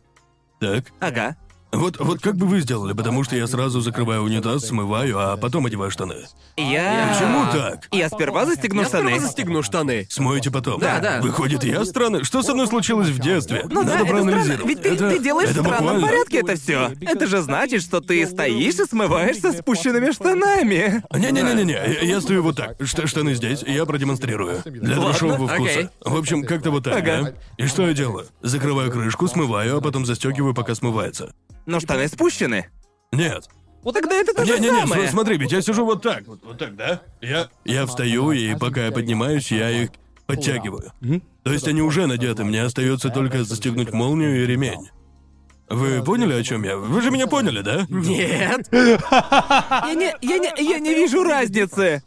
Так? Ага. Вот, вот как бы вы сделали, потому что я сразу закрываю унитаз, смываю, а потом одеваю штаны. Я... Почему так? Я сперва застегну Я сперва штаны. застегну штаны. Смоете потом. Да, да. Выходит, я странный. Что со мной случилось в детстве? Ну да, Надо это проанализировать. странно. Ведь ты, Это- ты делаешь это в странном буквально- порядке это все. Это же значит, что ты стоишь и смываешься спущенными штанами. Не-не-не-не, я, я стою вот так. Ш- штаны здесь, и я продемонстрирую. Для трешового вкуса. окей. В общем, как-то вот так, Ага. да? И что я делаю? Закрываю крышку, смываю, а потом застегиваю, пока смывается. Но штаны спущены. Нет. Вот тогда это то же Не-не-не, самое. см- смотри, ведь я сижу вот так. Вот, вот так, да? Я. Я встаю, и пока я поднимаюсь, я их подтягиваю. То есть они уже надеты, мне остается только застегнуть молнию и ремень. Вы поняли, о чем я? Вы же меня поняли, да? Нет. Я не, я не, я не вижу разницы.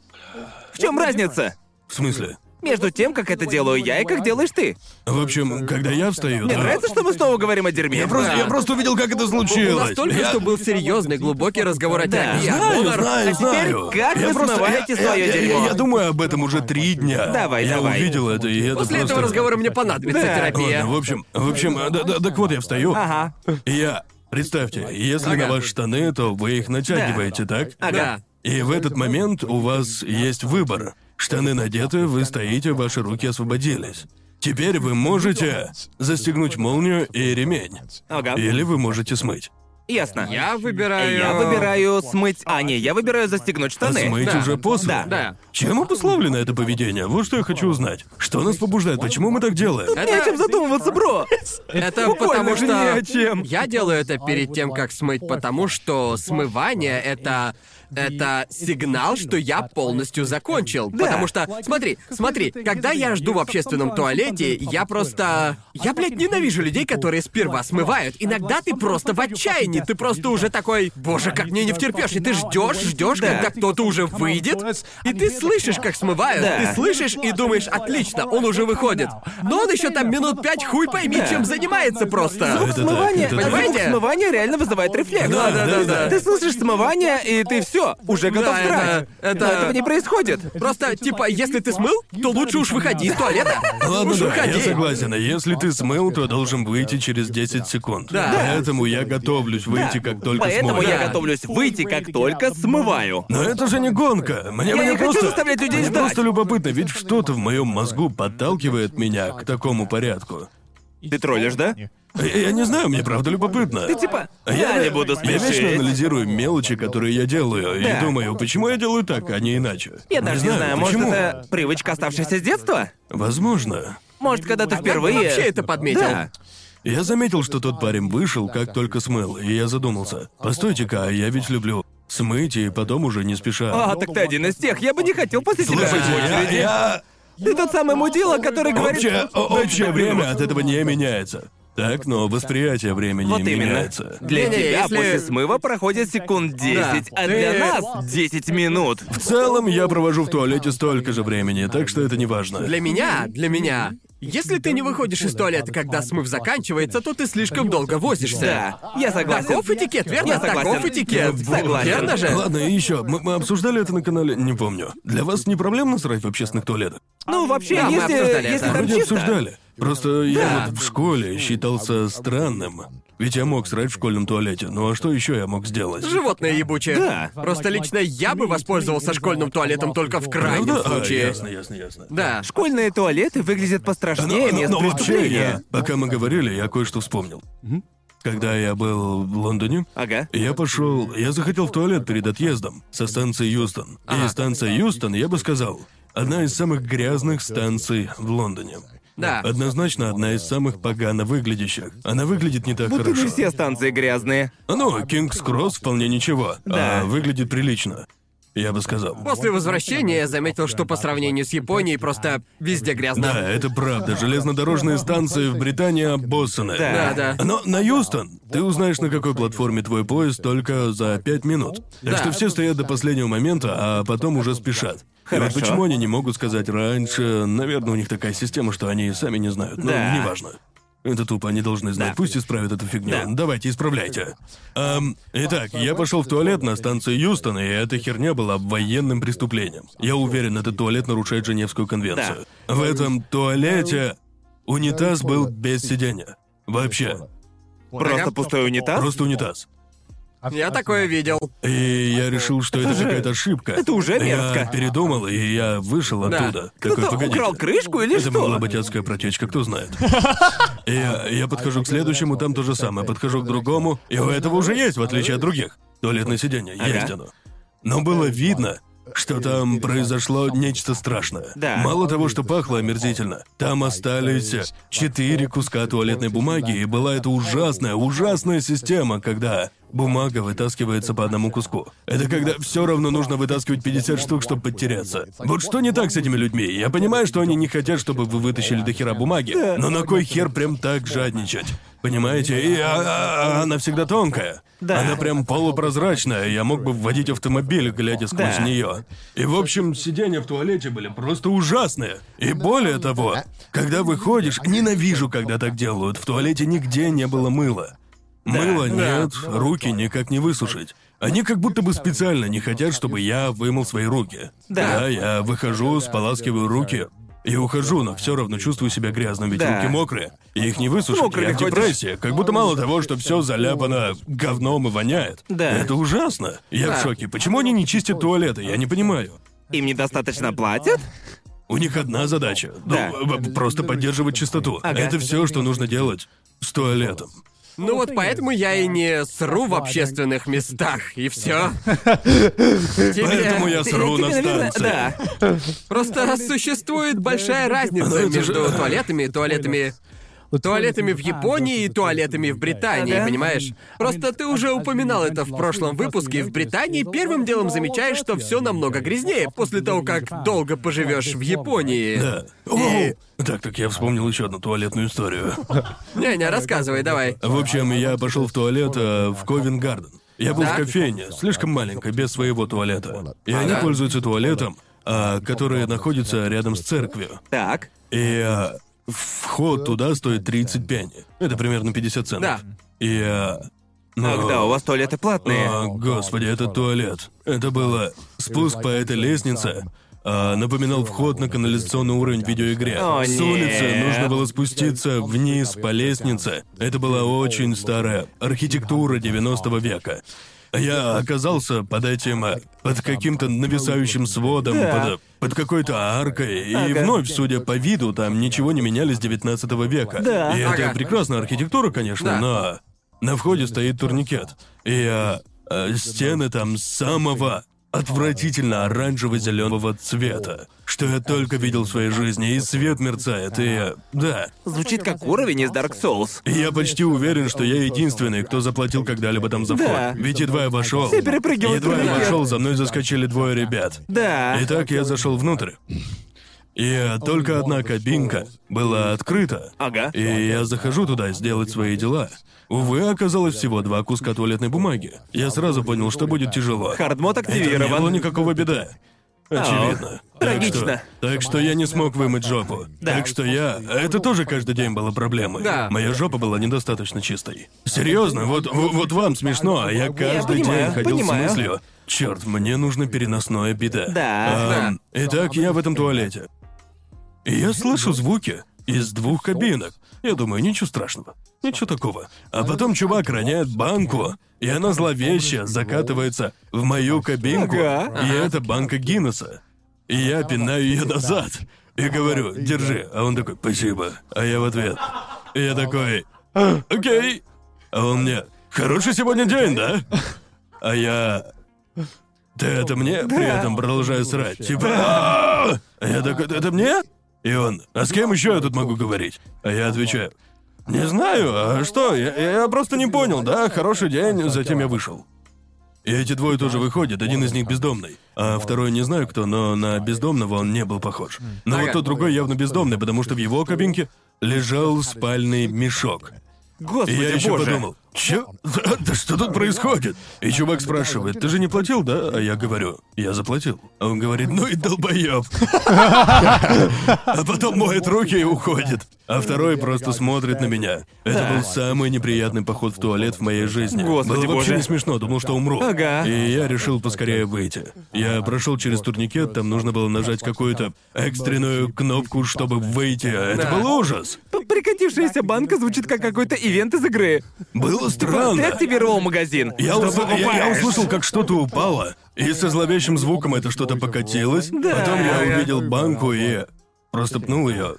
В чем разница? В смысле? Между тем, как это делаю я и как делаешь ты. В общем, когда я встаю, Мне то- нравится, что мы снова говорим о дерьме. Я просто, я просто увидел, как это У случилось. нас только Я- что был серьезный, глубокий разговор о Да. терапии. Знаю, Конор, знаю, а теперь знаю. как я вы просто, смываете я, своё я- я- дерьмо? Я, думаю об этом уже три дня. Давай, я давай. увидел это, и это После просто... этого разговора мне понадобится Да. терапия. Ладно, в общем, в общем, э, да, да, так вот я встаю. Ага. И я... Представьте, если Ага. на ваши штаны, то вы их натягиваете, так? Ага. Да. И в этот момент у вас есть выбор. Штаны надеты, вы стоите, ваши руки освободились. Теперь вы можете застегнуть молнию и ремень. Ага. Или вы можете смыть. Ясно. Я выбираю... Я выбираю смыть... А, не, я выбираю застегнуть А штаны. смыть Да. уже после? Да. Да. Чем обусловлено это поведение? Вот что я хочу узнать. Что нас побуждает? Почему мы так делаем? Не о чем задумываться, бро. Это Буквально потому же что... ни о чем. Я делаю это перед тем, как смыть, потому что смывание — это... Это сигнал, что я полностью закончил. Да. Потому что, смотри, смотри, когда я жду в общественном туалете, я просто... Я, блядь, ненавижу людей, которые сперва смывают. Иногда ты просто в отчаянии, ты просто уже такой, боже, как мне не втерпешь, и ты ждешь, ждешь, Да. когда кто-то уже выйдет, и ты слышишь, как смывают, Да. ты слышишь и думаешь, отлично, он уже выходит. Но он еще там минут пять хуй пойми, Да. чем занимается просто. Звук смывания, так. звук Понимаете? смывания реально вызывает рефлекс. Да, да, да, да. Ты слышишь смывание, и ты все, уже готов Да, срать. это- это- Но этого не происходит. Просто, типа, если ты смыл, то лучше уж выходи из туалета. Ладно, уж да, выходи. я согласен. Если ты смыл, то должен выйти через 10 секунд. Да. Поэтому я готовлюсь выйти, как только Поэтому смою. я Да. готовлюсь выйти, как только смываю. Но это же не гонка. Мне, Я мне не хочу просто... заставлять людей мне ждать. просто любопытно, ведь что-то в моем мозгу подталкивает меня к такому порядку. Ты троллишь, да? Я, я не знаю, мне правда любопытно. Ты типа, А я не буду Я вечно спешить. анализирую мелочи, которые я делаю, Да. и думаю, почему я делаю так, а не иначе. Я даже не знаю, может почему. это привычка, оставшаяся с детства? Возможно. Может, когда ты впервые... вообще это подметил? Да. Я заметил, что тот парень вышел, как только смыл, и я задумался. Постойте-ка, а я ведь люблю смыть и потом уже не спеша. А, так ты один из тех. Я бы не хотел после тебя Слушайте, в я, очереди. я- Ты тот самый мудила, который говорит... Общее, о- общее время от этого не меняется. Так, но восприятие времени Вот именно. меняется. Для Не-не, тебя если- после смыва проходит секунд 10, а для нас 10 минут. В целом, я провожу в туалете столько же времени, так что это не важно. Для меня, для меня, если ты не выходишь из туалета, когда смыв заканчивается, то ты слишком долго возишься. Да, я согласен. Таков этикет, верно? Я согласен. Таков этикет. Согласен. Верно же? Ладно, и еще, мы, мы обсуждали это на канале, не помню. Для вас не проблемно срать в общественных туалетах? Ну, вообще, Да, мы если, обсуждали если это. там Вроде чисто... обсуждали. Просто я вот в школе считался странным. Ведь я мог срать в школьном туалете, ну а что еще я мог сделать? Животное ебучее. Да. Просто лично я бы воспользовался школьным туалетом только в крайнем Правда? А, случае. ясно, ясно, ясно. Да. Школьные туалеты выглядят пострашнее Но, мест но вообще, преступления. я, пока мы говорили, я кое-что вспомнил. Когда я был в Лондоне, Ага. я пошел, я захотел в туалет перед отъездом со станции Юстон. И станция Юстон, я бы сказал, одна из самых грязных станций в Лондоне. Да. Однозначно одна из самых погано выглядящих. Она выглядит не так Будто хорошо. не все станции грязные. Ну, Кингс Кросс вполне ничего. Да. А выглядит прилично. Я бы сказал. После возвращения я заметил, что по сравнению с Японией просто везде грязно. Да, это правда. Железнодорожные станции в Британии обоссаны. Да. Да. Но на Юстон ты узнаешь, на какой платформе твой поезд только за пять минут. Так Да. что все стоят до последнего момента, а потом уже спешат. И вот Хорошо. почему они не могут сказать раньше? Наверное, у них такая система, что они сами не знают. Но Да. неважно. Это тупо, они должны знать. Да. Пусть исправят эту фигню. Да. Давайте, исправляйте. Ам, итак, я пошел в туалет на станции Юстона, и эта херня была военным преступлением. Я уверен, этот туалет нарушает Женевскую конвенцию. В этом туалете унитаз был без сидения. Вообще. Просто пустой унитаз? Просто унитаз. Я такое видел. И я решил, что это, же- какая-то ошибка. это уже Я мерзко. передумал, и я вышел Да. оттуда. Такой, Кто-то погодите. украл крышку или Это что? могла быть адская протечка, кто знает. Я, я подхожу к следующему, там то же самое. Подхожу к другому, и у этого уже есть, в отличие от других. Туалетное сиденье, есть оно. Но было видно, что там произошло нечто страшное. Да. Мало того, что пахло омерзительно, там остались четыре куска туалетной бумаги, и была эта ужасная, ужасная система, когда бумага вытаскивается по одному куску. Это когда все равно нужно вытаскивать 50 штук, чтобы подтеряться. Вот что не так с этими людьми? Я понимаю, что они не хотят, чтобы вы вытащили до хера бумаги, но на кой хер прям так жадничать? Понимаете? И а- а- она всегда тонкая. Да. Она прям полупрозрачная, я мог бы вводить автомобиль, глядя сквозь Да. нее. И в общем, сиденья в туалете были просто ужасные. И более того, когда выходишь, ненавижу, когда так делают. В туалете нигде не было мыла. Мыла нет, руки никак не высушить. Они как будто бы специально не хотят, чтобы я вымыл свои руки. Да. я выхожу, споласкиваю руки. И ухожу, но все равно чувствую себя грязным, ведь Да. руки мокрые. И их не высушить, Мокрыми я в ходишь. депрессии. Как будто мало того, что все заляпано говном и воняет. Да. Это ужасно. Я Да. в шоке. Почему они не чистят туалеты? Я не понимаю. Им недостаточно платят? У них одна задача. Ну, Да. б- просто поддерживать чистоту. Ага. Это все, что нужно делать с туалетом. Ну вот поэтому я и не сру в общественных местах, и все. Поэтому я сру на станции. Да. Просто существует большая разница между туалетами и туалетами. Туалетами в Японии и туалетами в Британии, Ага. понимаешь? Просто ты уже упоминал это в прошлом выпуске. В Британии первым делом замечаешь, что все намного грязнее после того, как долго поживешь в Японии. Да. И-. Так, так я вспомнил еще одну туалетную историю. Не-не, рассказывай, давай. В общем, я пошел в туалет э, в Ковен Гарден. Я был Так. в кофейне, слишком маленькой, без своего туалета. И они Ага. пользуются туалетом, а, который находится рядом с церковью. Так. И а, вход туда стоит 30 пенни. Это примерно 50 центов. Да. И... а, ну, Ах, да, у вас туалеты платные. О, господи, это туалет. Это было спуск по этой лестнице. а, напоминал вход на канализационный уровень в видеоигре. О, С улицы нет. нужно было спуститься вниз по лестнице. Это была очень старая архитектура 90 века. Я оказался под этим, а, под каким-то нависающим сводом, Да. под, под какой-то аркой, и Ага. вновь, судя по виду, там ничего не меняли с 19 века. Да. И это Ага. прекрасная архитектура, конечно, Да. но на входе стоит турникет. И а, а, стены там самого отвратительно оранжево-зеленого цвета, что я только видел в своей жизни, и свет мерцает, и... да. Звучит как уровень из Dark Souls. И я почти уверен, что я единственный, кто заплатил когда-либо там за вход. Да. Ведь едва я вошел. Все перепрыгивают Едва я вошел, за мной заскочили двое ребят. Да. Итак, я зашел внутрь. И только одна кабинка была открыта. Ага. И я захожу туда сделать свои дела. Увы, оказалось всего два куска туалетной бумаги. Я сразу понял, что будет тяжело. Хардмод Это не было активирован. никакого беда. Очевидно. Так трагично. что, так что я не смог вымыть жопу. Да. Так что я... Это тоже каждый день было проблемой. Да. Моя жопа была недостаточно чистой. Серьезно, вот, вот вам смешно, а я каждый понимаю, день ходил понимаю. с мыслью. Черт, мне нужно переносное биде. Да. Ам, Итак, я в этом туалете. И я слышу звуки из двух кабинок. Я думаю, ничего страшного. Ничего такого. А потом чувак роняет банку, и она зловеще закатывается в мою кабинку. Ага. И это банка Гиннесса. И я пинаю ее назад. И говорю, держи. А он такой, спасибо. А я в ответ. И я такой, «А, окей. А он мне, хороший сегодня день, да? А я... Ты это мне? При этом продолжаю срать. Типа... «А-а-а!» А я такой, это мне? И он, а с кем еще я тут могу говорить? А я отвечаю, не знаю, а что? Я, я просто не понял, да? Хороший день, затем я вышел. И эти двое тоже выходят, один из них бездомный. А второй не знаю кто, но на бездомного он не был похож. Но вот тот другой явно бездомный, потому что в его кабинке лежал спальный мешок. И Господи я еще боже. подумал, чё? Да, да что тут происходит? И чувак спрашивает, ты же не платил, да? А я говорю, я заплатил. А он говорит, ну и долбоёб. А потом моет руки и уходит. А второй просто смотрит на меня. Это был самый неприятный поход в туалет в моей жизни. Господи Было вообще не смешно, думал, что умру. Ага. И я решил поскорее выйти. Я прошел через турникет, там нужно было нажать какую-то экстренную кнопку, чтобы выйти. а Это был ужас. Прикатившаяся банка звучит как какой-то ивент из игры. Было Ты странно. активировал магазин. Я, Что усл- я- я услышал, как что-то упало, и со зловещим звуком это что-то покатилось. Да. Потом я увидел банку и просто пнул ее.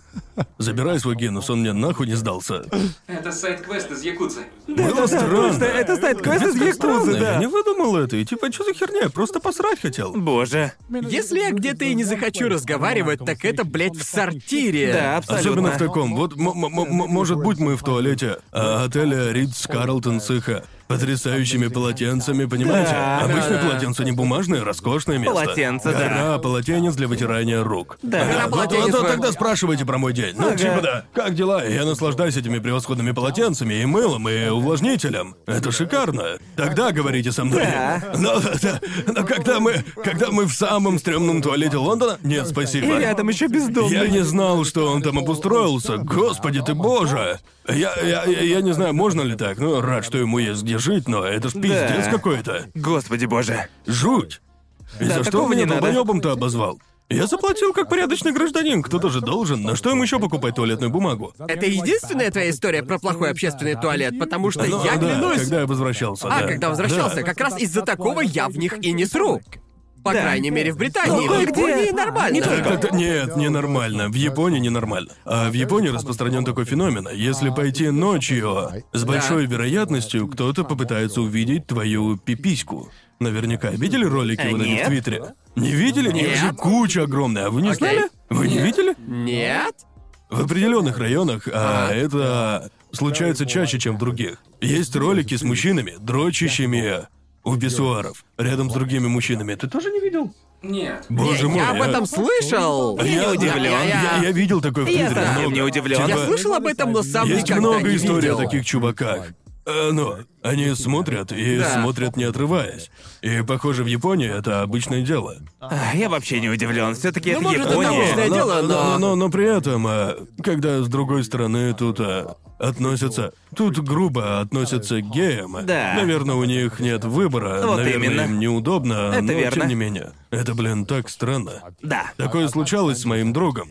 Забирай свой генус, он мне нахуй не сдался. Это сайт-квест из Якудзы. Было странно. Это сайт-квест из Якудзы, странно, Я да. не выдумал это, и типа, что за херня, я просто посрать хотел. Боже. Если я где-то и не захочу разговаривать, так это, блядь, в сортире. Да, Особенно абсолютно. в таком. Вот, м- м- м- может быть, мы в туалете а, отеля Ридс Карлтон с их а, потрясающими полотенцами, понимаете? Да, Обычные да. полотенца не бумажные, роскошное место. Полотенца, да. Гора полотенец для вытирания рук. Да. Гора полотенец, вот вы- тогда спрашивайте про мой день. Ну, Ага. типа да. Как дела? Я наслаждаюсь этими превосходными полотенцами и мылом, и увлажнителем. Это шикарно. Тогда говорите со мной. Да. Но, да, но когда мы, когда мы в самом стрёмном туалете Лондона... Нет, спасибо. И рядом еще бездомный. Я не знал, что он там обустроился. Господи ты боже! Я, я, я, я не знаю, можно ли так. Ну, рад, что ему есть где жить, но это ж пиздец Да. какой-то. Господи боже. Жуть. И Да, за что такого меня не надо. долбоёбом-то обозвал? Я заплатил как порядочный гражданин, кто-то же должен. На что им еще покупать туалетную бумагу? Это единственная твоя история про плохой общественный туалет, потому что Ну, я да, клянусь. когда я возвращался, А, да. когда возвращался, Да. как раз из-за такого я в них и не сру. По Да. крайней мере, в Британии. Ну, в кое-где- Японии нормально. Не только. Как-то нет, ненормально. В Японии ненормально. А в Японии распространен такой феномен. Если пойти ночью, с большой вероятностью кто-то попытается увидеть твою пипиську. Наверняка. Видели ролики Э, вот эти нет. в Твиттере? Не видели? Нет. Нет. же куча огромная. А вы не Окей. знали? Вы не видели? Нет? В определенных районах, а это случается чаще, чем в других. Есть ролики с мужчинами, дрочащими у писсуаров, рядом с другими мужчинами. Ты тоже не видел? Нет. Боже мой. я об а- этом слышал. Я не удивлен. Я, я- Я, видел такое в Я Твиттере. много. не удивлен. я Типа, слышал об этом, но сам Есть никогда много не историй видел. о таких чуваках. Э, Ну, они смотрят и Да. смотрят не отрываясь. И, похоже, в Японии это обычное дело. А, Я вообще не удивлен. Все-таки Ну, это может, это Япония. обычное но, дело, но- но, но при этом, а, когда с другой стороны тут а, относятся... Тут грубо относятся к геям. Да. Наверное, у них нет выбора. Вот Наверное, именно. им неудобно, Это но верно. тем не менее. Это, блин, так странно. Да, Такое случалось с моим другом.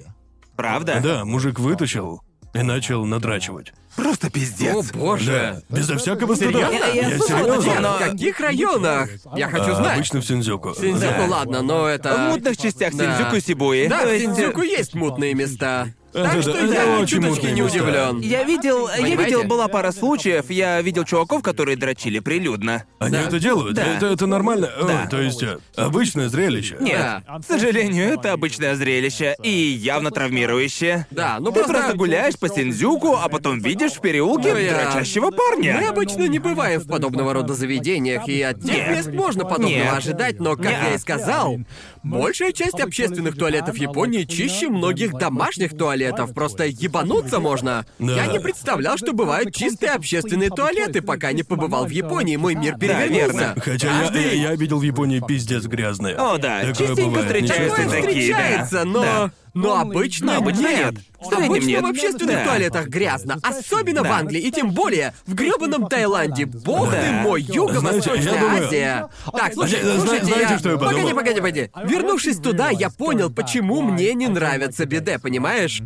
правда? Да, мужик вытащил и начал надрачивать. Просто О, пиздец. боже. Да, безо всякого стыда. Серьезно? Я- я серьезно. но- В каких районах? Я хочу А, знать. обычно в Синдзюку. Синдзюку, Да. ладно, но это... В мутных частях Да. Синдзюку и Сибуи. Да, в Синдзюку есть мутные места. Так что я чуточки не удивлен. Я видел, я Понимаете? видел, была пара случаев, я видел чуваков, которые дрочили прилюдно. Они Да. это делают? Да. Это, это нормально? Да. то есть, э, обычное зрелище? Нет, Да. к сожалению, это обычное зрелище и явно травмирующее. Да, ну Ты просто... просто гуляешь по Синдзюку, а потом видишь в переулке Ну, я- дрочащего парня. Мы обычно не бываем в подобного рода заведениях, и от тех Нет. мест можно подобного Нет. ожидать, но, как я и сказал, большая часть общественных туалетов Японии чище многих домашних туалетов. Просто ебануться можно. Да. Я не представлял, что бывают чистые общественные туалеты, пока не побывал в Японии. Мой мир верно. перевернулся. Хотя я, Каждый- я, я видел в Японии пиздец грязные. О, да, Такое частенько бывает, встречаются ничего Такое такие, да. встречается, но... Да. Но обычно, Но обычно нет. В Обычно нет. в общественных Да. туалетах грязно, особенно в Да. Англии, и тем более в грёбаном Таиланде. Бог Да. ты мой, Юго-Восточная думаю- Азия. Так, слушай, Зна- слушайте, знаете, я... что я подумал? Погоди, погоди, погоди. Вернувшись туда, я понял, почему мне не нравится биде, понимаешь?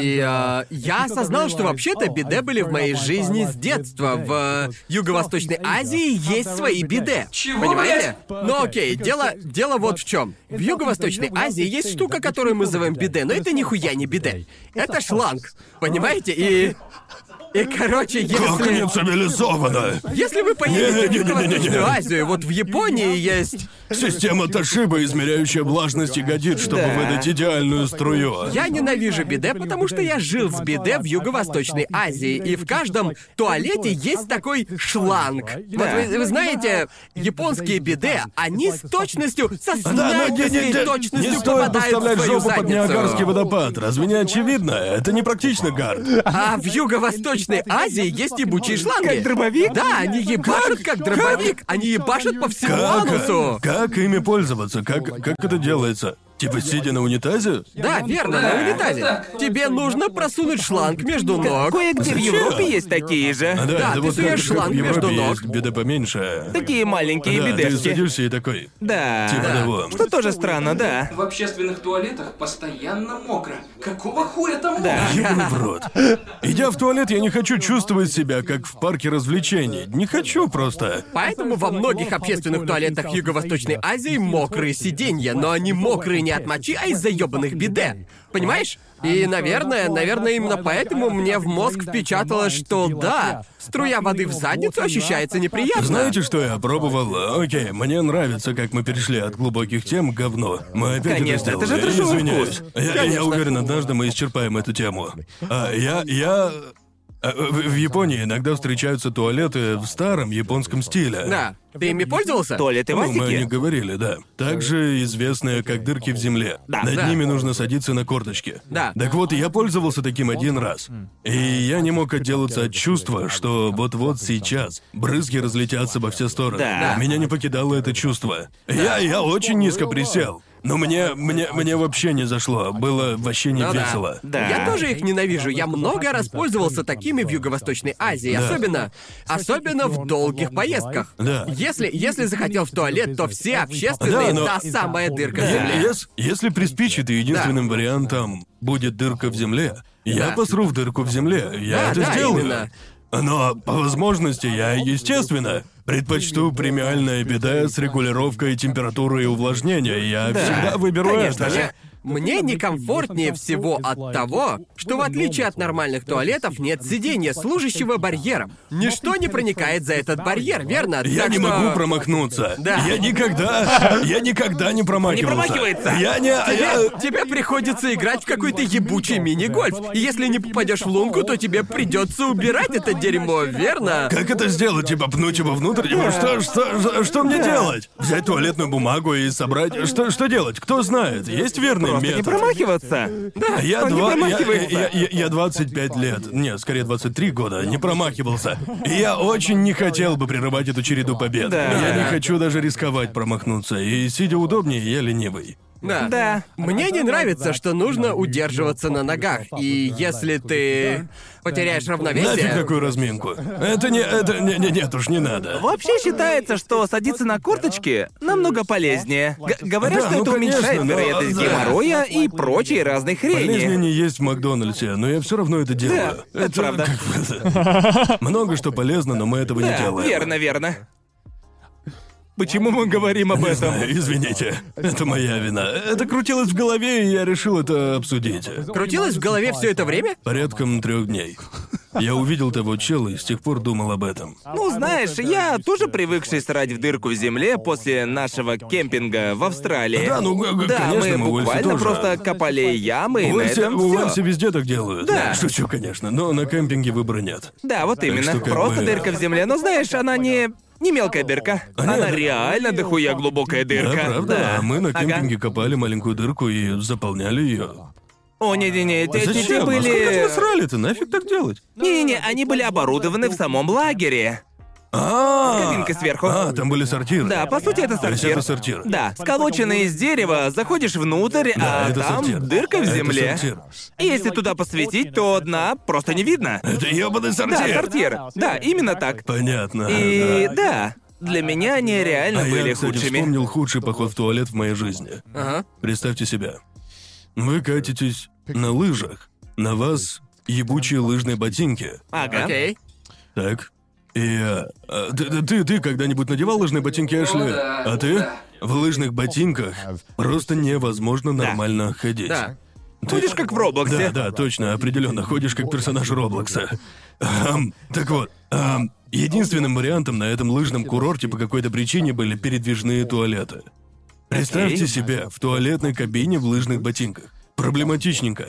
И э, я осознал, что вообще-то биде были в моей жизни с детства. В э, Юго-Восточной Азии есть свои биде. Чего, Понимаете? блядь? Ну окей, дело, дело вот в чем. В Юго-Восточной Азии есть штука, которую мы называем биде, но это нихуя не биде. Это шланг. Понимаете? И. И короче, Как если. не цивилизованно! Если вы поедете в Не-не-не-не-не-не. Юго-Восточную Азию, вот в Японии есть. Система Тошиба, измеряющая влажность ягодиц, чтобы Да. выдать идеальную струю. Я ненавижу биде, потому что я жил с биде в Юго-Восточной Азии, и в каждом туалете есть такой шланг. Вот Да. вы, вы знаете, японские биде, они с точностью, со Да, не, не- снайперской не- точностью не стоит попадают в свою жопу под задницу. Ниагарский водопад. Разве не очевидно? Это не практично, Гард. А в Юго-Восточной Азии есть ебучие шланги. Как дробовик? Да, они ебашут как дробовик. Они ебашут по всему анусу. Как, как ими пользоваться? Как, как это делается? Типа сидя на унитазе? Да, верно, на унитазе. Тебе нужно просунуть шланг между ног. Кое-где в? Европе есть такие же. А, да, Да, ты вот суешь как, как шланг в Европе между ног. есть беда поменьше. Такие маленькие да, ты бедешки. садишься и такой. Да. Типа Да. того. Что тоже странно, да. В общественных туалетах постоянно мокро. Какого хуя там мокро? Да. Ёбаный в рот. Идя в туалет, я не хочу чувствовать себя как в парке развлечений. Не хочу просто. Поэтому во многих общественных туалетах Юго-Восточной Азии мокрые сиденья, но они мокрые не от мочи, а из-за ёбаных биде. Понимаешь? И, наверное, наверное, именно поэтому мне в мозг впечаталось, что да, струя воды в задницу ощущается неприятно. Знаете, что я пробовал? Окей, мне нравится, как мы перешли от глубоких тем к говну. Мы опять Конечно, это это же сделали. трешовый вкус. Я, я уверен, однажды мы исчерпаем эту тему. А, я... я... а, В, в Японии иногда встречаются туалеты в старом японском стиле. Да. Ты ими пользовался? Туалеты Ну, мы о них говорили, да. Также известные как дырки в земле. Да. Над Да. ними нужно садиться на корточки. Да. Так вот, я пользовался таким один раз. И я не мог отделаться от чувства, что вот-вот сейчас брызги разлетятся во все стороны. Да. Меня не покидало это чувство. Я, я очень низко присел. Но мне, мне, мне вообще не зашло. Было вообще не Ну да. весело. Да. Я тоже их ненавижу. Я много раз пользовался такими в Юго-Восточной Азии, Да. особенно, особенно в долгих поездках. Да. Если, если захотел в туалет, то все общественные, Да, но- та самая дырка в Е- земле. ес- если приспичит и единственным вариантом будет дырка в земле, я Да. посру в дырку в земле. Я Да, это да, сделаю. именно. Но по возможности я, естественно, предпочту премиальное биде с регулировкой температуры и увлажнения. Я всегда выберу конечно это. же. Мне некомфортнее всего от того, что в отличие от нормальных туалетов нет сиденья, служащего барьером. Ничто не проникает за этот барьер, верно? Я Так не что- могу промахнуться. Да. Я никогда, я никогда не промахивался. Не промахивается. Я не, я... Тебе приходится играть в какой-то ебучий мини-гольф. И если не попадешь в лунку, то тебе придется убирать это дерьмо, верно? Как это сделать? Типа пнуть его Типа, что, что, что, что мне делать? Взять туалетную бумагу и собрать? Что, что делать? Кто знает? Есть верный Просто не метод? промахиваться. А Я, он не два, я, промахивается. я, я, я 25 лет, нет, скорее 23 года, не промахивался. И я очень не хотел бы прерывать эту череду побед. Да. Я не хочу даже рисковать промахнуться. И сидя удобнее, я ленивый. Да. Да. Мне не нравится, что нужно удерживаться на ногах. И если ты потеряешь Нафиг равновесие... такую разминку. Это не, это не, не, нет уж, не надо. Вообще считается, что садиться на корточки намного полезнее. Г- говорят, Да, что ну, это уменьшает конечно, но- вероятность да. геморроя и прочей разной Полезнее хрени. не есть в Макдональдсе, но я все равно это делаю. это правда. как бы- Много что полезно, но мы этого не Да, делаем. верно, верно. Почему мы говорим об Не этом? знаю, извините. Это моя вина. Это крутилось в голове, и я решил это обсудить. Крутилось в голове все это время? Порядком трех дней. Я увидел того чела и с тех пор думал об этом. Ну, знаешь, я тоже привыкший срать в дырку в земле после нашего кемпинга в Австралии. Да, ну, г- г- Да, конечно, мы буквально тоже. просто копали ямы, и У на Уэльсе, этом у всё. Уэльсе везде так делают. Да. Шучу, конечно, но на кемпинге выбора нет. Да, вот именно. что как Просто бы- дырка в земле. Но знаешь, она не... Не мелкая дырка. А, Она нет. реально дохуя глубокая дырка. Да, правда? Да. А мы на кемпинге копали маленькую дырку и заполняли ее. О, не-не-не, те Зачем? А сколько были... вы срали-то? Нафиг так делать? Не-не-не, они были оборудованы в самом лагере. А, кабинкой сверху. А, там были сортиры. Да, по сути, это То есть сортир. это сортир. Да, сколоченный из дерева, заходишь внутрь, Да, а это там сортир. дырка в Это земле. сортир. И если туда посветить, то дна просто не видно. Это ёбаный Да, сортир. сортир. Да, именно так. Понятно. И да. да, для меня они реально А были я, кстати, худшими. вспомнил худший поход в туалет в моей жизни. Ага. Представьте себя. Вы катитесь на лыжах. На вас ебучие лыжные ботинки. Ага. Окей. Так. И э, ты, ты- ты, ты когда-нибудь надевал лыжные ботинки, Эшли? да, а ты? да. В лыжных ботинках просто невозможно нормально ходить. Да. Ты- Ходишь как в Роблоксе. Да, да, точно, определенно. Ходишь как персонаж Роблокса. Так вот, единственным вариантом на этом лыжном курорте по какой-то причине были передвижные туалеты. Представьте себе в туалетной кабине в лыжных ботинках. Проблематичненько.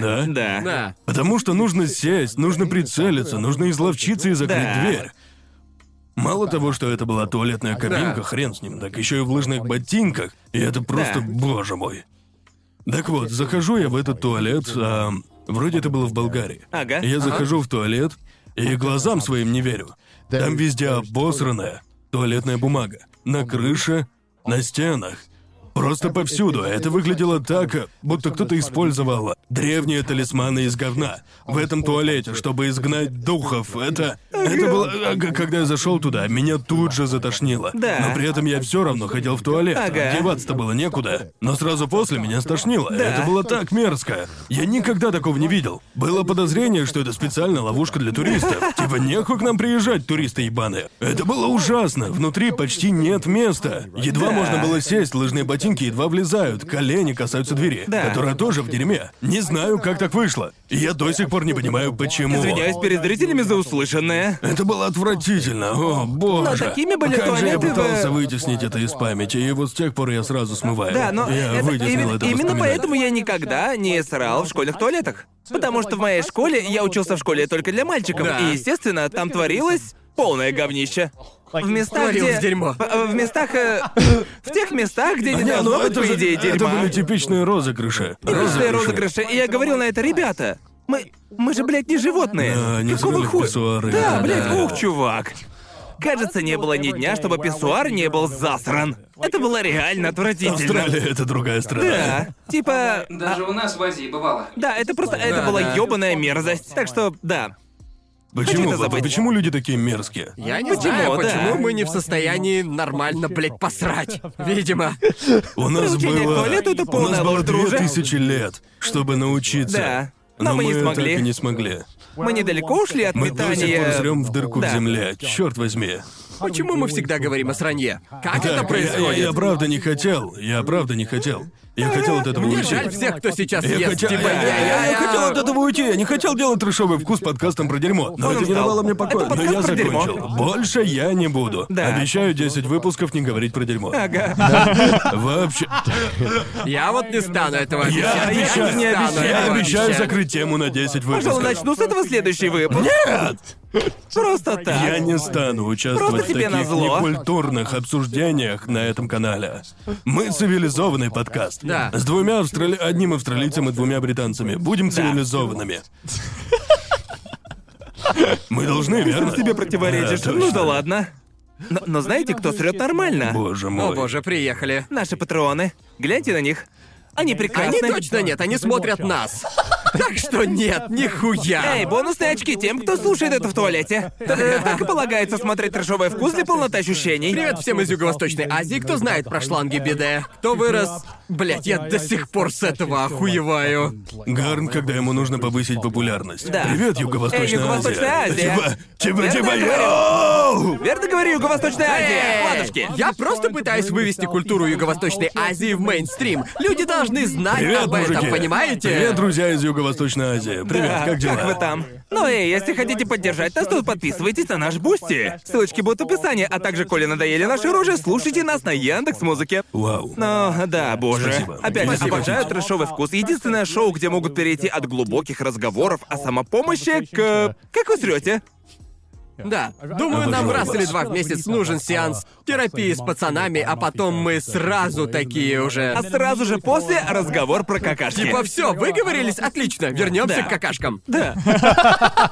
да? Да. Да. Потому что нужно сесть, нужно прицелиться, нужно изловчиться и закрыть Да. дверь. Мало того, что это была туалетная кабинка, Да. хрен с ним, так еще и в лыжных ботинках. И это просто, Да. боже мой. Так вот, захожу я в этот туалет, а, вроде это было в Болгарии. Ага. Я захожу в туалет и глазам своим не верю. Там везде обосранная туалетная бумага. На крыше, на стенах. Просто повсюду. Это выглядело так, будто кто-то использовал древние талисманы из говна в этом туалете, чтобы изгнать духов. Это... Это было... Когда я зашел туда, меня тут же затошнило. Да. Но при этом я все равно хотел в туалет. Ага. Деваться-то было некуда. Но сразу после меня стошнило. Это было так мерзко. Я никогда такого не видел. Было подозрение, что это специальная ловушка для туристов. Типа нехуй к нам приезжать, туристы ебаные. Это было ужасно. Внутри почти нет места. Едва Да. можно было сесть, лыжные ботинки едва влезают, колени касаются двери, Да. которая тоже в дерьме. Не знаю, как так вышло. И я до сих пор не понимаю, почему. Извиняюсь перед зрителями за услышанное. Это было отвратительно, о боже. Но такими были как же я туалеты в- пытался вытеснить это из памяти, и вот с тех пор я сразу смываю. Да, но я это вытеснил именно, это именно воспоминание. поэтому я никогда не срал в школьных туалетах. Потому что в моей школе я учился в школе только для мальчиков, Да. и, естественно, там творилось полное говнище. В местах, Творилось где... дерьмо. В, в местах... э, В тех местах, где не Не, ну должно быть, это по же- идее, это дерьма. были типичные розыгрыши. Типичные розыгрыши. И я говорил на это, ребята, мы... Мы же, блядь, не животные. Да, не Какого забыли хуя? писсуары. Да, Да, блядь, да. ух, чувак. Кажется, не было ни дня, чтобы писсуар не был засран. Это было реально отвратительно. Австралия — это другая страна. Да. Типа... Даже у нас в Азии бывало. Да, это просто... это Да, была да. ёбаная мерзость. Так что, да. Почему, это забыть. почему люди такие мерзкие? Я не Почему, знаю, да. почему мы не в состоянии нормально, блядь, посрать. Видимо. У нас Приучение к было... туалету — это У нас полная было две тысячи лет, чтобы научиться. Да. Но мы не так смогли. и не смогли. Мы недалеко ушли от Мы до сих метания... пор в дырку Да. в земле. Черт возьми. Почему мы всегда говорим о сранье? Как это Так, я, происходит? я правда не хотел. Я правда не хотел. Я хотел от этого Мне уйти. жаль всех, кто сейчас Я, ест, хотел, типа, я, я- я- я я- хотел от этого уйти. Я не хотел делать трешовый вкус подкастом про дерьмо. Но Он это не устал. давало мне покоя. Это Но я подкаст про дерьмо. закончил. Больше я не буду. Да. Обещаю 10 выпусков не говорить про дерьмо. Ага. Вообще. Я вот не стану этого Я обещать. обещаю, не стану обещаю. я этого обещаю обещать. закрыть тему на 10 выпусков. Пожалуй, начну с этого следующий выпуск. Нет! Просто так. Я не стану участвовать Просто в тебе таких назло. некультурных обсуждениях на этом канале. Мы цивилизованный подкаст. Да. С двумя австрали... одним австралийцем и двумя британцами. Будем цивилизованными. Мы должны, верно? Тебе противоречишь. Да, ну да ладно. Но, но знаете, кто срет нормально? Боже мой. О боже, приехали. Наши патроны. Гляньте на них. Они прекрасны. Они точно нет, они смотрят нас. Так что нет, нихуя. Эй, бонусные очки тем, кто слушает это в туалете. Т- Так и полагается смотреть трешовый вкус для полноты ощущений. Привет всем из Юго-Восточной Азии, кто знает про шланги биде. Кто вырос... Блять, я до сих пор с этого охуеваю. Гарн, когда ему нужно повысить популярность. Да. Привет, Юго-Восточная Эй, Юго-Восточная Азия. Типа, типа, Верно типа, йоу! Верно говорю, Юго-Восточная Азия. Ладушки. Я просто пытаюсь вывести культуру Юго-Восточной Азии в мейнстрим. Люди должны знать Привет, об этом, мужики. понимаете? Привет, друзья из Юго-Восточной Азии. Привет, Да, как дела? Как вы там? Ну эй, если хотите поддержать нас, то подписывайтесь на наш Boosty. Ссылочки будут в описании, а также, коли надоели наши рожи, слушайте нас на Яндекс Музыке. Вау. Ну, да, боже. Спасибо. Опять же, Спасибо. обожаю трэшовый вкус. Единственное шоу, где могут перейти от глубоких разговоров о самопомощи к... Как вы срете? Да. Думаю, нам раз или два в месяц нужен сеанс терапии с пацанами, а потом мы сразу такие уже... А сразу же после разговор про какашки. Типа все, выговорились? Отлично, вернемся Да. к какашкам. Да.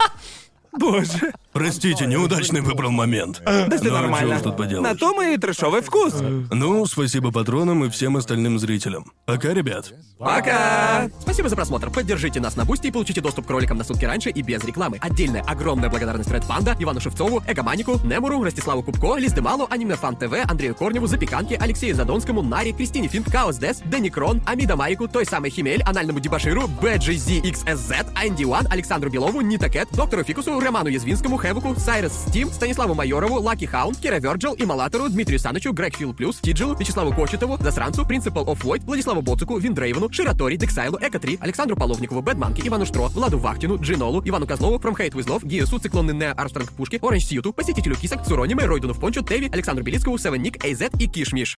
Боже. Простите, неудачный выбрал момент. Да все Ну, нормально. уж тут поделаешь. На то мы и трэшовый вкус. Ну, спасибо патронам и всем остальным зрителям. Пока, ребят. Пока! Спасибо за просмотр. Поддержите нас на Бусти и получите доступ к роликам на сутки раньше и без рекламы. Отдельная огромная благодарность Ред Панда, Ивану Шевцову, Эгоманику, Немуру, Ростиславу Кубко, Лиздемалу, Аниме Фан ТВ, Андрею Корневу, Запеканке, Алексею Задонскому, Наре, Кристине Финк, Каос Дес, Дэнни Крон, Амида Марику, той самой Химель, Анальному Дебаширу, BGZXSZ, Анди Уан, Александру Белову, Нита Кэт, Доктору Фикусу, Роману Язвинскому, Хевуку, Сайрес Стим, Станиславу Майорову, Лаки Хаунд, Кира Верджил, Ималатору, Дмитрию Санычу, Грег Фил Плюс, Тиджилу, Вячеславу Кочетову, Засранцу, Принципал оф Войт, Владиславу Боцуку, Виндрейвену, Ширатори, Дексайлу, Эко-3, Александру Половникову, Бэдманке, Ивану Штро, Владу Вахтину, Джинолу, Ивану Козлову, From Hate With Love, Гиесу, Циклонный Нео Армстронг Пушки, Оранж Сьюту, Посетителю Кисок, Цурониме, Ройдуну в Пончо, Теви, Александру Белицкому, Севен Ник, Эйзет и Кишмиш.